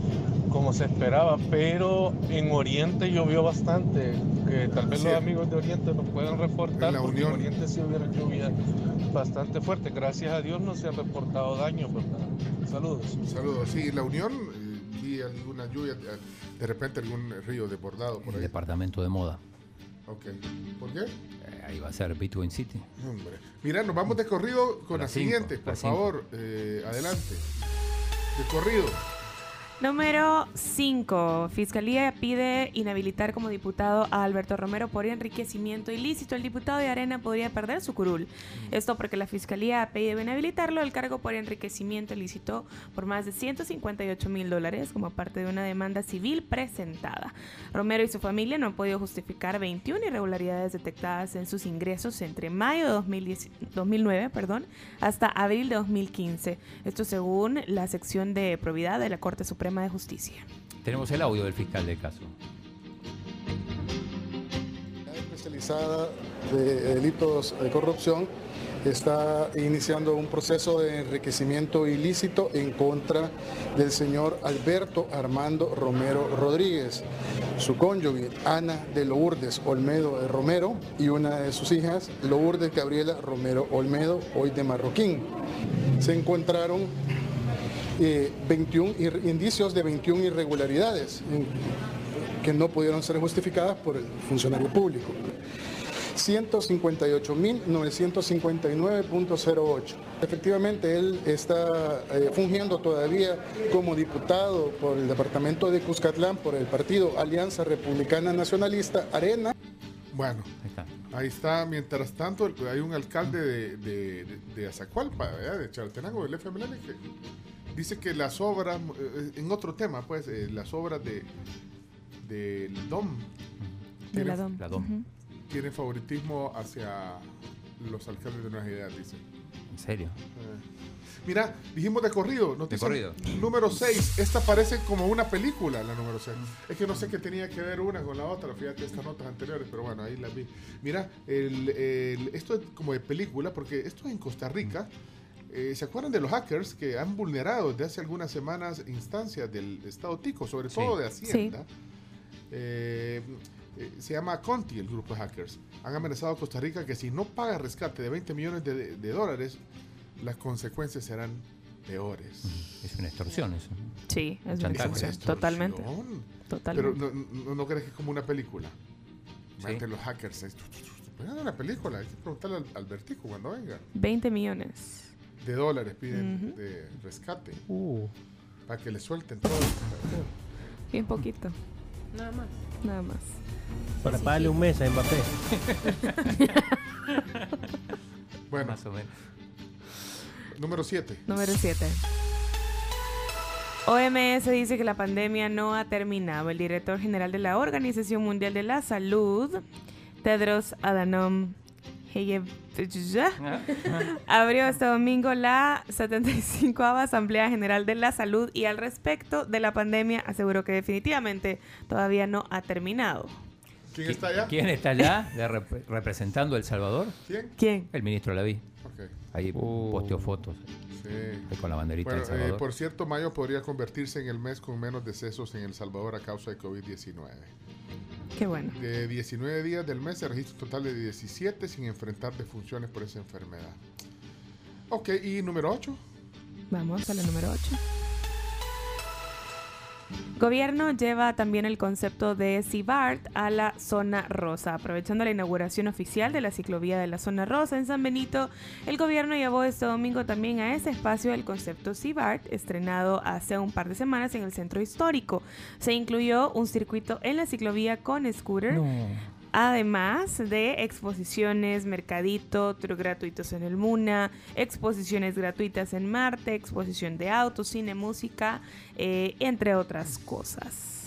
como se esperaba, pero en Oriente llovió bastante. Que tal vez Sí. los amigos de Oriente nos puedan reportar, En la porque en Unión. Oriente sí hubiera lluvia bastante fuerte. Gracias a Dios no se han reportado daños, ¿verdad? Saludos. Saludos. Sí, la Unión, eh, vi alguna lluvia, eh, de repente algún río desbordado por El ahí. departamento de moda. Ok. ¿Por qué? Eh, ahí va a ser Bitcoin City. Hombre. Mira, nos vamos de corrido con Las las cinco, siguientes, por favor. Eh, adelante. De corrido. Número 5. Fiscalía pide inhabilitar como diputado a Alberto Romero por enriquecimiento ilícito. El diputado de Arena podría perder su curul. Esto porque la Fiscalía ha pedido inhabilitarlo del cargo por enriquecimiento ilícito por más de 158 mil dólares como parte de una demanda civil presentada. Romero y su familia no han podido justificar 21 irregularidades detectadas en sus ingresos entre mayo de 2010 2009 perdón, hasta abril de 2015. Esto según la sección de probidad de la Corte Suprema de Justicia. Tenemos el audio del fiscal del caso. especializada de delitos de corrupción está iniciando un proceso de enriquecimiento ilícito en contra del señor Alberto Armando Romero Rodríguez, su cónyuge Ana de Lourdes Olmedo de Romero y una de sus hijas Lourdes Gabriela Romero Olmedo, hoy de Marroquín. Se encontraron eh, 21 ir- indicios de 21 irregularidades en- que no pudieron ser justificadas por el funcionario público. 158.959.08. Efectivamente, él está eh, fungiendo todavía como diputado por el departamento de Cuscatlán por el partido Alianza Republicana Nacionalista Arena. Bueno, ahí está. Mientras tanto, el- hay un alcalde de, de, de- de Azacualpa, ¿verdad? de Chalatenango, del FMLN, que dice que las obras, eh, en otro tema, pues, eh, las obras de del DOM De la DOM. La DOM. Ujú. tienen favoritismo hacia los alcaldes de Nueva Ideas, dice. ¿En serio? Eh, Mira, dijimos de corrido. Noticia corrido. Número 6. Esta parece como una película, la número 6. Es que no sé qué tenía que ver una con la otra. Fíjate estas notas anteriores, pero bueno, ahí las vi. Mira, el- el- esto es como de película, porque esto es en Costa Rica. Eh, ¿Se acuerdan de los hackers que han vulnerado desde hace algunas semanas instancias del Estado Tico, sobre Sí. todo de Hacienda? Eh, eh, se llama Conti, el grupo de hackers. Han amenazado a Costa Rica que si no paga rescate de 20 millones de, de dólares, las consecuencias serán peores. Es una extorsión eso. Sí, es una extorsión, totalmente. Pero Totalmente. no, no, no crees que es como una película. Imagínate los hackers. pues, es una película. Hay que preguntarle al Albertico cuando venga. 20 millones. De dólares piden de rescate. Uh. Para que le suelten todo. Bien poquito. Nada más. Nada más. Para pagarle un mes a Mbappé. bueno, Más o menos. número 7. Número 7. OMS dice que la pandemia no ha terminado. El director general de la Organización Mundial de la Salud, Tedros Adhanom Ghebreyesus, abrió este domingo la 75 Asamblea General de la Salud y al respecto de la pandemia aseguró que definitivamente todavía no ha terminado. ¿Quién está allá? ¿Quién está allá de rep- representando El Salvador? ¿Quién? ¿Quién? El ministro Laví. Ok. Ahí posteó fotos Sí. ahí con la banderita Bueno, del Salvador. eh, por cierto, mayo podría convertirse en el mes con menos decesos en El Salvador a causa de COVID-19. Qué bueno. De 19 días del mes se registra un total de 17 sin enfrentar defunciones por esa enfermedad. Ok, y número 8. Vamos a la número 8. Gobierno lleva también el concepto de CIBART a la zona rosa. Aprovechando la inauguración oficial de la ciclovía de la zona rosa en San Benito, el gobierno llevó este domingo también a ese espacio el concepto CIBART, estrenado hace un par de semanas en el centro histórico. Se incluyó un circuito en la ciclovía con scooter. Además de exposiciones, mercadito, tour gratuitos en el Muna, exposiciones gratuitas en Marte, exposición de autos, cine, música, eh, entre otras cosas.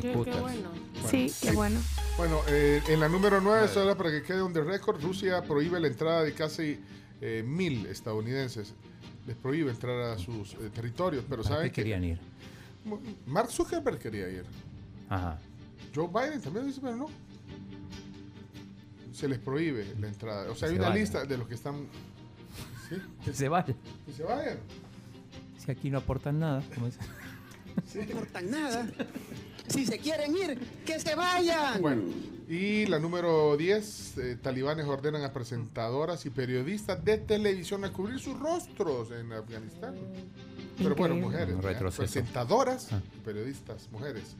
Qué, qué bueno. Sí, qué bueno. Bueno, eh, en la número 9, solo para que quede on the record, Rusia prohíbe la entrada de casi eh, mil estadounidenses. Les prohíbe entrar a sus eh, territorios, pero ¿Para ¿saben qué querían ir? Mark Zuckerberg quería ir. Ajá. Joe Biden también dice, pero no. Se les prohíbe la entrada. O sea, hay Se una vayan. lista de los que están... ¿Sí? Que se vayan. Que se vayan. Si aquí no aportan nada. como dicen. Sí. No aportan nada. Si se quieren ir, que se vayan. Bueno, y la número 10, eh, talibanes ordenan a presentadoras y periodistas de televisión a cubrir sus rostros en Afganistán. Pero bueno, mujeres, presentadoras Ah. y periodistas, mujeres.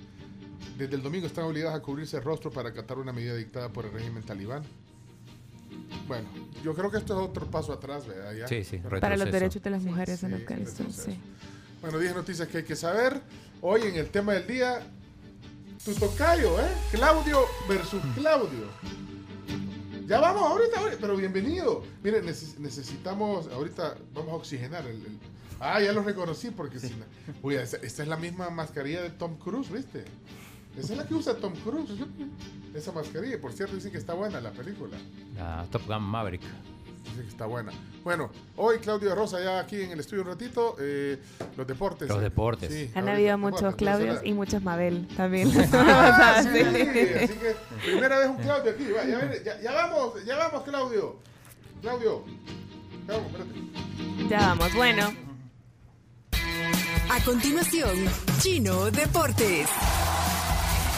Desde el domingo están obligadas a cubrirse el rostro para acatar una medida dictada por el régimen talibán. Bueno, yo creo que esto es otro paso atrás, ¿verdad? Ya. Sí, sí, Para los derechos de las mujeres en Sí, Afganistán, retroceso. sí. Bueno, 10 noticias que hay que saber. Hoy en el tema del día, tu tocayo, ¿eh? Claudio versus Claudio. Ya vamos ahorita, ahorita, pero bienvenido. Miren, neces- necesitamos, ahorita vamos a oxigenar el... el- Ah, ya lo reconocí porque si no- Uy, esta, esta es la misma mascarilla de Tom Cruise, ¿viste? Esa es la que usa Tom Cruise. Esa mascarilla, y por cierto, dicen que está buena la película. La Top Gun Maverick. Dicen que está buena. Bueno, hoy Claudio Rosa ya aquí en el estudio un ratito. eh, los deportes. Los deportes. Sí, Han habido ¿cómo muchos va? Claudios y muchas Mabel también. Ah, sí, Sí. así que primera vez un Claudio aquí. va, ya, ya- ya vamos, ya vamos, Claudio. Claudio. Ya vamos, espérate. Ya vamos, bueno. A continuación, Chino Deportes.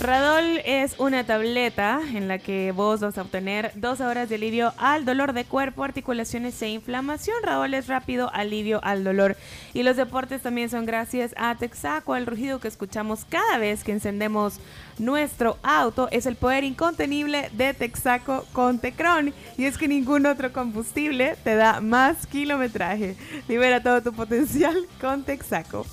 Radol es una tableta en la que vos vas a obtener dos horas de alivio al dolor de cuerpo, articulaciones e inflamación. Radol es rápido alivio al dolor. Y los deportes también son gracias a Texaco. El rugido que escuchamos cada vez que encendemos nuestro auto es el poder incontenible de Texaco con Tecron. Y es que ningún otro combustible te da más kilometraje. Libera todo tu potencial con Texaco.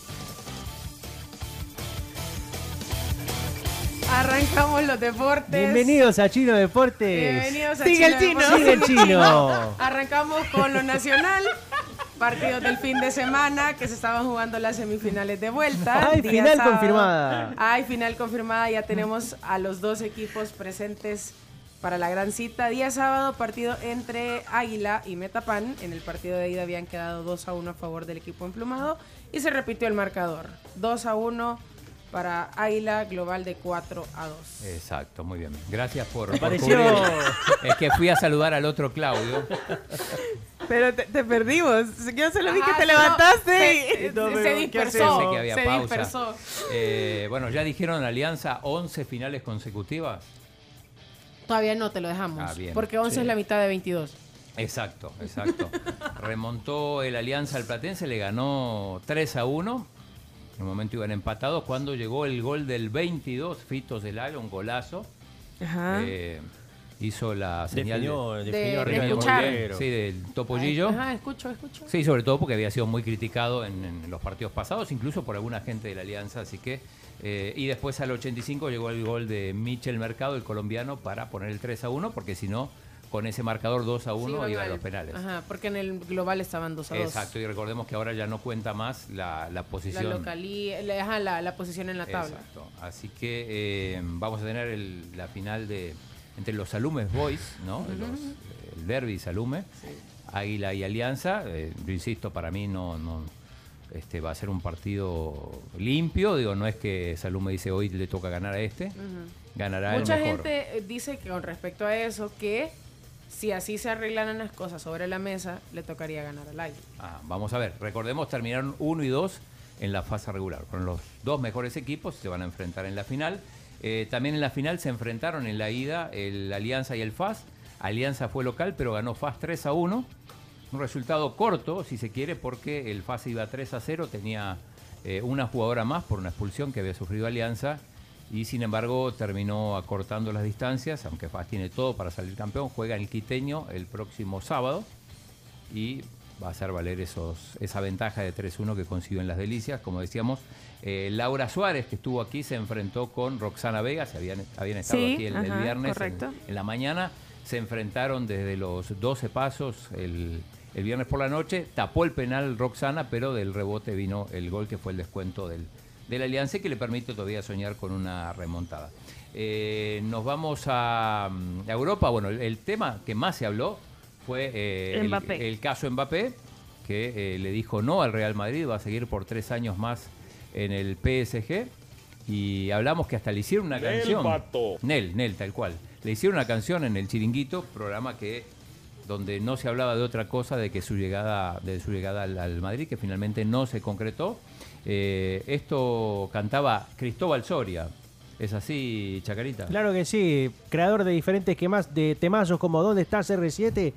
Arrancamos los deportes. Bienvenidos a Chino Deportes. Bienvenidos a Sigue el Chino chino. Sigue el chino. Arrancamos con lo nacional. Partidos del fin de semana que se estaban jugando las semifinales de vuelta. Ay, final sábado. confirmada. Ay, final confirmada. Ya tenemos a los dos equipos presentes para la gran cita. Día sábado, partido entre Águila y Metapan. En el partido de ida habían quedado 2 a 1 a favor del equipo emplumado y se repitió el marcador. 2 a 1 para Águila, global de 4 a 2. Exacto, muy bien. Gracias por, por pareció-. Es que fui a saludar al otro Claudio. Pero te, te perdimos. Yo solo vi que Ah, te no, levantaste se- y... se No, pero ¿qué dispersó. Que había se pausa. dispersó. Eh, bueno, ya dijeron Alianza 11 finales consecutivas. Todavía no te lo dejamos. Ah, bien, porque 11 sí. es la mitad de 22. Exacto, exacto. Remontó el Alianza al Platense, le ganó 3 a 1. En un momento iban empatados cuando llegó el gol del 22, Fito Zelaya, un golazo. Ajá. Eh, hizo la señal Definió- de, definió De- de arriba del sí, del topollillo. Ajá, escucho, escucho. Sí, sobre todo porque había sido muy criticado en, en los partidos pasados, incluso por alguna gente de la Alianza, así que... eh, y después al 85 llegó el gol de Michel Mercado, el colombiano, para poner el 3 a 1, porque si no, con ese marcador 2 a 1 Sí, iba a al- los penales. Ajá, porque en el global estaban 2 a 2. Exacto, y recordemos que ahora ya no cuenta más la, la La, posición. localí, la, la, la posición en la tabla. Exacto. Así que eh, vamos a tener el- la final de entre los Salumes Boys, ¿no? Los, el Derby Salume, Águila y Alianza. Eh, yo insisto, para mí no, no este, va a ser un partido limpio. Digo, no es que Salume dice hoy le toca ganar a este. Ujú. Ganará Mucha el mejor. gente eh, dice que con respecto a eso, que si así se arreglaran las cosas sobre la mesa, le tocaría ganar al Águila. Ah, vamos a ver, recordemos, terminaron 1 y 2 en la fase regular. Con los dos mejores equipos se van a enfrentar en la final. Eh, también en la final se enfrentaron en la ida el Alianza y el FAS. Alianza fue local, pero ganó FAS 3 a 1. Un resultado corto, si se quiere, porque el FAS iba 3 a 0, tenía eh, una jugadora más por una expulsión que había sufrido Alianza. Y sin embargo terminó acortando las distancias, aunque FAS tiene todo para salir campeón. Juega en el Quiteño el próximo sábado y va a hacer valer esos, esa ventaja de 3-1 que consiguió en las delicias. Como decíamos, eh, Laura Suárez, que estuvo aquí, se enfrentó con Roxana Vega, se habían, habían estado Sí, aquí el, viernes en, en la mañana. Se enfrentaron desde los 12 pasos el, el viernes por la noche. Tapó el penal Roxana, pero del rebote vino el gol que fue el descuento del, del Alianza y que le permite todavía soñar con una remontada. Eh, nos vamos a, mm, a Europa. Bueno, el, el tema que más se habló fue eh, el, caso Mbappé, que eh, le dijo no al Real Madrid, va a seguir por tres años más en el PSG. Y hablamos que hasta le hicieron una Nel, canción. Nel, Nel, tal cual. Le hicieron una canción en el Chiringuito, programa que donde no se hablaba de otra cosa de que su llegada, de su llegada al, al Madrid, que finalmente no se concretó. Eh, esto cantaba Cristóbal Soria. ¿Es así, Chacarita? Claro que sí, creador de diferentes quemas, de temazos como ¿Dónde está CR7?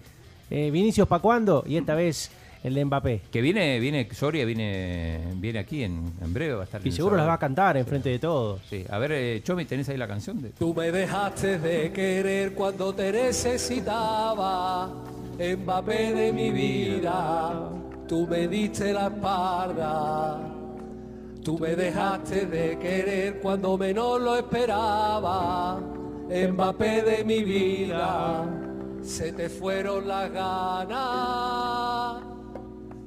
Eh, Vinicius pa' cuándo y esta vez el de Mbappé. Que viene, viene Soria, viene, viene aquí en, en breve, va a estar Y seguro las va a cantar enfrente de todos. Sí, a ver, eh, Chomi, ¿tenés ahí la canción? De... Tú me dejaste de querer cuando te necesitaba, Mbappé de mi vida. Tú me diste la espalda. Tú me dejaste de querer cuando menos lo esperaba, Mbappé de mi vida. Se te fueron las ganas.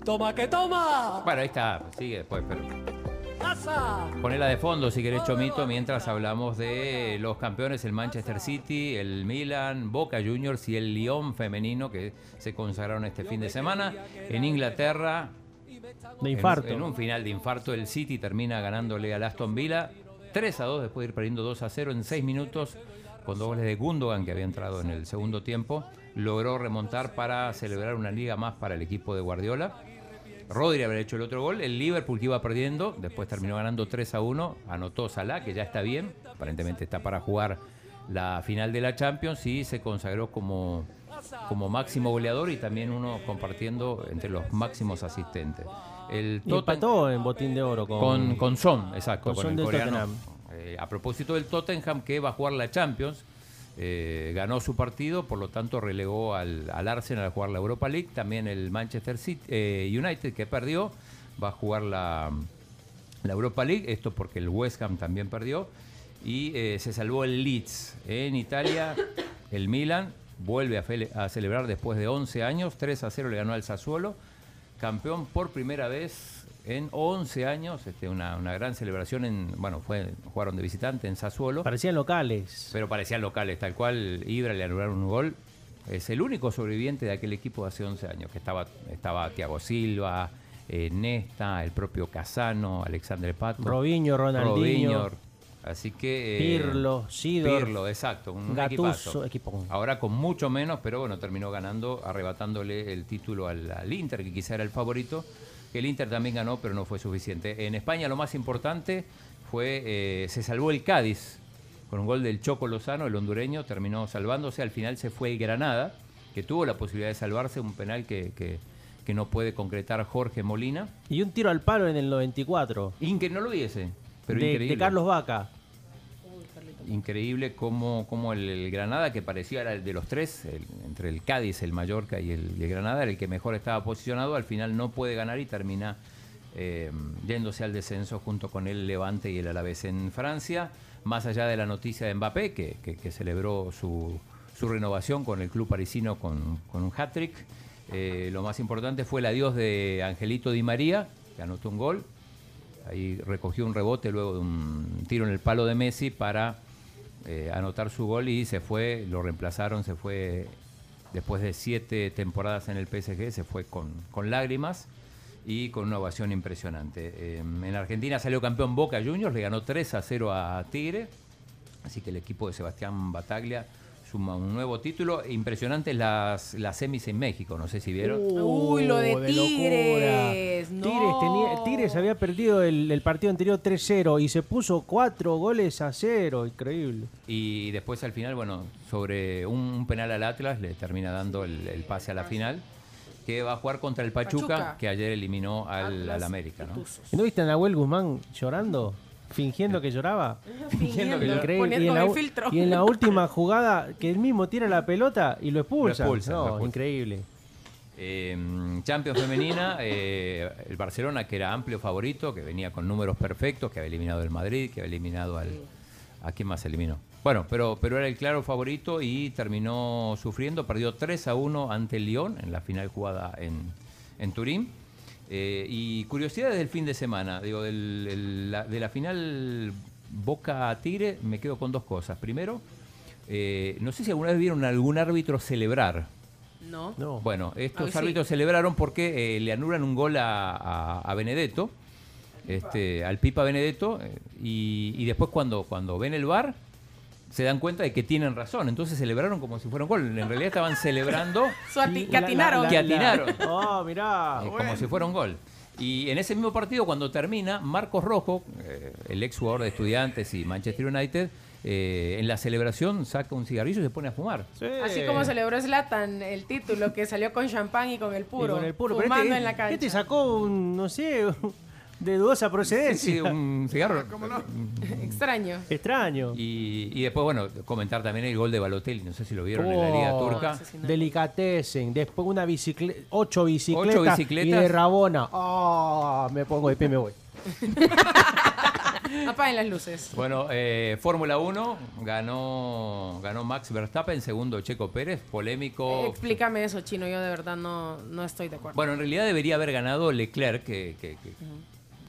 Toma que toma. Bueno, ahí está, sigue después, pero... Ponela de fondo si querés, Chomito, mientras hablamos de los campeones, el Manchester City, el Milan, Boca Juniors y el Lyon femenino que se consagraron este fin de semana. En Inglaterra, De en- infarto. En, un final de infarto, el City termina ganándole al Aston Villa 3 a 2 después de ir perdiendo 2 a 0 en 6 minutos con dos goles de Gundogan que había entrado en el segundo tiempo. Logró remontar para celebrar una liga más para el equipo de Guardiola. Rodri habría hecho el otro gol. El Liverpool que iba perdiendo, después terminó ganando 3 a 1. Anotó Salah, que ya está bien. Aparentemente está para jugar la final de la Champions y se consagró como, como máximo goleador y también uno compartiendo entre los máximos asistentes. El Y empató en botín de oro con, con, con Son, exacto, con con, Son el coreano. Eh, a propósito del Tottenham que va a jugar la Champions, eh, ganó su partido, por lo tanto relegó al, al Arsenal a jugar la Europa League. También el Manchester City, eh, United que perdió va a jugar la, la Europa League. Esto porque el West Ham también perdió. Y eh, se salvó el Leeds. En Italia, el Milan vuelve a, celebrar después de 11 años. 3 a 0 le ganó al Sassuolo. campeón por primera vez en 11 años, este, una, una gran celebración en, bueno, fue, jugaron de visitante en Sassuolo. Parecían locales. Pero parecían locales, tal cual Ibra le anularon un gol. Es el único sobreviviente de aquel equipo de hace 11 años, que estaba, estaba Thiago Silva, eh, Nesta, el propio Casano, Alexandre Pato. Robinho, Ronaldinho. Así que... eh, Pirlo, Sidor. Pirlo, exacto. Un Gattuso, equipazo. equipón. Ahora con mucho menos, pero bueno, terminó ganando, arrebatándole el título al, al Inter, que quizá era el favorito. Que el Inter también ganó, pero no fue suficiente. En España lo más importante fue, eh, se salvó el Cádiz con un gol del Choco Lozano, el hondureño, terminó salvándose. Al final se fue el Granada, que tuvo la posibilidad de salvarse, un penal que, que- que no puede concretar Jorge Molina. Y un tiro al palo en el 94. Inque no lo viese, pero de, Carlos Vaca. Increíble cómo, cómo el, el Granada, que parecía era el de los tres, el- entre el Cádiz, el Mallorca y el, Granada, era el que mejor estaba posicionado, al final no puede ganar y termina eh, yéndose al descenso junto con el Levante y el Alavés en Francia. Más allá de la noticia de Mbappé, que, que- que celebró su, su renovación con el club parisino con, con un hat-trick, eh, lo más importante fue el adiós de Angelito Di María, que anotó un gol, Ahí recogió un rebote luego de un tiro en el palo de Messi para eh, anotar su gol y se fue, lo reemplazaron, se fue después de siete temporadas en el PSG, se fue con, con lágrimas y con una ovación impresionante. Eh, en Argentina salió campeón Boca Juniors, le ganó 3 a 0 a Tigre, así que el equipo de Sebastián Bataglia suma un nuevo título. Impresionantes las, las semis en México, no sé si vieron. Uy, lo de Oh, de Tigres. no. Tigres, tenía- Tigres había perdido el, el partido anterior 3-0 y se puso 4 goles a 0. Increíble. Y después al final, bueno, sobre un, un penal al Atlas le termina dando el, el pase a la final, que va a jugar contra el Pachuca, Pachuca. que ayer eliminó al, al América, ¿no? ¿Y ¿No viste a Nahuel Guzmán llorando? Fingiendo que lloraba. Fingiendo, Increíble. poniendo Y en, la, el u- filtro. y en la última jugada, que él mismo tira la pelota y lo expulsa. Lo expulsan, No, lo expulsan. increíble. Eh, Champions femenina, eh, el Barcelona, que era amplio favorito, que venía con números perfectos, que había eliminado el Madrid, que había eliminado al... ¿A quién más eliminó? Bueno, pero, pero era el claro favorito y terminó sufriendo, perdió 3 a 1 ante el Lyon en la final jugada en, en Turín. Eh, y curiosidades del fin de semana, digo, del- el- la- de la final Boca-Tigre me quedo con dos cosas. Primero, eh, no sé si alguna vez vieron algún árbitro celebrar. No. Bueno, A estos sí. árbitros celebraron porque eh, le anulan un gol a, a- a Benedetto, este, al Pipa Benedetto, eh, y, y después cuando, cuando ven el bar se dan cuenta de que tienen razón. Entonces celebraron como si fuera un gol. En realidad estaban celebrando Su ati- que atinaron. que atinaron. Oh, mirá. Eh, como si fuera un gol. Y en ese mismo partido, cuando termina, Marcos Rojo, eh, el ex jugador de Estudiantes y Manchester United, eh, en la celebración saca un cigarrillo y se pone a fumar. Así como celebró Zlatan el título que salió con champán y con el puro. Y con el puro. Fumando este- en la cancha. Este sacó un, no sé, de dudosa procedencia. Sí, un cigarro. Extraño. Extraño. Y, y después, bueno, comentar también el gol de Balotelli. No sé si lo vieron en la Liga Oh, Turca. Delicatessen, después una bicicleta, ocho bicicletas, Ocho bicicletas. y de Rabona. Ah, me pongo de pie, me voy. Apaguen las luces. Bueno, eh, Fórmula 1 ganó, ganó Max Verstappen, segundo Checo Pérez, polémico. Explícame eso, chino. Yo de verdad no, no estoy de acuerdo. Bueno, en realidad debería haber ganado Leclerc, que, que- que-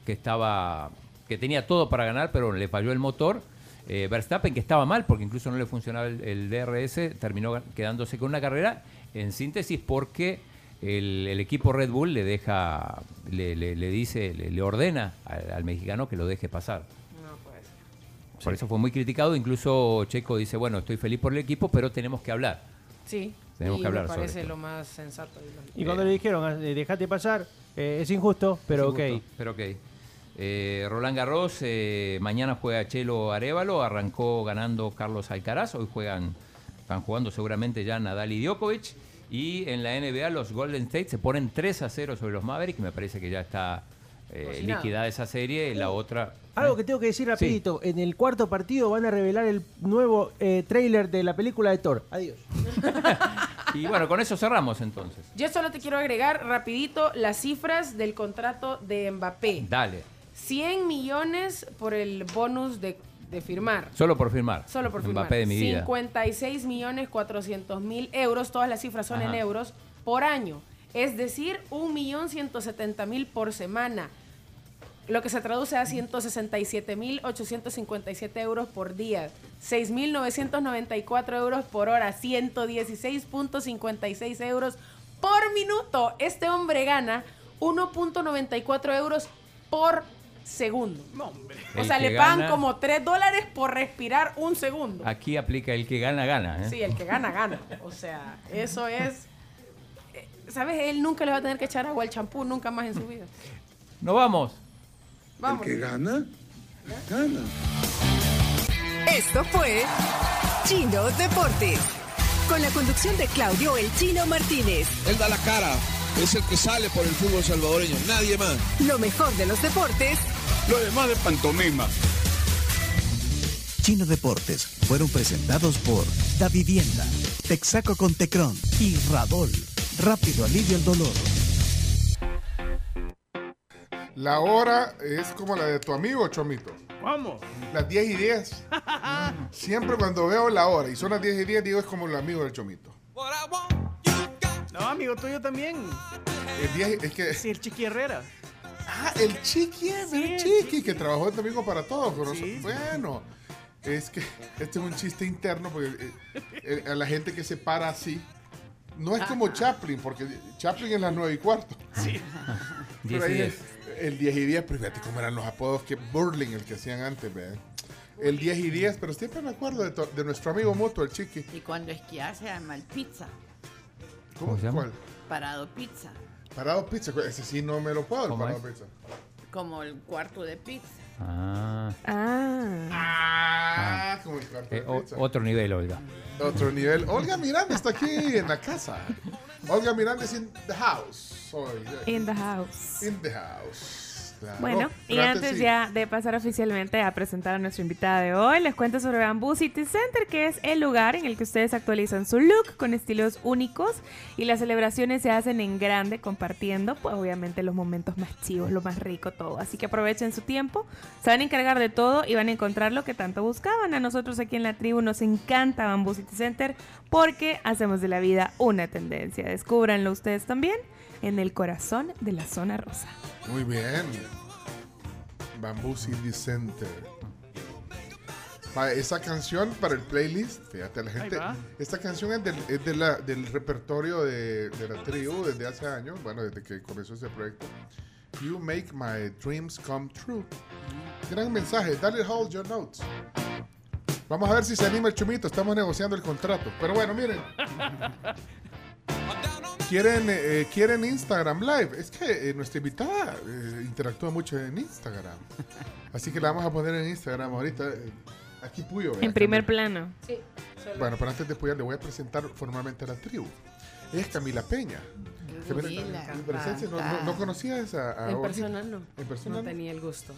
que estaba, que tenía todo para ganar, pero le falló el motor. Eh, Verstappen, que estaba mal, porque incluso no le funcionaba el, el DRS, terminó quedándose con una carrera, en síntesis, porque el, el equipo Red Bull le deja, le, le- le dice, le, le ordena al, al mexicano que lo deje pasar. No puede ser. Por eso fue muy criticado. Incluso Checo dice, bueno, estoy feliz por el equipo, pero tenemos que hablar. Sí. Tenemos y que hablar me sobre parece esto. lo más sensato. y cuando le dijeron, ah, eh, dejate pasar, eh, es injusto, pero Sí, ok. Pero ok. Eh, Roland Garros, eh, mañana juega Chelo Arevalo, arrancó ganando Carlos Alcaraz, hoy juegan, están jugando seguramente ya Nadal y Djokovic. Y en la NBA los Golden State se ponen 3 a 0 sobre los Mavericks, me parece que ya está eh, liquidada esa serie. La otra... Algo que tengo que decir rapidito, en el cuarto partido van a revelar el nuevo eh, tráiler de la película de Thor. Adiós. Y bueno, con eso cerramos entonces. Yo solo te quiero agregar rapidito las cifras del contrato de Mbappé. Dale, 100 millones por el bonus de, de firmar. solo por firmar. Solo por firmar. Mbappé de mi vida. 56 millones 400 mil euros, todas las cifras son en Ajá. euros, por año. es decir, 1.170.000 por semana, lo que se traduce a 167.857 euros por día, 6.994 euros por hora, 116.56 euros por minuto. Este hombre gana 1.94 euros por segundo. O El sea, que le pagan gana- como 3 dólares por respirar un segundo. Aquí aplica el que gana, gana. ¿eh? Sí, el que gana, gana. O sea, eso es... eh, ¿Sabes? Él nunca le va a tener que echar agua al champú, nunca más en su vida. Nos vamos. Vamos. gana, gana. Esto fue Chino Deportes. Con la conducción de Claudio El Chino Martínez. Él da la cara, es el que sale por el fútbol salvadoreño, nadie más. Lo mejor de los deportes Lo demás de pantomima. Chino Deportes fueron presentados por Da Vivienda, Texaco con Tecron y Radol. Rápido alivio el dolor. La hora es como la de tu amigo, Chomito. Vamos. Las 10 y 10. Siempre cuando veo la hora y son las 10 y 10, digo es como el amigo del Chomito. No, amigo tuyo también. El 10 es que. Sí, el Chiqui Herrera. Ah, el Chiqui, el Chiqui, que trabajó el domingo para todos. Bueno, es que este es un chiste interno porque eh, eh, a la gente que se para así. No es como Chaplin, porque Chaplin es las 9 y cuarto. Sí. Pero 10 y ahí 10. es el 10 y 10, pero fíjate cómo eran los apodos que Burling, el que hacían antes, ¿verdad? El 10 y 10, pero siempre me acuerdo de, to- de nuestro amigo mutuo, el Chiqui. Y cuando esquiar se llama el pizza, ¿Cómo, se llama? ¿Cuál? parado pizza, Parado Pizza, ese sí no me lo puedo, el ¿Cómo Parado es? Pizza. como el cuarto de pizza. Ah. Ah. Ah, como el cuarto Eh, de o- pizza. otro nivel, Olga. Otro nivel. Olga Miranda está aquí en la casa. Olga Miranda es in the house. hoy. In the house. In the house. Claro. Bueno, y antes sí. ya de pasar oficialmente a presentar a nuestra invitada de hoy, les cuento sobre Bamboo City Center, que es el lugar en el que ustedes actualizan su look con estilos únicos y las celebraciones se hacen en grande compartiendo, pues obviamente los momentos más chivos, lo más rico, todo. Así que aprovechen su tiempo, se van a encargar de todo y van a encontrar lo que tanto buscaban. A nosotros aquí en la tribu nos encanta Bamboo City Center porque hacemos de la vida una tendencia. Descúbranlo ustedes también en el corazón de la zona rosa. Muy bien. Bamboo City Center. Esa canción para el playlist, fíjate la gente. Esta canción es, del, es de la- del repertorio de, de la tribu desde hace años, bueno, desde que comenzó ese proyecto. You make my dreams come true. Gran mensaje, dale hold your notes. Vamos a ver si se anima el chumito, estamos negociando el contrato. Pero bueno, miren. Quieren, eh, quieren Instagram Live. Es que eh, nuestra invitada eh, interactúa mucho en Instagram. Así que la vamos a poner en Instagram ahorita. eh, Aquí Puyo. En primer Camila. plano. Sí, solo- Bueno, pero antes de Puyo le voy a presentar formalmente a la tribu. Ella es Camila Peña. Camila, en presencia, no, no- no conocías a, a en persona no. En persona no no. tenía el gusto.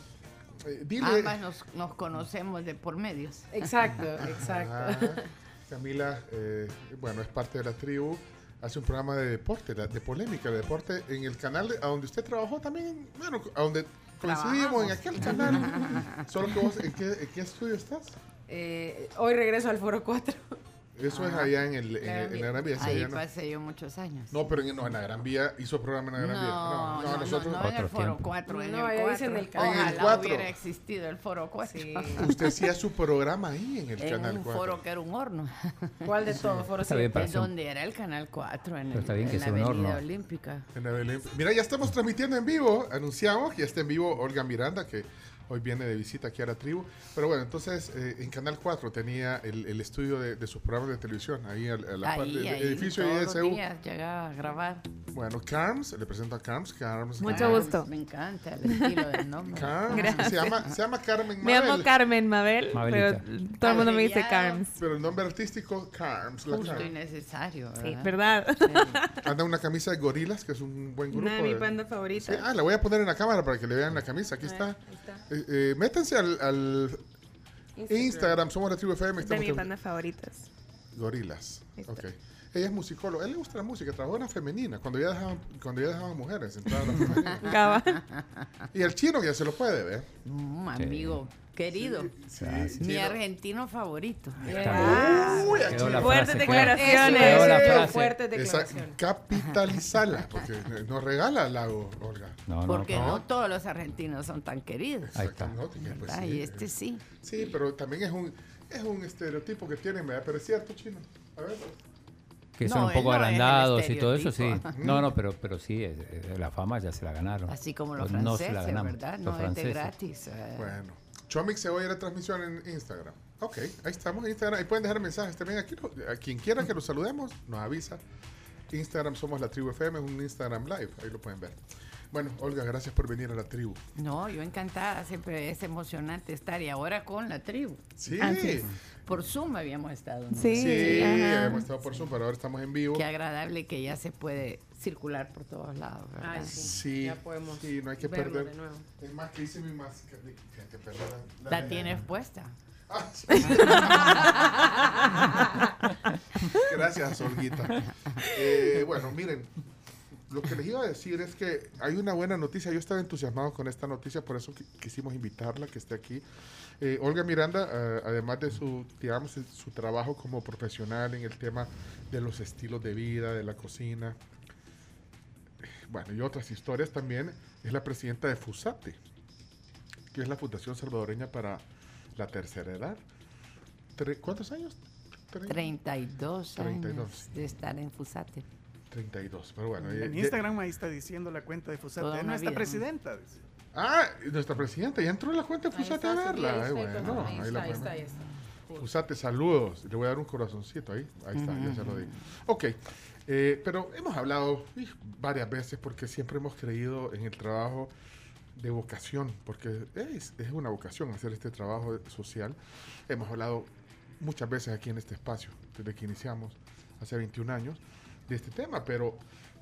Eh, dile. Ambas nos, nos conocemos de por medios. Exacto, exacto. Ah, Camila, eh, bueno, es parte de la tribu. Hace un programa de deporte, de polémica, de deporte, en el canal de- a donde usted trabajó también. Bueno, a donde coincidimos en aquel canal. Solo que vos, ¿en qué, en qué estudio estás? Eh, hoy regreso al Foro 4. Eso es Ah, allá en, el, en, el- en la Gran Vía. sí, Ahí allá no. pasé yo muchos años. No, pero en, no, en la Gran Vía hizo programa en la Gran Vía. No, no, no, nosotros. no en el Foro 4, en No, el ahí 4. dicen el Ojalá En el 4. hubiera existido el Foro 4. Usted hacía su programa ahí en el en Canal un 4. foro que era un horno. ¿Cuál de todos? Foro Está bien, para Es un- donde era el Canal 4, en, Pero el- está bien que en la sea un Avenida horno. Olímpica. En la Belén. Mira, ya estamos transmitiendo en vivo. Anunciamos que ya está en vivo Olga Miranda, que hoy viene de visita aquí a la tribu. Pero bueno, entonces eh, en Canal 4 tenía el, el estudio de, de sus programas de televisión, ahí a, la parte Ahí, del ahí, edificio todos los ISU. días llegaba a grabar. Bueno, Carms, le presento a Carms. Carms Mucho Carms. gusto. Me encanta el estilo del nombre. Carms, se llama, se llama Carmen Me llamo Mabel, Carmen Mabel, Mabelita. pero todo el mundo me dice. Carms. pero el nombre artístico Carms. la Justo y Carms. necesario. Sí, ¿verdad? ¿verdad? Anda una camisa de gorilas, que es un buen grupo. Una de mis de- bandas favoritas. Sí, ah, la voy a poner en la cámara para que le vean la camisa. Aquí está. Eh, eh, métanse al, al Instagram. somos la tribu FM. Es de Estamos mis bandas favoritas. Gorilas. Ok. Ella es musicóloga. A él le gusta la música. Trabajó en la femenina. Cuando ya dejaban, cuando ya dejaban mujeres, entraba a la femenina. Y el chino ya se lo puede ver. Mm, amigo querido. Sí, sí, Mi no. argentino favorito. Ah, Uy, Fuertes declaraciones. Fuertes declaraciones. capitalizala, porque nos regala el lago, Olga. No, no, Porque no. no. todos los argentinos son tan queridos. Ahí está. Pues, y este sí. Sí, pero también es un, es un estereotipo que tienen, ¿verdad? Pero es cierto, chino. A ver. Que son No, un poco agrandados y todo eso, sí. No, no, pero, pero sí, eh, eh, la fama ya se la ganaron. Así como los no se franceses, la ganamos. ¿verdad? Los No es de franceses. gratis. eh. Bueno. Chomix se oye la transmisión en Instagram. Ok, ahí estamos en Instagram. Ahí pueden dejar mensajes también. Aquí, a quien quiera que los saludemos, nos avisa. Instagram somos la tribu FM, es un Instagram live. Ahí lo pueden ver. Bueno, Olga, gracias por venir a la tribu. No, yo encantada, siempre es emocionante estar y ahora con la tribu. Sí. Antes, por Zoom habíamos estado. ¿no? Sí, Sí, ajá. hemos estado por Zoom, pero ahora estamos en vivo. Qué agradable que ya se puede circular por todos lados. ¿verdad? Ay, sí. Sí, Ya podemos sí, no hay que verlo perder. de nuevo. Es más que hice mi máscara. Fíjate, perdón. La tienes puesta. Ah, sí. Gracias, Olguita. Eh, bueno, miren, lo que les iba a decir es que hay una buena noticia. Yo estaba entusiasmado con esta noticia, por eso qui- quisimos invitarla, que esté aquí. Eh, Olga Miranda, eh, además de su, digamos, de su trabajo como profesional en el tema de los estilos de vida, de la cocina, bueno, y otras historias también, es la presidenta de FUSATE, que es la Fundación Salvadoreña para la Tercera Edad. Tre- ¿Cuántos años? Tre- 32, 32. años de estar en Fusate. 32, pero bueno. eh, En ya- Instagram ahí está diciendo la cuenta de Fusate. Es nuestra vida. presidenta. dice. Ah, nuestra presidenta ya entró en la cuenta de Fusate está, a sí, verla. ahí Ay, está, bueno, ahí está, la ahí está, ahí. Fusate, saludos. Le voy a dar un corazoncito ahí. Ahí está, ya se lo di. Ok, eh, pero hemos hablado varias veces porque siempre hemos creído en el trabajo de vocación, porque es, es una vocación hacer este trabajo social. Hemos hablado muchas veces aquí en este espacio, desde que iniciamos hace 21 años, de este tema, pero,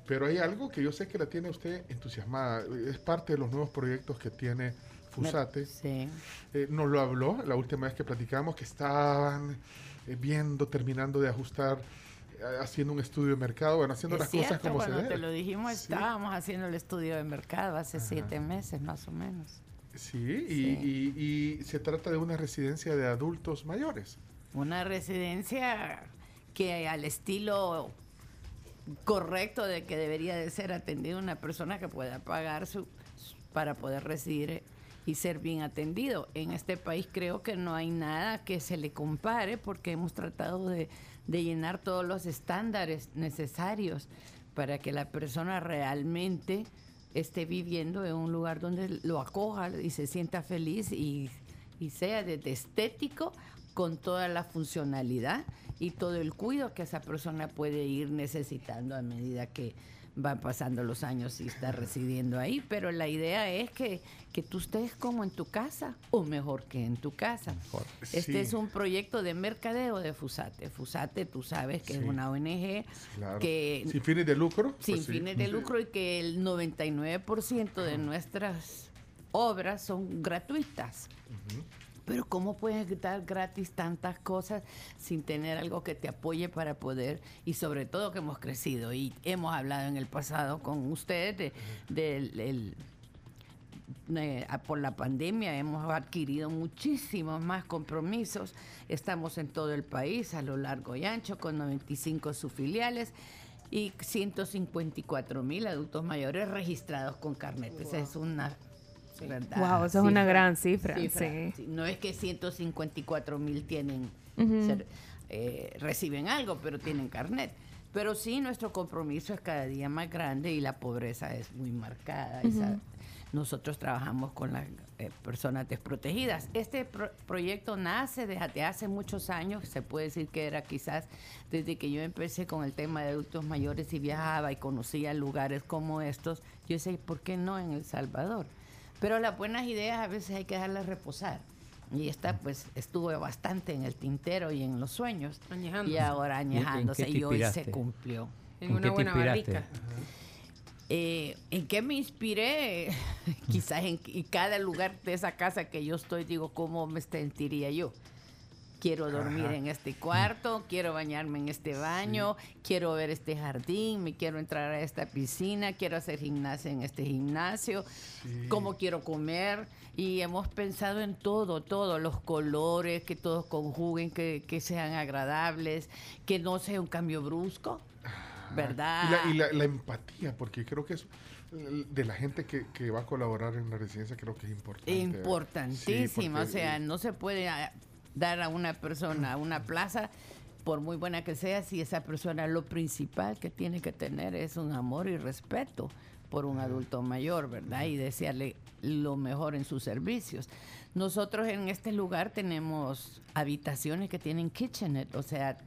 pero hay algo que yo sé que la tiene usted entusiasmada. Es parte de los nuevos proyectos que tiene Fusate. Sí. Eh, nos lo habló la última vez que platicamos, que estaban eh, viendo, terminando de ajustar, haciendo un estudio de mercado, bueno, haciendo Es las cosas como se debe. te lo dijimos, Sí. estábamos haciendo el estudio de mercado hace siete meses más o menos. Sí, y, y- y se trata de una residencia de adultos mayores. Una residencia que al estilo correcto de que debería de ser atendida una persona que pueda pagar su para poder residir y ser bien atendido. En este país creo que no hay nada que se le compare porque hemos tratado de, de llenar todos los estándares necesarios para que la persona realmente esté viviendo en un lugar donde lo acoja y se sienta feliz y, y sea desde estético con toda la funcionalidad y todo el cuidado que esa persona puede ir necesitando a medida que van pasando los años y está residiendo ahí. Pero la idea es que, que tú estés como en tu casa o mejor que en tu casa. Este Sí. es un proyecto de mercadeo de Fusate. Fusate, tú sabes que Sí. es una ONG Claro. que Sin fines de lucro. sin pues sí. fines de lucro y que el 99% de nuestras obras son gratuitas. Pero ¿cómo puedes dar gratis tantas cosas sin tener algo que te apoye para poder, y sobre todo que hemos crecido y hemos hablado en el pasado con ustedes de, del- el- eh, a- por la pandemia hemos adquirido muchísimos más compromisos. Estamos en todo el país, a lo largo y ancho, con 95 subfiliales y 154 mil adultos mayores registrados con carnet. Esa es una ¿verdad? Wow, esa es una gran cifra, sí. sí. No es que 154 mil tienen, ser- eh, reciben algo, pero tienen carnet. Pero sí, nuestro compromiso es cada día más grande y la pobreza es muy marcada. Nosotros trabajamos con las eh, personas desprotegidas. Este pro- proyecto nace desde hace muchos años, se puede decir que era quizás desde que yo empecé con el tema de adultos mayores y viajaba y conocía lugares como estos, yo decía, ¿por qué no en El Salvador? Pero las buenas ideas a veces hay que dejarlas reposar. Y esta pues estuvo bastante en el tintero y en los sueños. Añejándose. Y ahora ¿En- en qué añejándose y hoy se cumplió. En una buena barrica. Eh, ¿En qué me inspiré? Quizás en, en cada lugar de esa casa que yo estoy, digo, ¿cómo me sentiría yo? Quiero dormir Ajá. en este cuarto, quiero bañarme en este baño, quiero ver este jardín, me quiero entrar a esta piscina, quiero hacer gimnasia en este gimnasio, cómo quiero comer. Y hemos pensado en todo, todo, los colores, que todos conjuguen, que, que sean agradables, que no sea un cambio brusco, ¿verdad? Y, la, y la- la empatía, porque creo que eso de la gente que, que va a colaborar en la residencia creo que es importante. Importantísimo, Sí, o sea, no se puede ah, dar a una persona una plaza, por muy buena que sea, si esa persona lo principal que tiene que tener es un amor y respeto por un adulto mayor, ¿verdad? Y desearle lo mejor en sus servicios. Nosotros en este lugar tenemos habitaciones que tienen kitchenette, o sea,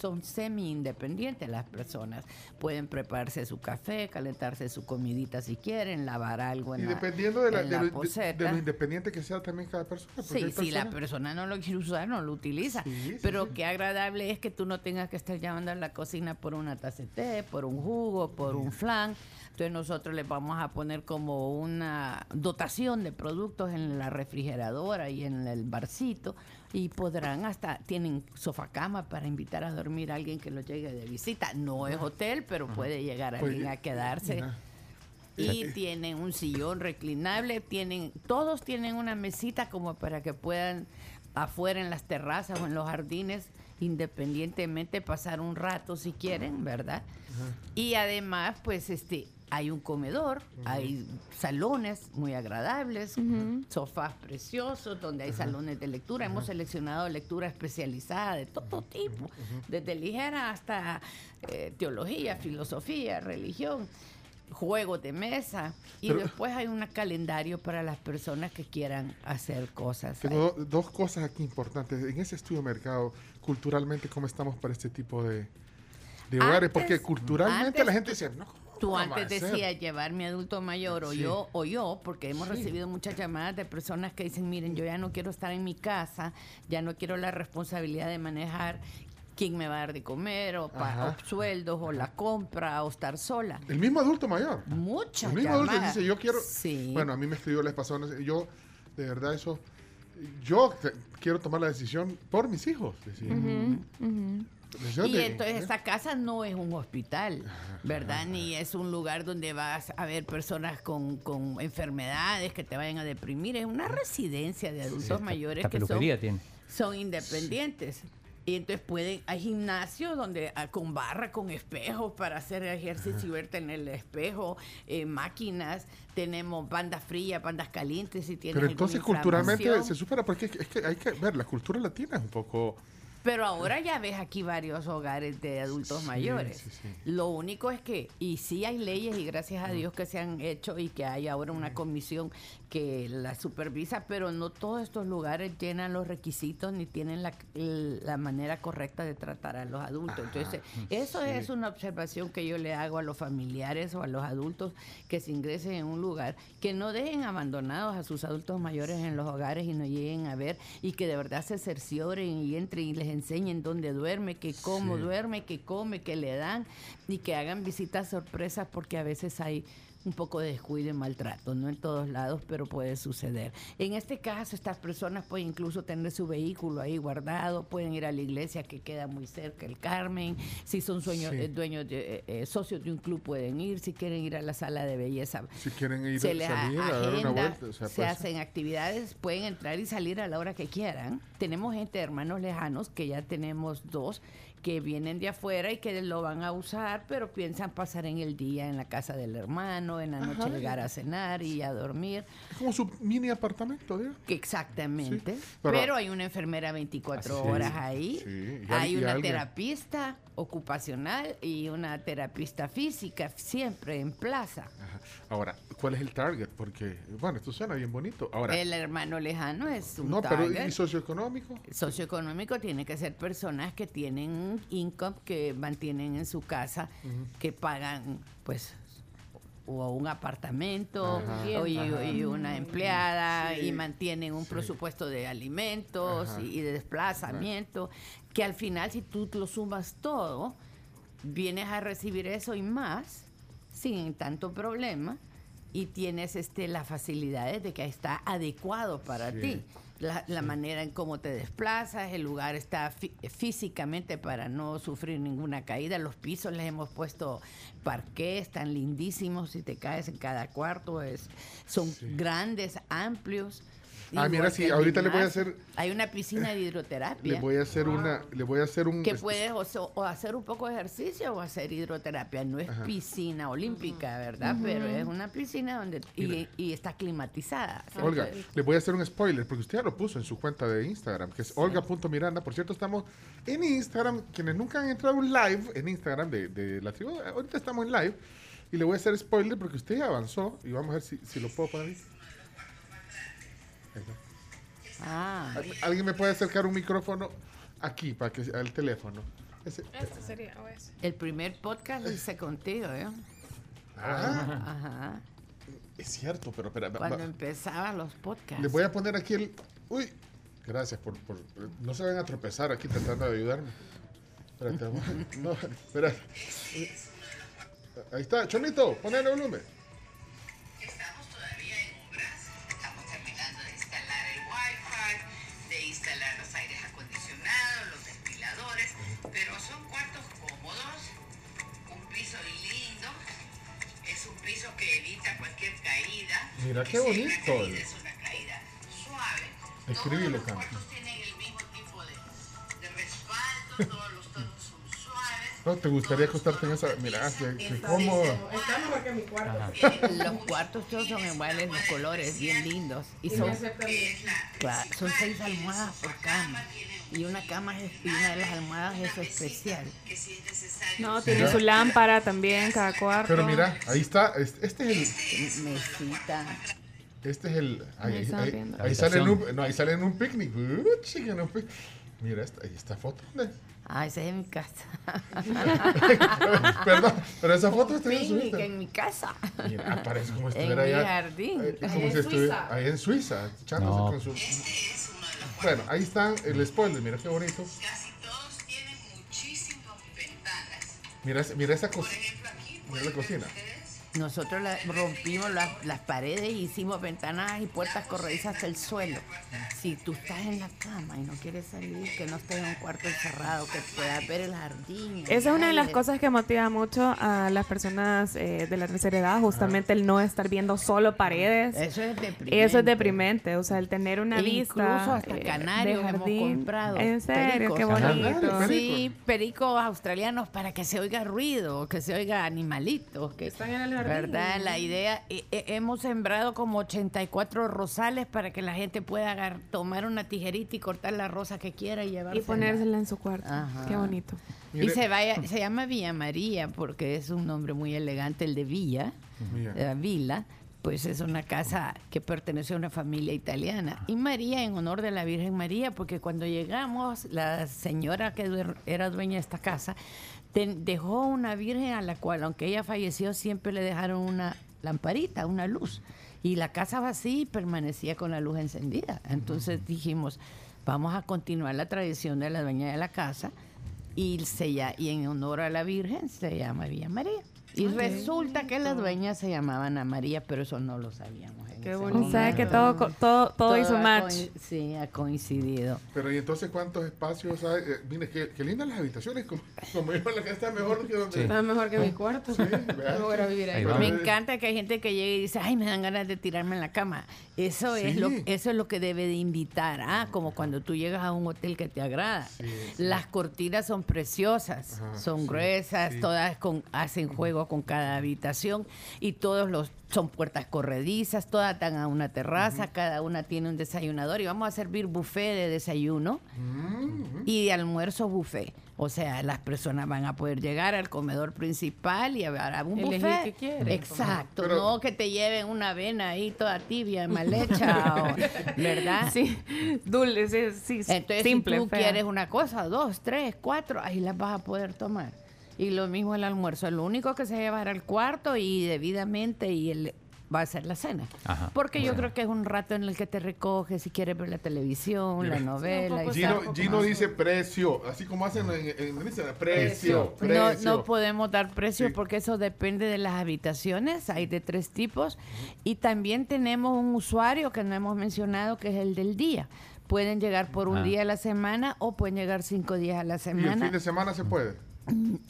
son semi-independientes las personas. Pueden prepararse su café, calentarse su comidita si quieren, lavar algo en Y la, dependiendo de, la- de lo, de- poseta. de lo independiente que sea también cada persona. Sí, si la persona no lo quiere usar, no lo utiliza. Pero qué agradable es que tú no tengas que estar llamando a la cocina por una taza de té, por un jugo, por un flan. Entonces nosotros les vamos a poner como una dotación de productos en la refrigeradora y en el barcito y podrán hasta, tienen sofá cama para invitar a dormir a alguien que lo llegue de visita. No es hotel, pero puede llegar Pues, alguien a quedarse. Ajá. Y tienen un sillón reclinable, tienen, todos tienen una mesita como para que puedan afuera en las terrazas o en los jardines, independientemente pasar un rato si quieren, ¿verdad? Y además, pues este, hay un comedor, hay salones muy agradables, sofás preciosos, donde hay salones de lectura. Hemos seleccionado lectura especializada de todo tipo, desde ligera hasta eh, teología, filosofía, religión juegos de mesa y Pero- después hay un calendario para las personas que quieran hacer cosas. Tengo do- dos cosas aquí importantes. En ese estudio de mercado, culturalmente, ¿cómo estamos para este tipo de, de hogares? Porque culturalmente antes la gente dice, no, ¿cómo Tú antes decías llevar mi adulto mayor o Sí. yo o yo, porque hemos Sí. recibido muchas llamadas de personas que dicen, miren, yo ya no quiero estar en mi casa, ya no quiero la responsabilidad de manejar quién me va a dar de comer o, pa- o sueldos o la compra o estar sola. El mismo adulto mayor. Muchas El mismo adulto llamadas. dice, yo quiero... Sí. Bueno, a mí me escribió la pasada, yo, de verdad, eso... Yo quiero tomar la decisión por mis hijos. decía. Y entonces esta casa no es un hospital, ¿verdad? Ni es un lugar donde vas a ver personas con, con enfermedades que te vayan a deprimir. Es una residencia de adultos mayores que son, peluquería tiene. son independientes. Y entonces pueden, hay gimnasios donde ah, con barra, con espejos para hacer ejercicio y verte en el espejo, eh, máquinas, tenemos bandas frías, bandas calientes si tienes Pero entonces culturalmente se supera, porque es que, es que hay que ver, la cultura latina es un poco... Pero ahora ya ves aquí varios hogares de adultos Sí, mayores. sí, sí. Lo único es que, y sí hay leyes y gracias a Dios que se han hecho y que hay ahora una comisión que la supervisa, pero no todos estos lugares llenan los requisitos ni tienen la, la manera correcta de tratar a los adultos. Entonces, eso sí. es una observación que yo le hago a los familiares o a los adultos que se ingresen en un lugar, que no dejen abandonados a sus adultos mayores en los hogares y no lleguen a ver y que de verdad se cercioren y entren y les enseñen dónde duerme, que cómo Sí. duerme, que come, que le dan y que hagan visitas sorpresas porque a veces hay un poco de descuido y maltrato, no en todos lados, pero puede suceder. En este caso, estas personas pueden incluso tener su vehículo ahí guardado, pueden ir a la iglesia que queda muy cerca, el Carmen, si son sueños, Sí. eh, dueños de, eh, eh, socios de un club pueden ir, si quieren ir a la sala de belleza. Si quieren ir Se les a- salir a dar una agenda, vuelta, o sea, se puede ser. hacen actividades, pueden entrar y salir a la hora que quieran. Tenemos gente, hermanos lejanos, que ya tenemos dos que vienen de afuera y que lo van a usar, pero piensan pasar en el día en la casa del hermano, en la noche Ajá. llegar a cenar y a dormir. Es como su mini apartamento, ¿digo? Exactamente. Sí, pero, pero- hay una enfermera 24 Sí, horas ahí. sí, hay una alguien- terapista ocupacional y una terapista física siempre en plaza. Ajá. Ahora, ¿cuál es el target? Porque, bueno, esto suena bien bonito. Ahora, el hermano lejano es un no, pero. ¿y socioeconómico? socioeconómico tiene que ser personas que tienen un income que mantienen en su casa, que pagan pues o un apartamento Ajá. o y, Ajá. y una empleada Sí. y mantienen un presupuesto de alimentos Ajá. y de desplazamiento que al final si tú lo sumas todo vienes a recibir eso y más sin tanto problema y tienes este las facilidades de que está adecuado para Sí. ti. la, la manera en cómo te desplazas, el lugar está fí- físicamente para no sufrir ninguna caída, los pisos les hemos puesto parqué, están lindísimos, si te caes en cada cuarto, es, son grandes, amplios. Ah, mira, sí, ahorita le voy a hacer- Hay una piscina de hidroterapia. Le voy a hacer una, le voy a hacer un Que puedes o, so- o hacer un poco de ejercicio o hacer hidroterapia. No es Ajá. piscina olímpica, ¿verdad? Pero es una piscina donde y, y está climatizada. Olga, le voy a hacer un spoiler porque usted ya lo puso en su cuenta de Instagram, que es olga.miranda. Por cierto, estamos en Instagram. Quienes nunca han entrado a un live en Instagram de, de la tribu, ahorita estamos en live. Y le voy a hacer spoiler porque usted ya avanzó. Y vamos a ver si, si lo puedo poner. Ah. ¿Al- ¿Alguien me puede acercar un micrófono aquí para que al teléfono? Ese- Este sería o ese. El primer podcast lo hice contigo, ¿eh? Ah. Ajá. Es cierto, pero espera, Cuando va- empezaban los podcasts. les voy a poner aquí el. Uy, gracias por, por- No se van a tropezar aquí tratando de ayudarme. Espérate, vamos. No, espera. Ahí está, Chomito, ponele volumen. todos los tonos son suaves. No, ¿te gustaría acostarte en esa? Mira, qué, qué cómodo. Está mejor que mi cuarto. Los cuartos todos son iguales, los colores bien lindos. Y son, claro, son seis almohadas por cama. Y una cama es, y una de las almohadas es especial. No, tiene Mira. su lámpara también, cada cuarto. Pero mira, ahí está. Este, este es el. Mesita. Este es el. Ahí, Ahí ahí, ahí- ahí sale en un, no, ahí sale en un picnic. Uh, chica, en un pic- Mira, esta, ahí está foto. ¿Dónde? Ah, esa es en mi casa. Perdón, pero esa foto está en su Picnic Instagram. en mi casa. Mira, parece como si En estuviera mi allá. jardín. eh, Ahí como en si estuviera Suiza. ahí en Suiza, echándose No. con su. Bueno, ahí está el spoiler, mira qué bonito. Mira, ese- mira esa cosa. Mira la cocina. Nosotros la- rompimos las, las paredes y hicimos ventanas y puertas corredizas hasta el suelo. Si tú estás en la cama y no quieres salir, que no estés en un cuarto encerrado, que puedas ver el jardín. el Esa es una de las cosas que motiva mucho a las personas eh, de la tercera edad, justamente el no estar viendo solo paredes. Eso es deprimente. Eso es deprimente, o sea, el tener una E vista. Incluso hasta eh, canarios de hemos jardín. comprado. En serio, pericos. qué bonito. Sí, pericos australianos para que se oiga ruido, que se oiga animalitos. Que, Están en el jardín. ¿Verdad? La idea, eh, eh, hemos sembrado como 84 rosales para que la gente pueda agar- tomar una tijerita y cortar la rosa que quiera y llevarla. Y ponérsela en su cuarto. Ajá. Qué bonito. Y se, vaya, se llama Villa María porque es un nombre muy elegante, el de Villa, Villa. eh, Villa, pues es una casa que pertenece a una familia italiana. Y María en honor de la Virgen María, porque cuando llegamos, la señora que duer- era dueña de esta casa ten- dejó una Virgen a la cual, aunque ella falleció, siempre le dejaron una lamparita, una luz. Y la casa vacía y permanecía con la luz encendida. Entonces dijimos, vamos a continuar la tradición de la dueña de la casa y, se y en honor a la Virgen se llama Villa María. Y resulta que las dueñas se llamaban Ana María, pero eso no lo sabíamos. en Qué bonito. O sea, que todo todo- todo hizo match. Sí, ha coincidido. Pero y entonces, ¿cuántos espacios hay? Eh, mire, qué, qué lindas las habitaciones. Como, como yo, la que está mejor que donde. Está mejor que mi cuarto. vea. No voy a vivir ahí. Me encanta que hay gente que llegue y dice, ay, me dan ganas de tirarme en la cama. Eso es Sí. lo eso es lo que debe de invitar, ah, como cuando tú llegas a un hotel que te agrada. Las cortinas son preciosas, Ajá, son sí, gruesas, sí. todas con, hacen juego con cada habitación y todos los son puertas corredizas, todas dan a una terraza, cada una tiene un desayunador y vamos a servir buffet de desayuno y de almuerzo buffet. O sea, las personas van a poder llegar al comedor principal y habrá un Elegir buffet. qué quieren. Exacto, Pero- no que te lleven una avena ahí toda tibia, mal hecha, o- ¿verdad? Sí, dulce, sí, sí, Entonces, simple, si tú fea. quieres una cosa, dos, tres, cuatro, ahí las vas a poder tomar. Y lo mismo el almuerzo. Lo único que se llevará al cuarto y debidamente y el va a ser la cena. Ajá. Porque yo creo que es un rato en el que te recoges si quieres ver la televisión, la novela. y Gino. Gino dice precio, así como hacen en, en Instagram, precio, No, precio. no podemos dar precio porque eso depende de las habitaciones. Hay de tres tipos. Y también tenemos un usuario que no hemos mencionado, que es el del día. Pueden llegar por un Ah. día a la semana o pueden llegar cinco días a la y el semana. fin de semana se puede.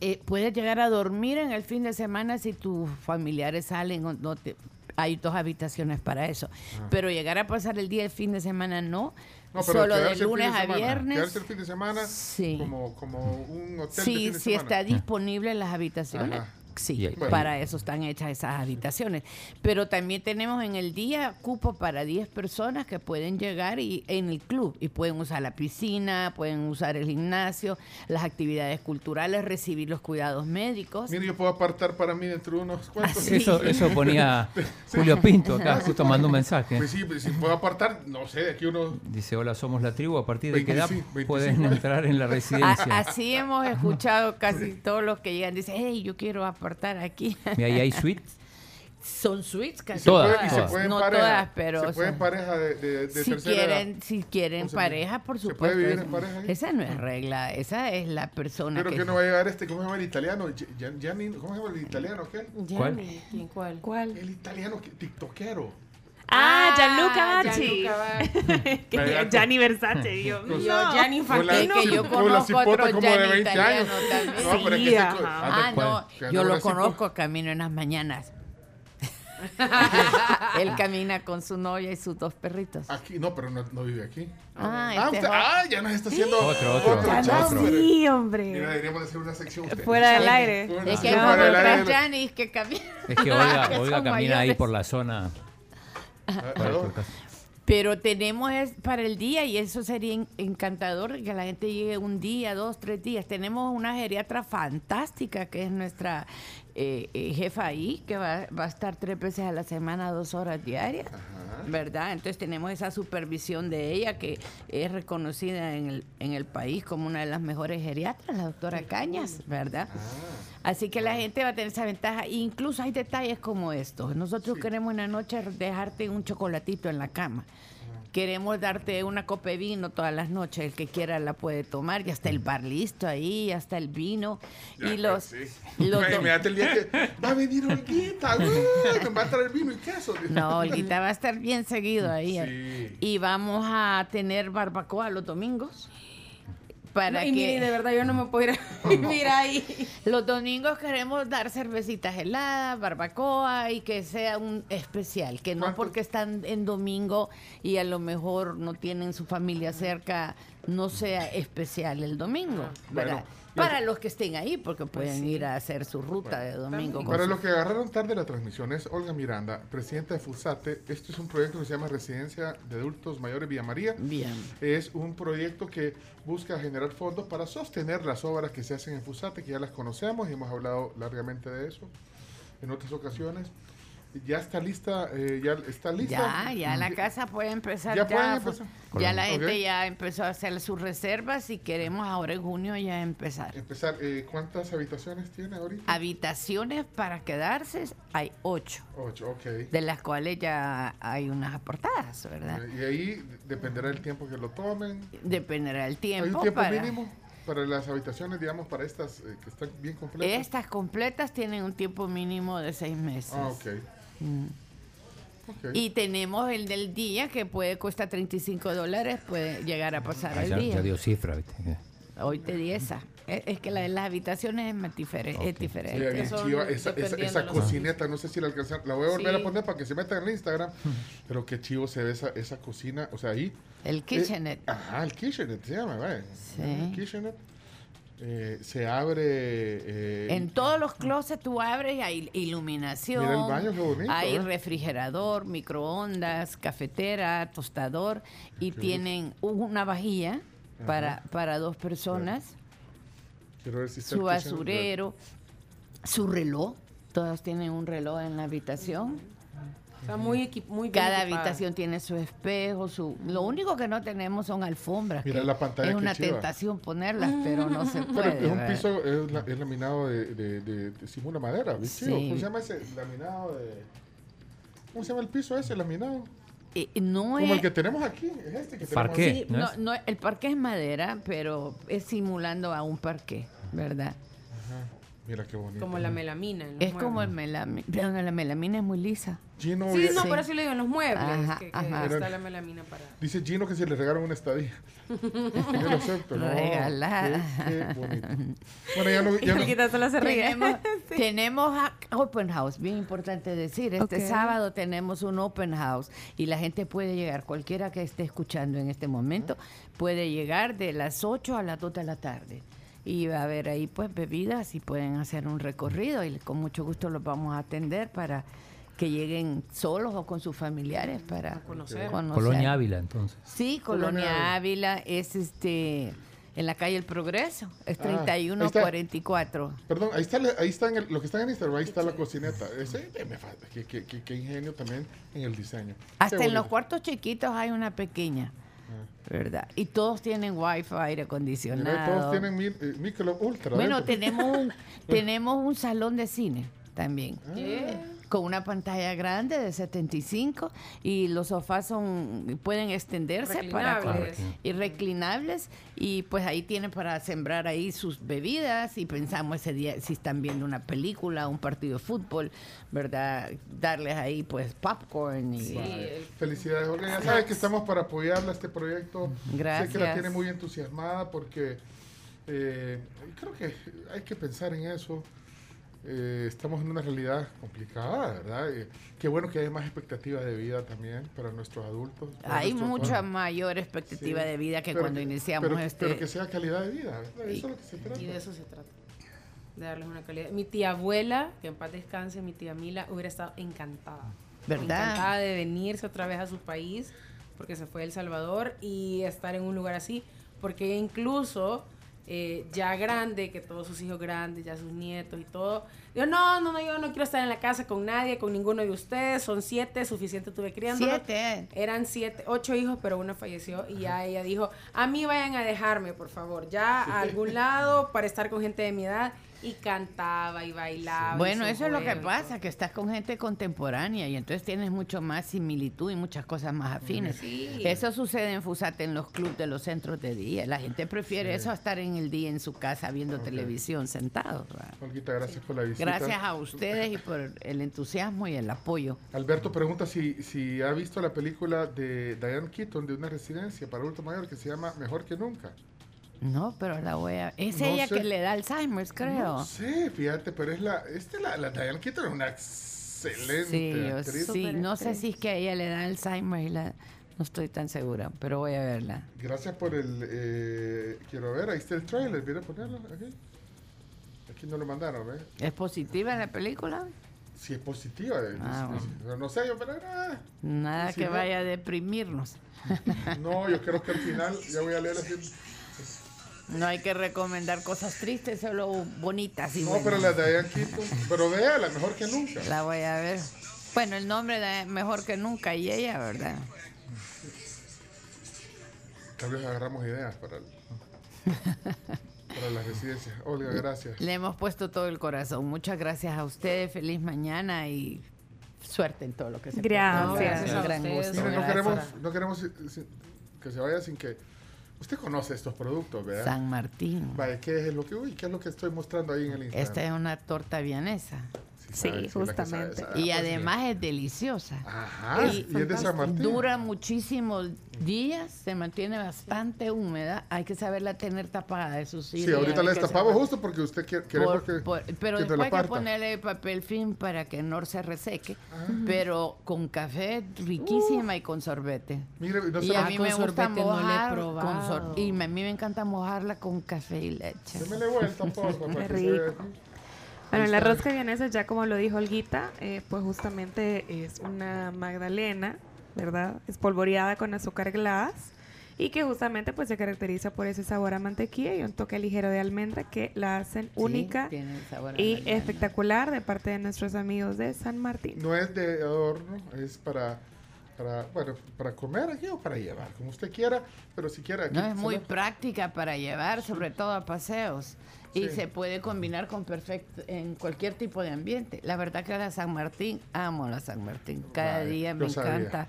Eh, puedes llegar a dormir en el fin de semana si tus familiares salen o no te- hay dos habitaciones para eso. Ah. Pero llegar a pasar el día del fin de semana no. Solo de el lunes a viernes. Quedarse el fin de semana Sí. como, como un hotel de Sí, fin de si semana. está disponible en las habitaciones. Ajá. Sí, Bueno. para eso están hechas esas habitaciones. Pero también tenemos en el día cupo para 10 personas que pueden llegar y en el club y pueden usar la piscina, pueden usar el gimnasio, las actividades culturales, recibir los cuidados médicos. Mire, yo puedo apartar para mí dentro de unos cuantos. Eso, eso ponía Julio Pinto acá, justo mandó un mensaje. Pues sí, pues si puedo apartar, no sé, de aquí uno... Dice, hola, somos la tribu, a partir de qué edad 25, 25 pueden entrar en la residencia. A- así hemos escuchado casi todos los que llegan. Dicen, hey, yo quiero apartar aquí. Mira, ahí hay suites. Son suites casi se puede- todas. y se puede en no pareja, todas, pero se o sea, pareja de, de, de si tercera quieren, edad. si quieren pareja, por ¿se supuesto. puede vivir esa- en pareja ahí? Esa no es regla, esa es la persona Pero que... que no va a llegar este, ¿cómo se llama el italiano? Gian- Gianni- ¿Cómo se llama el italiano? ¿Qué? ¿Cuál? ¿Quién cuál? ¿Cuál? El italiano tiktokero. Ah, Ah, Gianluca Bacci. Gianluca Gianni Versace, digo. Yo, no. Gianni Es que yo conozco otro como de Gianni 20 italiano años. también. No, pero es que Sí, ese- ajá. Ah, ¿cuál? no, yo lo conozco, camino en las mañanas. Él camina con su novia y sus dos perritos. Aquí, no, pero no, no vive aquí. Ah, Ah, este usted- ah, ya nos está haciendo Otro, otro, otro. Sí, Mira, hombre. deberíamos hacer una sección. usted. Fuera del aire. Es que hay otras. Janis que caminan. Es que Olga, Olga camina ahí por la zona. Pero tenemos es para el día y eso sería en- encantador que la gente llegue un día, dos, tres días. Tenemos una geriatra fantástica que es nuestra eh, eh, jefa ahí, que va, va a estar tres veces a la semana, dos horas diarias, ¿verdad? Entonces tenemos esa supervisión de ella que es reconocida en el, en el país como una de las mejores geriatras, la doctora Cañas, ¿verdad? Así que la gente va a tener esa ventaja. Incluso hay detalles como estos. Nosotros queremos una noche dejarte un chocolatito en la cama. Queremos darte una copa de vino todas las noches. El que quiera la puede tomar. Ya está el bar listo ahí, ya está el vino. y los, Sí. los el día que va a venir Olguita, va a traer vino y queso. No, Olguita va a estar bien seguido ahí. Sí. Y vamos a tener barbacoa los domingos. Para y que mire, de verdad yo no me puedo ir a vivir ahí. Los domingos queremos dar cervecitas heladas, barbacoa y que sea un especial, que no porque están en domingo y a lo mejor no tienen su familia cerca, no sea especial el domingo, ¿verdad? Bueno, Para los que estén ahí, porque pueden ir a hacer su ruta de domingo. con Para su- los que agarraron tarde la transmisión es Olga Miranda, presidenta de FUSATE. Esto es un proyecto que se llama Residencia de Adultos Mayores Villa María. Bien. Es un proyecto que busca generar fondos para sostener las obras que se hacen en FUSATE, que ya las conocemos y hemos hablado largamente de eso en otras ocasiones. Ya está lista, eh, ya está lista. Ya, ya la casa puede empezar. Ya Ya, pueden pues, empezar. ya la gente ya empezó a hacer sus reservas y queremos ahora en junio ya empezar. Empezar, eh, ¿cuántas habitaciones tiene ahorita? Habitaciones para quedarse hay ocho. Ocho, ok. de las cuales ya hay unas aportadas, ¿verdad? Y ahí dependerá el tiempo que lo tomen. Dependerá el ¿Hay tiempo, un tiempo para... mínimo para las habitaciones, digamos, para estas eh, que están bien completas? Estas completas tienen un tiempo mínimo de seis meses. Ah, ok. Mm. Y tenemos el del día que puede costar 35 dólares, puede llegar a pasar Ah, ya, día. ya dio cifra, ¿viste? Hoy te di esa. Es, es que la de las habitaciones es, más difere- es Sí, diferente. chiva. Esa, esa, esa cocineta, no sé si la alcanzan. La voy a volver Sí. a poner para que se metan en el Instagram. Pero qué chivo se ve esa, esa cocina. O sea, ahí. El kitchenette. Eh, ajá, el kitchenette se llama, ¿vale? Sí. El kitchenette. Eh, se abre. eh, En todos los closets tú abres hay iluminación. Mira el baño, qué bonito, Hay ¿eh? refrigerador, microondas, cafetera, tostador y tienen una vajilla para, para dos personas, quiero ver si está su basurero, su reloj. Todos tienen un reloj en la habitación. Está muy, equi- muy bien Cada equipada. habitación tiene su espejo, su. Lo único que no tenemos son alfombras. Mira que la pantalla, Es una chiva. tentación ponerlas, pero no se Pero puede. es un piso, es, la- es laminado de, de, de, de simula madera, ¿viste? Sí. ¿Cómo se llama ese laminado de ¿Cómo se llama el piso ese, laminado? Eh, no Como es... el que tenemos aquí, es este que tenemos Parqué. Sí, ¿no no, es? no, el parque es madera, pero es simulando a un parque, ¿verdad? Ajá. Mira qué bonito. Como la melamina. en los Es como el melamina. Pero la melamina es muy lisa. Gino, Sí, no, Sí. por eso le digo en los muebles. Ajá, que, que ajá. está la melamina para. dice Gino que si le regalan una estadía. Yo lo acepto. No, Regalar. Qué, qué bonito. Bueno, ya. Y Ya no solo se ríe. Tenemos, tenemos a- open house, bien importante decir. Este Ok. sábado tenemos un open house y la gente puede llegar, cualquiera que esté escuchando en este momento, puede llegar de las 8 a las 2 de la tarde. Y va a haber ahí pues bebidas y pueden hacer un recorrido y con mucho gusto los vamos a atender para que lleguen solos o con sus familiares para conocer. Colonia Ávila, entonces. Sí, Colonia Ávila es este en la calle El Progreso, es Ah, está. 3144. Perdón, ahí está, la- ahí está en el- lo que está en Instagram, ahí está la cocineta. Ese, eh, me fa- qué, qué- qué- qué ingenio también en el diseño. Hasta en los cuartos chiquitos hay una pequeña, ¿verdad? Y todos tienen wifi, aire Mira, acondicionado. todos tienen mi, eh, micro ultra. bueno, tenemos un, tenemos un salón de cine también. Ah. Con una pantalla grande de 75 y los sofás son pueden extenderse para Reclinables. y reclinables y pues ahí tienen para sembrar ahí sus bebidas y pensamos ese día si están viendo una película, un partido de fútbol, ¿verdad? Darles ahí pues popcorn y Vale. Felicidades, Olga. Ya sabes que estamos para apoyarla a este proyecto. Sé que la Gracias. tiene muy entusiasmada porque eh, creo que hay que pensar en eso. Eh, estamos en una realidad complicada, ¿verdad? Eh, qué bueno que hay más expectativa de vida también para nuestros adultos. para hay nuestros- mucha mayor expectativa Sí. de vida que Pero cuando iniciamos pero, este Pero que sea calidad de vida, ¿verdad? Eso es lo que se trata. Y de eso se trata. De darles una calidad. Mi tía abuela, que en paz descanse, mi tía Mila, hubiera estado encantada. ¿Verdad? Encantada de venirse otra vez a su país, porque se fue a El Salvador, y estar en un lugar así. Porque incluso eh, ya grande, que todos sus hijos grandes, ya sus nietos y todo, digo, no, no, no, yo no quiero estar en la casa con nadie, con ninguno de ustedes, son siete, suficiente tuve criando. Siete. Eran siete, ocho hijos, pero uno falleció y ya ella dijo, a mí vayan a dejarme, por favor, ya a algún lado para estar con gente de mi edad. Y cantaba y bailaba. Bueno, hizo eso es lo que y pasa, que estás con gente contemporánea y entonces tienes mucho más similitud y muchas cosas más afines. Sí. Eso sucede en Fusate, en los clubes de los centros de día. La gente prefiere eso a estar en el día en su casa viendo televisión sentados. ¿verdad? Olguita, gracias por la visita. Gracias a ustedes y por el entusiasmo y el apoyo. Alberto pregunta si, si ha visto la película de Diane Keaton de una residencia para adultos mayores que se llama Mejor que Nunca. No, pero la voy a... Es No ella sé. que le da Alzheimer, creo. No sé, fíjate, pero es la, este, la, la Diane Keaton es una excelente Sí, yo actriz. sí, no sé si es que a ella le da Alzheimer y la... No estoy tan segura, pero voy a verla. Gracias por el... eh, quiero ver, ahí está el trailer, viene a ponerlo aquí. Aquí no lo mandaron, ¿ves? ¿Es positiva la película? Si es positiva, eh, Ah, no sé yo, pero ah, Nada si que no- vaya a deprimirnos. no, yo creo que al final, ya voy a leer así. No hay que recomendar cosas tristes, solo bonitas y No, buenas. pero la de Diane Keaton, pero véala, mejor que nunca. La voy a ver. Bueno, el nombre de mejor que nunca y ella, ¿verdad? Tal vez agarramos ideas para, el- para la residencia. Olga, gracias. Le hemos puesto todo el corazón. Muchas gracias a ustedes. Feliz mañana y suerte en todo lo que se Gracias. Gracias a gran gusto. No queremos, no queremos que se vaya sin que... Usted conoce estos productos, ¿verdad? San Martín. Vaya, ¿qué es lo que, uy, ¿qué es lo que estoy mostrando ahí en el Instagram? Esta es una torta vianesa. Sí, justamente. sabe, sabe. Y Pues, además es deliciosa. Ajá, y, es de San Martín. Dura muchísimos días, se mantiene bastante húmeda. Hay que saberla tener tapada, eso sí. Sí, ahorita la destapamos justo porque usted quiere, queremos Por- que, por- pero que después hay que ponerle papel film para que no se reseque. Pero con café riquísima y con sorbete. Mire, no se y a mí me gusta sorbete no le he mojar con probado. sor- y a mí me encanta mojarla con café y leche. Démele vuelta, porfa, para Qué rico. Bueno, la rosca vienesa, ya como lo dijo Olguita, eh, pues justamente es una magdalena, ¿verdad? Espolvoreada con azúcar glass y que justamente pues se caracteriza por ese sabor a mantequilla y un toque ligero de almendra que la hacen única tiene el sabor a y espectacular de parte de nuestros amigos de San Martín. No es de adorno, es para para, bueno, para comer aquí o para llevar, como usted quiera, pero si quiere aquí. No, es muy práctica para llevar, sobre todo a paseos. Y Sí. se puede combinar con perfecto en cualquier tipo de ambiente. La verdad que la San Martín, amo la San Martín. Cada Vale, día me sabía. encanta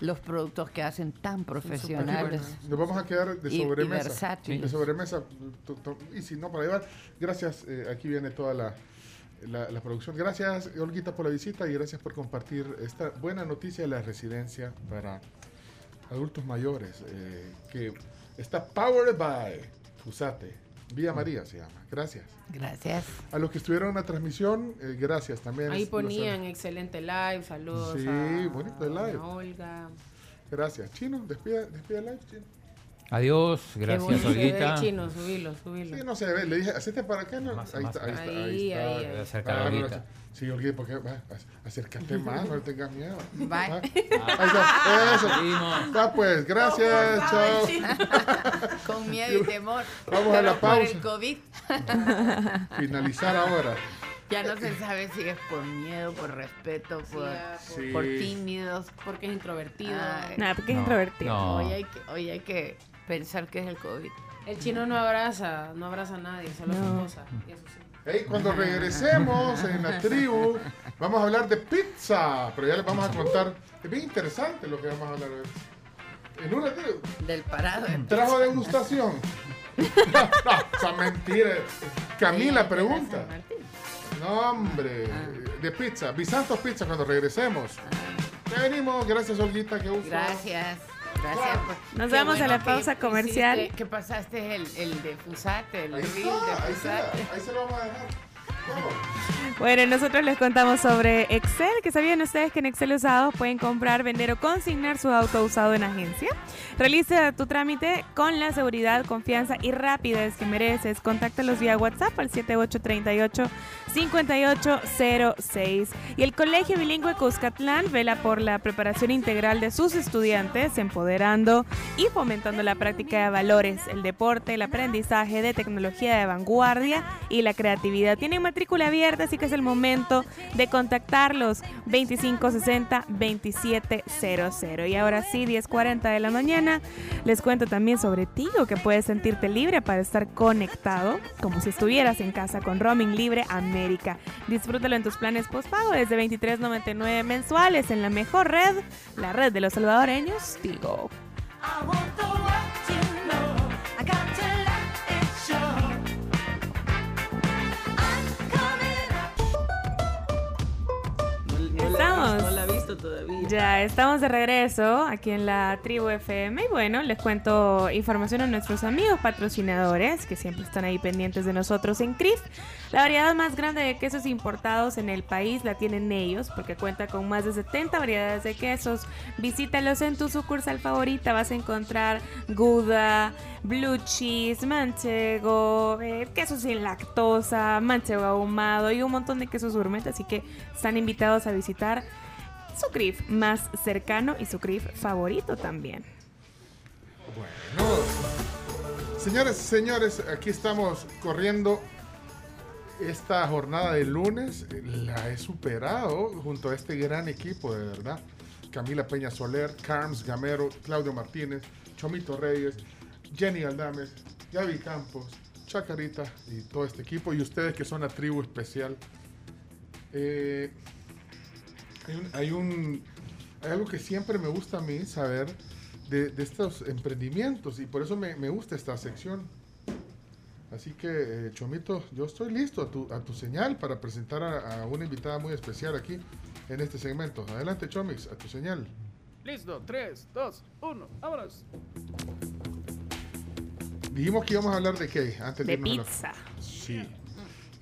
los productos que hacen tan profesionales. Aquí, Nos vamos a quedar de y- y sobremesa. versátiles. de sobremesa. Y si no, para llevar. Gracias. eh, aquí viene toda la, la, la producción. Gracias, Olguita, por la visita y gracias por compartir esta buena noticia de la residencia para adultos mayores. eh, que está powered by Fusate. Vía María se llama. Gracias. Gracias. A los que estuvieron en la transmisión, eh, gracias también. Ahí ponían excelente live, saludos Sí, a, bonito el a live. Olga. Gracias. Chino, despida, despida el live, Chino. Adiós, gracias Olguita. chino, subilo, subilo. Sí, no ve. Le dije, hacete para acá. No? Más, ahí, más, está, ahí está, Ahí, ahí está. ahí, ahí. Acerca Ah, no, no, sí, Olguita, porque va, ac- acércate más, no tengas miedo. Bye. Ah, Ahí está, eso. Seguimos. Va pues, gracias, chao. Con miedo y temor. Vamos a la Por pausa. el COVID. Finalizar ahora. Ya no se sabe si es por miedo, por respeto, por, Sí. por tímidos. Porque es introvertido. Ay, Nada, porque es No, introvertido. no. Hoy, hay que, hoy hay que pensar que es el COVID. El chino no abraza, no abraza a nadie, solo a su No. esposa. y sus hijos. Hey, cuando regresemos en la tribu, vamos a hablar de pizza. Pero ya les vamos a contar. Es bien interesante lo que vamos a hablar hoy. En una tribu. Del parado. de Trajo degustación. No, no, son mentiras. Camila pregunta. No, hombre. De pizza. Bisantos Pizza cuando regresemos. Ya venimos. Gracias, Olguita. Que gusto. Gracias. Gracias. por- Nos vamos a bueno la que pausa hiciste- comercial. Que pasaste el, el de Fusate, el Ahí reel está. de Ahí, Fusate. se, ahí se lo vamos a dejar. Bueno, nosotros les contamos sobre Excel, que sabían ustedes que en Excel usados pueden comprar, vender o consignar su auto usado en agencia. Realiza tu trámite con la seguridad, confianza y rapidez que mereces. Contáctalos vía WhatsApp al 7838-5806. Y el Colegio Bilingüe Cuscatlán vela por la preparación integral de sus estudiantes, empoderando y fomentando la práctica de valores, el deporte, el aprendizaje de tecnología de vanguardia y la creatividad. Tienen matrícula abierta, así que es el momento de contactarlos 2560-2700. Y ahora sí, 10.40 de la mañana, les cuento también sobre Tigo, que puedes sentirte libre para estar conectado, como si estuvieras en casa con Roaming Libre América. Disfrútalo en tus planes postpago desde 23.99 mensuales en la mejor red, la red de los salvadoreños, Tigo. Comenzamos. Estamos. No la he visto todavía. Ya estamos de regreso aquí en la Tribu FM y bueno, les cuento información a nuestros amigos patrocinadores que siempre están ahí pendientes de nosotros en CRIF. La variedad más grande de quesos importados en el país la tienen ellos porque cuenta con más de 70 variedades de quesos. Visítalos en tu sucursal favorita, vas a encontrar Gouda, Blue Cheese, Manchego, eh, queso sin lactosa, Manchego ahumado y un montón de quesos gourmet, así que están invitados a visitar su CRIF más cercano y su CRIF favorito también. Bueno, señores, señores, aquí estamos corriendo esta jornada de lunes. La he superado junto a este gran equipo, de verdad. Camila Peña Soler, Carms Gamero, Claudio Martínez, Chomito Reyes, Jenny Aldames, Gaby Campos, Chacarita y todo este equipo. Y ustedes que son la tribu especial. Eh, hay, un, hay, un- hay algo que siempre me gusta a mí saber de, de estos emprendimientos y por eso me, me gusta esta sección. Así que, eh, Chomito, yo estoy listo a tu, a tu señal para presentar a, a una invitada muy especial aquí en este segmento. Adelante, Chomix, a tu señal. Listo, 3, 2, 1, vámonos. Dijimos que íbamos a hablar de qué antes De irnos a la- pizza. Sí.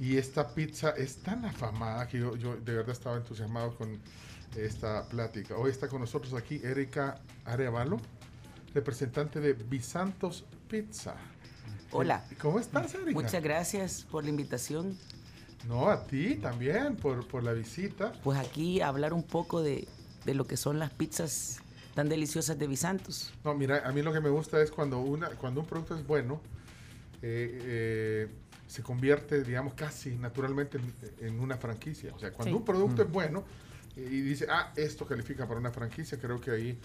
Y esta pizza es tan afamada que yo, yo de verdad estaba entusiasmado con esta plática. Hoy está con nosotros aquí Erika Arevalo, representante de Bisantos Pizza. Hola. ¿Cómo estás, Erika? Muchas gracias por la invitación. No, a ti también por, por la visita. Pues aquí hablar un poco de, de lo que son las pizzas tan deliciosas de Bisantos. No, mira, a mí lo que me gusta es cuando, una, cuando un producto es bueno, eh, eh, se convierte, digamos, casi naturalmente en, en una franquicia. O sea, cuando Sí. un producto Mm. es bueno, y dice, ah, esto califica para una franquicia, creo que ahí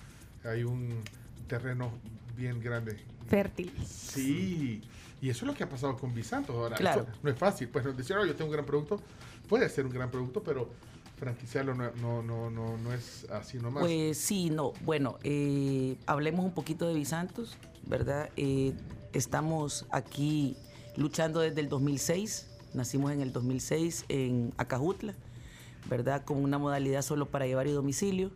hay un terreno bien grande. Fértil. Sí, y eso es lo que ha pasado con Bisantos ahora. Claro. No es fácil, pues decir, "Oh, yo tengo un gran producto, puede ser un gran producto, pero franquiciarlo no, no, no, no, no es así nomás. Pues sí, no. Bueno, eh, hablemos un poquito de Bisantos, ¿verdad? Eh, estamos aquí luchando desde el 2006. Nacimos en el 2006 en Acajutla, ¿verdad? Con una modalidad solo para llevar y domicilio.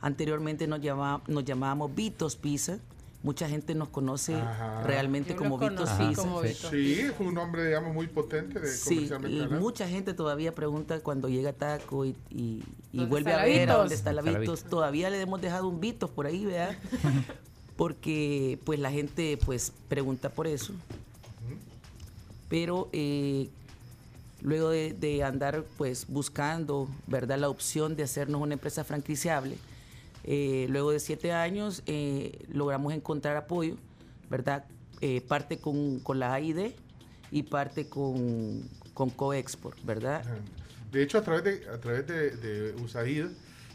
Anteriormente nos, llamábamos Vitos Pizza. Mucha gente nos conoce Ajá. realmente como Vitos Pizza. como Vitos Sí, fue un nombre, digamos, muy potente de Sí, comercialmente y mucha gente todavía pregunta cuando llega Taco y, y- y ¿Dónde vuelve a ver a Vitos? dónde está la ¿Dónde está la Vitos. Vitos? Todavía le hemos dejado un Vitos por ahí, ¿verdad? Porque pues la gente pues pregunta por eso. Pero eh, luego de, de andar pues buscando, ¿verdad? La opción de hacernos una empresa franquiciable, eh, luego de siete años eh, logramos encontrar apoyo, ¿verdad? Eh, parte con, con la AID y parte con, con Coexport, ¿verdad? De hecho, a través de, a través de, de USAID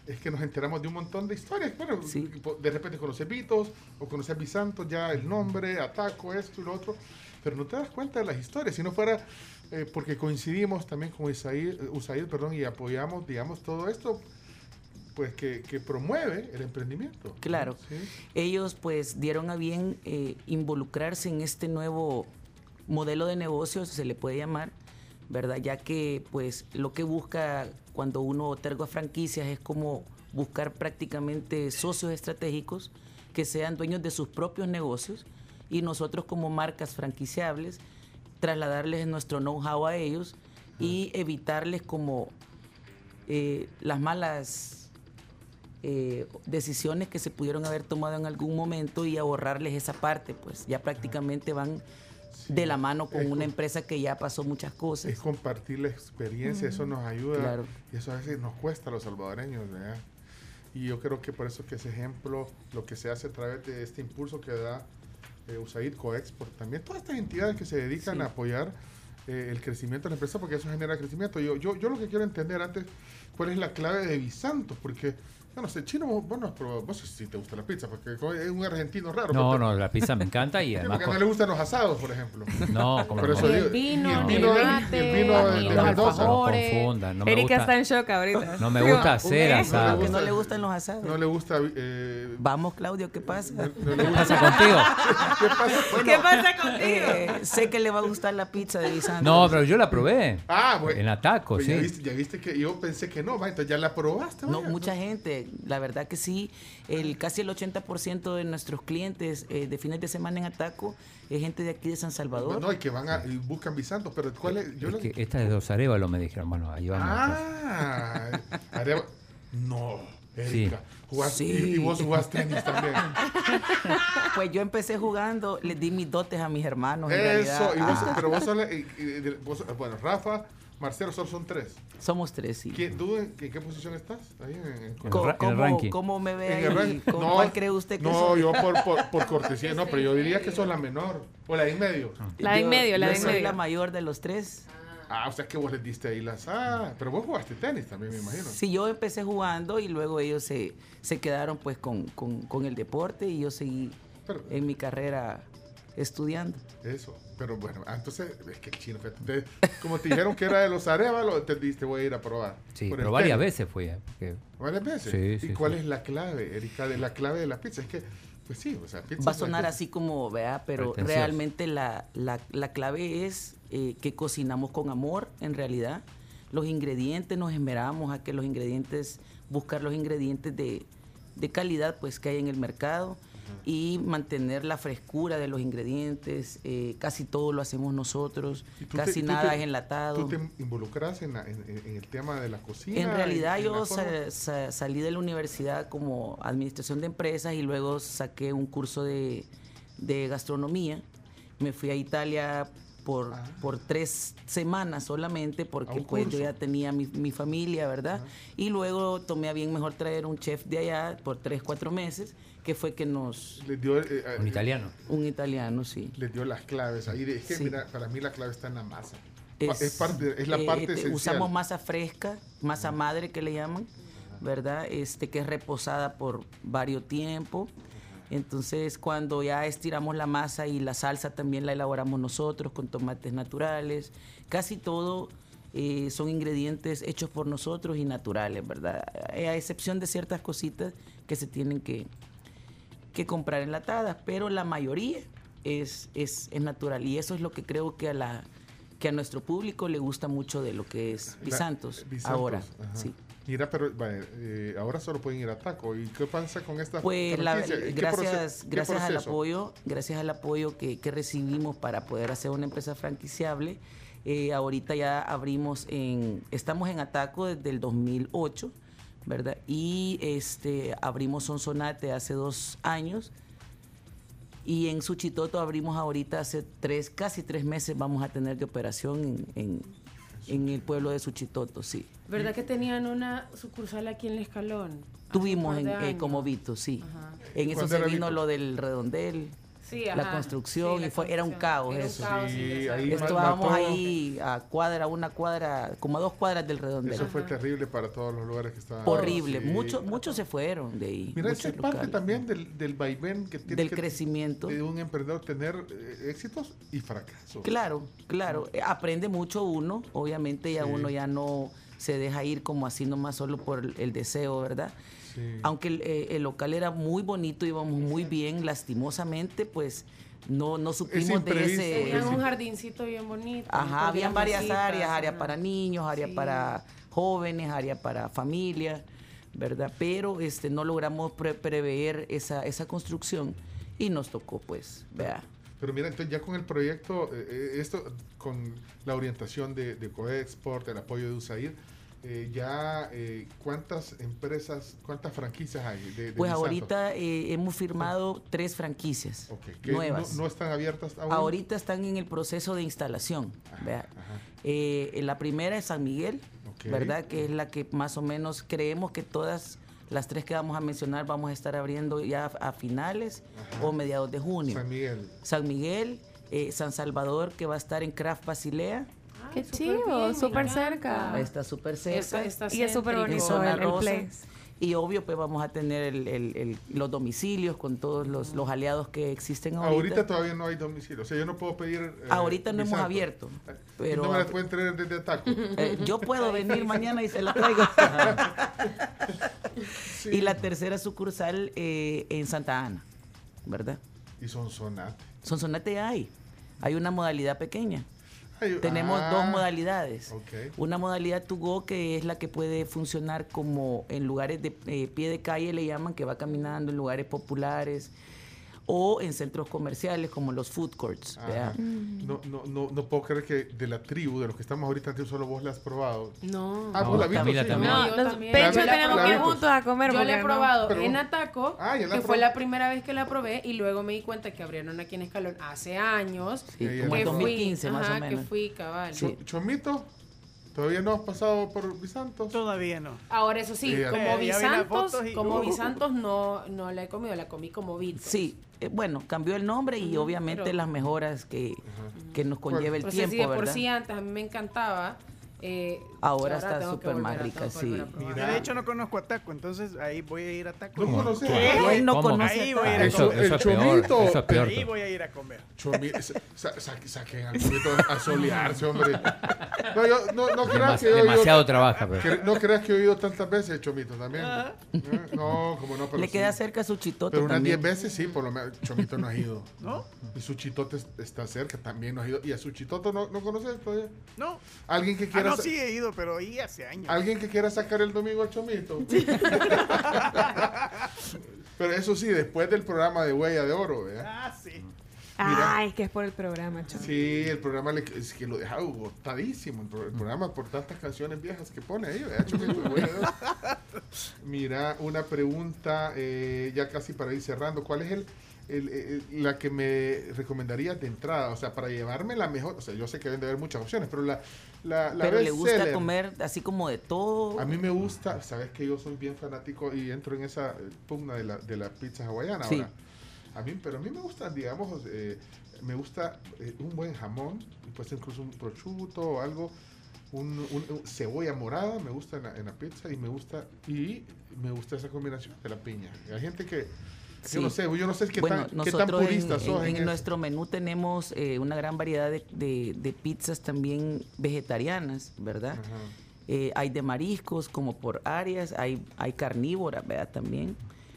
es que nos enteramos de un montón de historias. Bueno, de repente conoces Vitos o conoces Bisantos, ya el nombre, Ataco, esto y lo otro, pero no te das cuenta de las historias. Si no fuera eh, porque coincidimos también con USAID perdón, y apoyamos, digamos, todo esto, pues que, que promueve el emprendimiento. Claro. Sí. Ellos pues dieron a bien eh, involucrarse en este nuevo modelo de negocio, se le puede llamar, ¿verdad? Ya que pues lo que busca cuando uno otorga franquicias es como buscar prácticamente socios estratégicos que sean dueños de sus propios negocios y nosotros como marcas franquiciables trasladarles nuestro know-how a ellos y evitarles como eh, las malas eh, decisiones que se pudieron haber tomado en algún momento y ahorrarles esa parte, pues ya prácticamente van de la mano con Es una empresa que ya pasó muchas cosas. Es compartir la experiencia, eso Ujú. nos ayuda Claro. y eso a veces nos cuesta a los salvadoreños, ¿verdad? Y yo creo que por eso que ese ejemplo, lo que se hace a través de este impulso que da eh, USAID, Coexport, también todas estas entidades que se dedican Sí. a apoyar eh, el crecimiento de la empresa, porque eso genera crecimiento. Yo, yo, yo lo que quiero entender antes, cuál es la clave de Bisantos, porque, yo no sé, chino, vos, vos no has probado, vos si te gusta la pizza, porque es un argentino raro. No, no, la pizza me encanta y Sí, además... porque no le gustan los asados, por ejemplo. No, como Por no. eso Ni el digo- vino, y el ni el vino, el vino de, Mendoza. No alfajores. confundan, no me Erika gusta. está en shock ahorita. No me gusta hacer asado. Que no le gustan los asados. No le gusta. eh, Vamos, Claudio, ¿qué pasa? no le ¿Qué pasa contigo? ¿Qué pasa? Bueno, ¿Qué pasa contigo? Eh, sé que le va a gustar la pizza de Bisantos. No, pero yo la probé. Ah, bueno. En Ataco, Pues sí. ya, viste, ya viste que yo pensé que no, va, entonces ya la probaste. No, mucha gente, la verdad que sí, el casi el 80% de nuestros clientes eh, de fines de semana en Ataco es gente de aquí de San Salvador. No, y que van a y buscan bisantos, pero ¿cuál es? Yo Es lo- que esta de dos Arevalo me dijeron, bueno, ahí vamos. Ah, Areva- no, Erika. Jugás- Sí. y, y vos jugás tenis también. Pues yo empecé jugando, les di mis dotes a mis hermanos. en Eso, realidad. y vos, Ah, pero vos, solo- y- y- y- vos- bueno, Rafa, Marcelo, solo son tres. Somos tres, sí. ¿Quién- ¿Tú en, en qué posición estás? Ahí en, en- el Co- ra- el ¿Cómo, ranking. cómo me ve en el ahí? ranking. ¿Con No, ¿Cuál cree usted que No, soy? yo por, por, por cortesía, no, pero yo diría que sos la menor. O la de en medio. La de en Yo- medio, la de en soy medio. la mayor de los tres. Ah, o sea que vos les diste ahí las. Ah, pero vos jugaste tenis también, me imagino. Sí, yo empecé jugando y luego ellos se, se quedaron pues con, con- con el deporte y yo seguí Pero- en mi carrera estudiando. Eso. Pero bueno, ah, entonces, es que el chino, te- como te dijeron que era de los Arevalo, te diste, voy a ir a probar. Sí, pero varias veces fui. eh, porque- ¿Varias veces? Sí, ¿Y sí, cuál sí. es la clave, Erika, de la clave de la pizza? Es que, pues sí, o sea, pizza. Va a sonar pizza. así como, vea, pero realmente la, la- la clave es eh, que cocinamos con amor, en realidad. Los ingredientes, nos esmeramos a que los ingredientes, buscar los ingredientes de, de calidad pues que hay en el mercado y mantener la frescura de los ingredientes. eh, casi todo lo hacemos nosotros, ¿Y tú te- casi tú nada te- es enlatado. ¿Tú te involucras en, la- en- en- el tema de la cocina? En realidad en yo la forma? sa- sa- salí de la universidad como administración de empresas y luego saqué un curso de, de gastronomía. Me fui a Italia por, por tres semanas solamente porque pues yo curso. ya tenía mi, mi familia, ¿verdad? Y luego tomé a bien mejor traer un chef de allá por tres, cuatro meses, que fue que nos... Les dio, eh, eh, Un italiano. Un italiano, sí. les dio las claves ahí. Es que, Sí. mira, para mí la clave está en la masa. Es, parte, es la eh, parte esencial. Usamos masa fresca, masa madre que le llaman, ¿verdad? Este, que es reposada por varios tiempo. Entonces, cuando ya estiramos la masa y la salsa también la elaboramos nosotros con tomates naturales, casi todo eh, son ingredientes hechos por nosotros y naturales, ¿verdad? A excepción de ciertas cositas que se tienen que, que comprar enlatadas, pero la mayoría es, es, es natural y eso es lo que creo que a la que a nuestro público le gusta mucho de lo que es La- Bisantos, ahora. ajá. Sí. Mira, pero eh, ahora solo pueden ir a Taco. ¿Y qué pasa con esta Pues la- gracias, gracias al apoyo, gracias al apoyo que, que recibimos para poder hacer una empresa franquiciable, eh, ahorita ya abrimos en, estamos en Ataco desde el 2008, ¿verdad? Y este abrimos Sonsonate hace dos años. Y en Suchitoto abrimos ahorita hace tres, casi tres meses vamos a tener de operación en, en- en el pueblo de Suchitoto, sí. ¿Verdad que tenían una sucursal aquí en El Escalón? Tuvimos en, eh, como Vito, sí. Ajá. En eso ¿Cuándo se vino Vito? lo del redondel, Sí, la ajá. construcción, Sí, la y fue, era un caos Era un eso. caos, sí, ahí Estábamos mató- ahí a cuadra, una cuadra, como a dos cuadras del redondel. Eso fue terrible para todos los lugares que estaban. Horrible. Sí. Muchos muchos se fueron de ahí. Mira, eso es parte también del, del vaivén que tiene Del que- crecimiento. de un emprendedor tener eh, éxitos y fracasos. Claro, claro. Aprende mucho uno. Obviamente ya Sí. uno ya no se deja ir como así nomás solo por el deseo, ¿verdad? Sí. Aunque el, eh, el local era muy bonito, íbamos muy bien, lastimosamente, pues no, no supimos de imprevisto, ese... Tenían un jardincito bien bonito. Ajá, habían Podían varias mesitas, áreas, área ajá. para niños, área Sí. para jóvenes, área para familia, ¿verdad? Pero este no logramos pre- prever esa, esa construcción y nos tocó, pues, vea. Pero mira, entonces ya con el proyecto, eh, eh, esto con la orientación de, de Coexport, el apoyo de USAID, eh, ya eh, cuántas empresas, cuántas franquicias hay de, de Pues ahorita eh, hemos firmado tres franquicias nuevas. No, no están abiertas aún. Ahorita están en el proceso de instalación. Eh, la primera es San Miguel. ¿verdad? Que es la que más o menos creemos que todas las tres que vamos a mencionar vamos a estar abriendo ya a finales o mediados de junio. San Miguel. San Miguel, eh, San Salvador, que va a estar en Craft Basilea. Qué chivo, bien, me súper cerca. Está súper cerca. Está- está Y es súper bonito el, el rosa. place. Y obvio, pues vamos a tener el- el- el- los domicilios con todos los, los aliados que existen ahorita. Ahorita todavía no hay domicilio. O sea, yo no puedo pedir. eh, Ahorita no hemos abierto, pero- no me la pueden traer desde Taco. Eh, yo puedo venir mañana y se la traigo. Y la tercera sucursal eh, en Santa Ana, ¿verdad? Y son Sonate. Sonsonate hay. Hay una modalidad pequeña. Tenemos ah, dos modalidades. ok. Una modalidad to go que es la que puede funcionar como en lugares de eh, pie de calle le llaman, que va caminando en lugares populares o en centros comerciales como los food courts. Ajá. ¿verdad? No, no, no, no puedo creer que de la tribu, de los que estamos ahorita, solo vos la has probado. No. Ah, vos la viste. Camila sí. también. No, yo también. La vi- tenemos la que ir juntos a comer. Yo la he probado Pero- en Ataco, Ah, que probé. fue la primera vez que la probé, y luego me di cuenta que abrieron aquí en Escalón hace años. Sí, ya. como en que 2015 fui, más ajá, o menos. que fui, cabal. Sí. Chomito, ¿todavía no has pasado por Bisantos? Todavía no. Ahora, eso sí, como las Bisantos, y- como uh. Bisantos no, no la he comido, la comí como Vitos. Sí, eh, bueno, cambió el nombre y Ujú, obviamente pero- las mejoras que, que nos conlleva el Entonces, tiempo, si de por ¿verdad? sí antes a mí me encantaba, eh, Ahora está súper más a- rica, sí. a de hecho no conozco a Taco, entonces ahí voy a ir a Taco. ¿No conoces? ¿Quién no conoce Ahí a voy a ir a Eso, comer. eso es peor. chomito. Eso es peor. Ahí voy a ir a comer. Chomi, sa- sa- saquen al chomito a solearse, hombre. No, yo, no, no creas que yo demasiado trabaja, pero. que- no creas que he oído tantas veces Chomito también. Eh, No, como no, pero Le sí. queda cerca su chitote Pero unas 10 también. veces sí, por lo menos. Chomito no ha ido. ¿No? Y su chitote es- está cerca, también no ha ido. ¿Y a su chitote no, no conoces todavía? No. ¿Alguien que Ah, quiera, no, sa- sí he ido, pero ahí hace años. ¿Alguien que quiera sacar el domingo al Chomito? Pero eso sí, después del programa de Huella de Oro, ¿verdad? Ah, sí. Mira. Ay, que es por el programa, chaval. Sí, el programa le- es que lo deja agotadísimo. El, el programa por tantas canciones viejas que pone ahí. ¿verdad? Chomito de Huella de Oro. Mira, una pregunta eh, ya casi para ir cerrando. ¿Cuál es el, el- el- la que me recomendarías de entrada? O sea, para llevarme la mejor. O sea, yo sé que deben de haber muchas opciones, pero la. La, la Pero le gusta bestseller, comer así como de todo. A mí me gusta, sabes que yo soy bien fanático y entro en esa eh, pugna de la, de la pizza hawaiana Sí. ahora. A mí, pero a mí me gusta, digamos, eh, me gusta eh, un buen jamón, ser incluso un prosciutto o algo, un, un- un cebolla morada, me gusta en la, en la pizza y me gusta y me gusta esa combinación de la piña. Hay gente que Sí. yo no sé, yo no sé qué bueno, tan, qué tan en- purista en, sos en, en eso. nuestro menú tenemos eh, una gran variedad de, de- de pizzas también vegetarianas, ¿verdad? Eh, hay de mariscos como por áreas, hay, hay carnívoras, ¿verdad? También.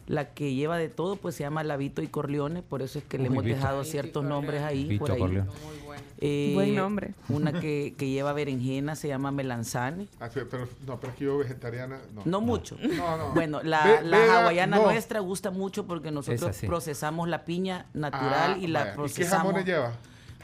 La que lleva de todo, pues se llama Lavito y Corleone, por eso es que le hemos Vito. dejado ciertos nombres ahí. Vito por ahí. Corleone. Eh, Buen nombre. Una que, que lleva berenjena se llama melanzane. Ah, pero- no, pero es que yo vegetariana, no. No mucho. No, no. Bueno, la, Ve- la hawaiana no. nuestra gusta mucho porque nosotros procesamos la piña natural Ah, y la vaya. ¿Y qué procesamos. jamones lleva?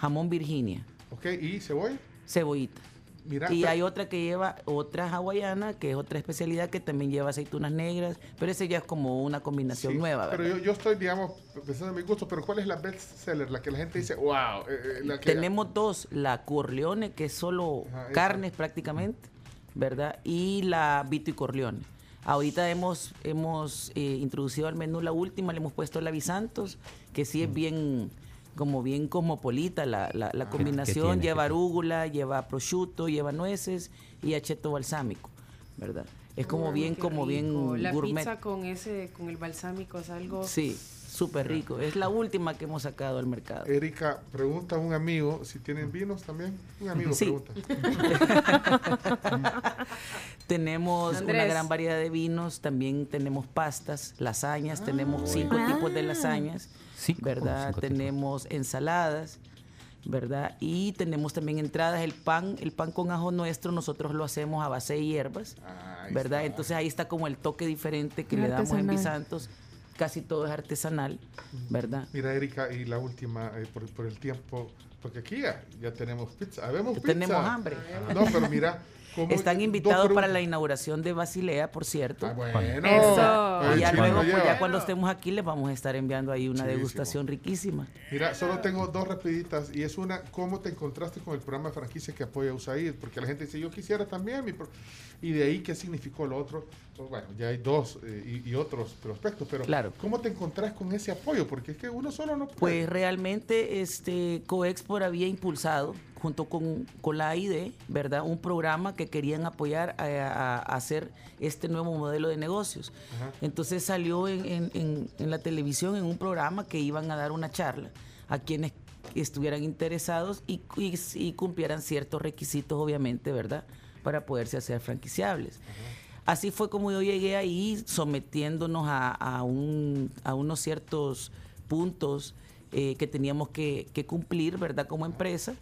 Jamón Virginia, Ok, ¿y cebolla? cebollita. Mira, y hay otra que lleva otra hawaiana, que es otra especialidad que también lleva aceitunas negras, pero ese ya es como una combinación Sí, nueva, Pero yo, yo estoy, digamos, pensando en mi gusto, pero ¿cuál es la best seller? La que la gente dice, wow. eh, eh, la que Tenemos dos, la Corleone, que es solo Ajá, esa. carnes prácticamente, ¿verdad? Y la Vito y Corleone. Ahorita hemos, hemos eh, introducido al menú la última, le hemos puesto la Bisantos, que sí es bien como bien cosmopolita la, la, la ¿Qué- combinación, tiene? lleva ¿Qué arúgula, lleva prosciutto, lleva nueces y acheto balsámico, ¿verdad? Es como bien, como rico. bien La gourmet. pizza con ese, con el balsámico es algo. Sí, súper rico. Es la última que hemos sacado al mercado. Erika, pregunta a un amigo si tienen vinos también. Un amigo Sí. pregunta. Tenemos una gran variedad de vinos, también tenemos pastas, lasañas, tenemos cinco Ah. tipos de lasañas, Cinco, ¿verdad? cinco tipos. tenemos ensaladas, ¿verdad? Y tenemos también entradas, el pan, el pan con ajo nuestro, nosotros lo hacemos a base de hierbas, Ahí ¿verdad? está. Entonces ahí está como el toque diferente que le damos en. Bisantos, casi todo es artesanal, ¿verdad? Mira, Erika, y la última, eh, por, por el tiempo, porque aquí ya, ya tenemos pizza. Habemos pizza. Tenemos hambre. No, pero mira. Cómo- Están dos invitados para la inauguración de Basilea, por cierto. Ah, bueno. Eso. Y ya chino luego, pues, ya cuando estemos aquí, les vamos a estar enviando ahí una degustación riquísima. Mira, solo tengo dos rapiditas y es una, ¿cómo te encontraste con el programa de franquicia que apoya USAID? Porque la gente dice, yo quisiera también, mi pro-". Y de ahí, ¿qué significó lo otro? Pues, bueno, ya hay dos eh, y, y otros prospectos, pero Claro. ¿cómo te encontrás con ese apoyo? Porque es que uno solo no puede. Pues realmente este Coexpor había impulsado, junto con, con la AID, ¿verdad? Un programa que querían apoyar a, a- a hacer este nuevo modelo de negocios. Ajá. Entonces salió en, en- en- en la televisión en un programa que iban a dar una charla a quienes estuvieran interesados y, y- y cumplieran ciertos requisitos, obviamente, ¿verdad? Para poderse hacer franquiciables. Así fue como yo llegué ahí, sometiéndonos a, a un- a unos ciertos puntos eh, que teníamos que, que cumplir, ¿verdad? Como empresa.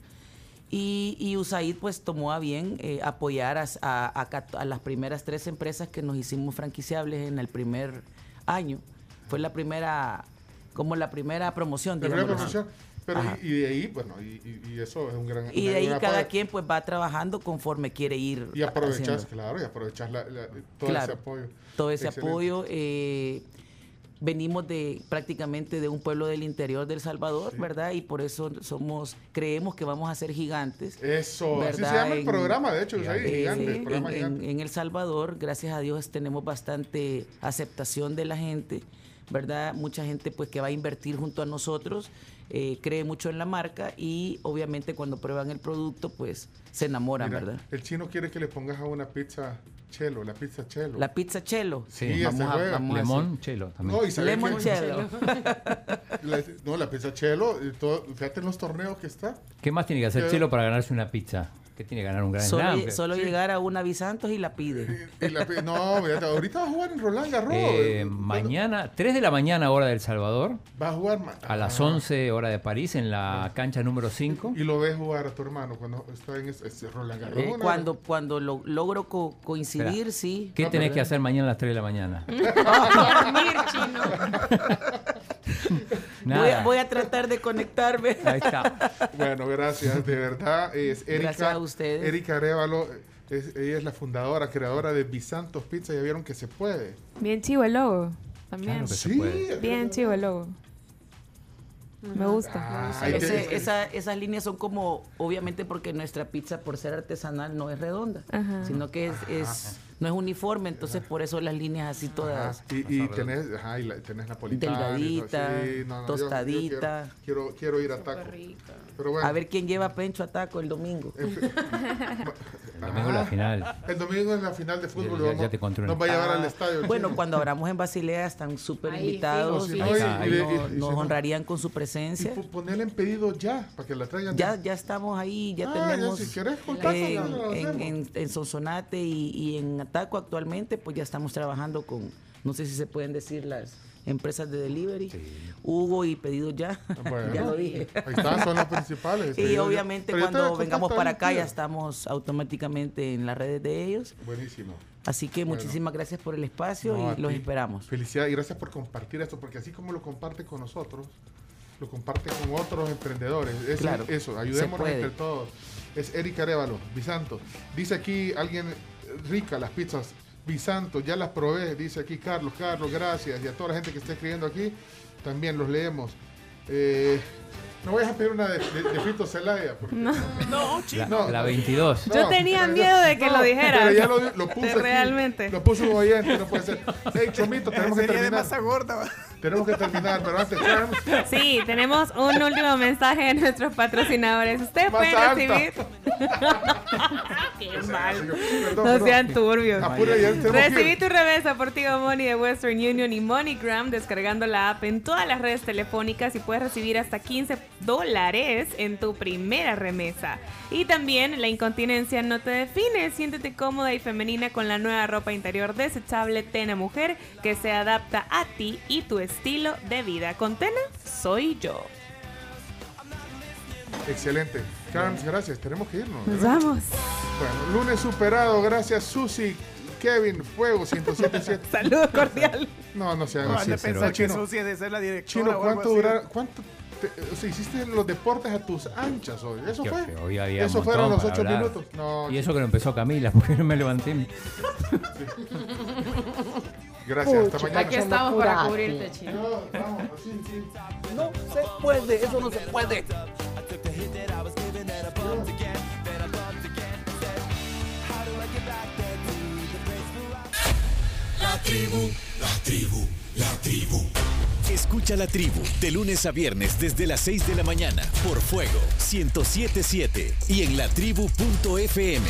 Y, y USAID pues tomó a bien eh, apoyar a, a- a cat- a las primeras tres empresas que nos hicimos franquiciables en el primer año. Fue la primera, como la primera promoción, La primera promoción. Pero y, y de ahí, bueno, y, eso es un gran Y de ahí cada quien pues va trabajando conforme quiere ir Y aprovechas, haciendo. claro, y aprovechas la- la- todo Claro, ese apoyo. todo ese Excelente. apoyo. eh, venimos de prácticamente de un pueblo del interior del Salvador, ¿verdad? Y por eso somos, creemos que vamos a ser gigantes. Eso, así se llama el programa, de hecho, Usaid, eh, gigante, el en- programa en- gigante. en El Salvador, gracias a Dios, tenemos bastante aceptación de la gente, ¿verdad? Mucha gente pues que va a invertir junto a nosotros, eh, cree mucho en la marca y obviamente cuando prueban el producto pues se enamoran, Mira, ¿verdad? El chino quiere que le pongas a una pizza chelo, la pizza chelo. La pizza chelo. Sí, Sí, vamos a- vamos chelo también. No, y ¿sabes Lemon chelo. La- no, la pizza chelo, todo, fíjate en los torneos que está. ¿Qué más tiene que hacer Eh, Chelo para ganarse una pizza? ¿Qué tiene que ganar un gran Solo, slam? solo llegar a una Bisantos y la pide. Y la pi- no, ahorita va a jugar en Roland Garros. Eh, mañana, 3 de la mañana, hora del Salvador. Va a jugar A las 11, hora de París, en la cancha número 5. Y lo ves jugar a tu hermano cuando está en ese, ese Roland Garros. Eh, cuando cuando lo, logro co- coincidir, Espera. sí. ¿Qué tenés que hacer mañana a las 3 de la mañana? Dormir, chino. Voy a, voy a tratar de conectarme. Ahí está. Bueno, gracias, de verdad. Es Erika, Gracias a ustedes. Erika Arevalo, es- ella es la fundadora, creadora de Bisantos Pizza. Ya vieron que se puede. Bien chivo el logo. También. Claro Sí. Bien chivo el logo. Me gusta. Ah, Ese- esa- esas líneas son como, obviamente porque nuestra pizza por ser artesanal no es redonda, Ajá. sino que es, es- no es uniforme, entonces por eso las líneas así todas. Ajá, Y, y tenés, ajá, y la, tenés napolitana. Delgadita, sí, no, no, yo- yo tostadita. quiero, quiero, quiero ir a taco. Pero bueno, A ver quién lleva pencho a taco el domingo. El domingo la Ah, final. El domingo en la final de fútbol. Ya- lo ya vamos- te controlo. nos va a llevar al estadio. el Bueno, cuando abramos en Basilea están súper invitados. nos- y le- y- nos, y nos se- honrarían con su presencia. Y po- ponerle en pedido ya, para que la traigan. Ya, ya estamos ahí, ya Ah, ya, tenemos si querés, en- en Sonsonate y, y en Ataco actualmente, pues ya estamos trabajando con, no sé si se pueden decir las empresas de delivery, Hugo y Pedido Ya, Bueno, ya lo dije. Ahí está, son los principales. Y obviamente cuando vengamos para acá ya estamos automáticamente en las redes de ellos. Buenísimo. Así que Bueno. muchísimas gracias por el espacio No, y los ti. esperamos. Felicidades y gracias por compartir esto, porque así como lo comparte con nosotros, lo comparte con otros emprendedores. Es Claro, eso, ayudémonos entre todos. Es Erika Arevalo, Bisanto. Dice aquí alguien, eh, rica las pizzas, Bisanto, ya las probé, dice aquí Carlos, Carlos, gracias. Y a toda la gente que está escribiendo aquí, también los leemos. Eh, no vayas a pedir una de, de, de Fito Celaya. Porque, No. La, la 22. Yo tenía miedo de que lo dijeras. Pero ya lo, lo puse aquí. Realmente. Lo puso un oyente, no puede ser. Hey, Chomito, tenemos que Sería de terminar. masa gorda. Tenemos que terminar, pero antes, Charms, Sí, tenemos un último mensaje de nuestros patrocinadores. Ustedes Más pueden alta. recibir. Qué mal. Perdón, No sean turbios. Apura, Recibí tu remesa por Tigo Money de Western Union y MoneyGram descargando la app en todas las redes telefónicas y puedes recibir hasta 15 dólares en tu primera remesa. Y también la incontinencia no te define. Siéntete cómoda y femenina con la nueva ropa interior desechable Tena Mujer que se adapta a ti y tu estilo de vida. Con Tena soy yo. Excelente. Charms, gracias. Tenemos que irnos. Nos ¿verdad? vamos. Bueno, lunes superado. Gracias, Susi. Kevin, Fuego 1077. Saludos cordiales. No, no sean No, así. pensar que Susi es de ser la directora. Chino, ¿cuánto así. dura, cuánto te- o sea, hiciste los deportes a tus anchas hoy? ¿Eso Qué fue? feo, hoy había Eso un fueron los ocho hablar. minutos. No, Y eso que lo empezó Camila, porque no me levanté. Gracias, hasta mañana. Aquí estamos para cubrirte, chino. No, vamos, así, sí. No se puede, eso no se puede. La tribu, la tribu, la tribu. Escucha la tribu de lunes a viernes desde las 6 de la mañana por Fuego 1077 y en latribu.fm.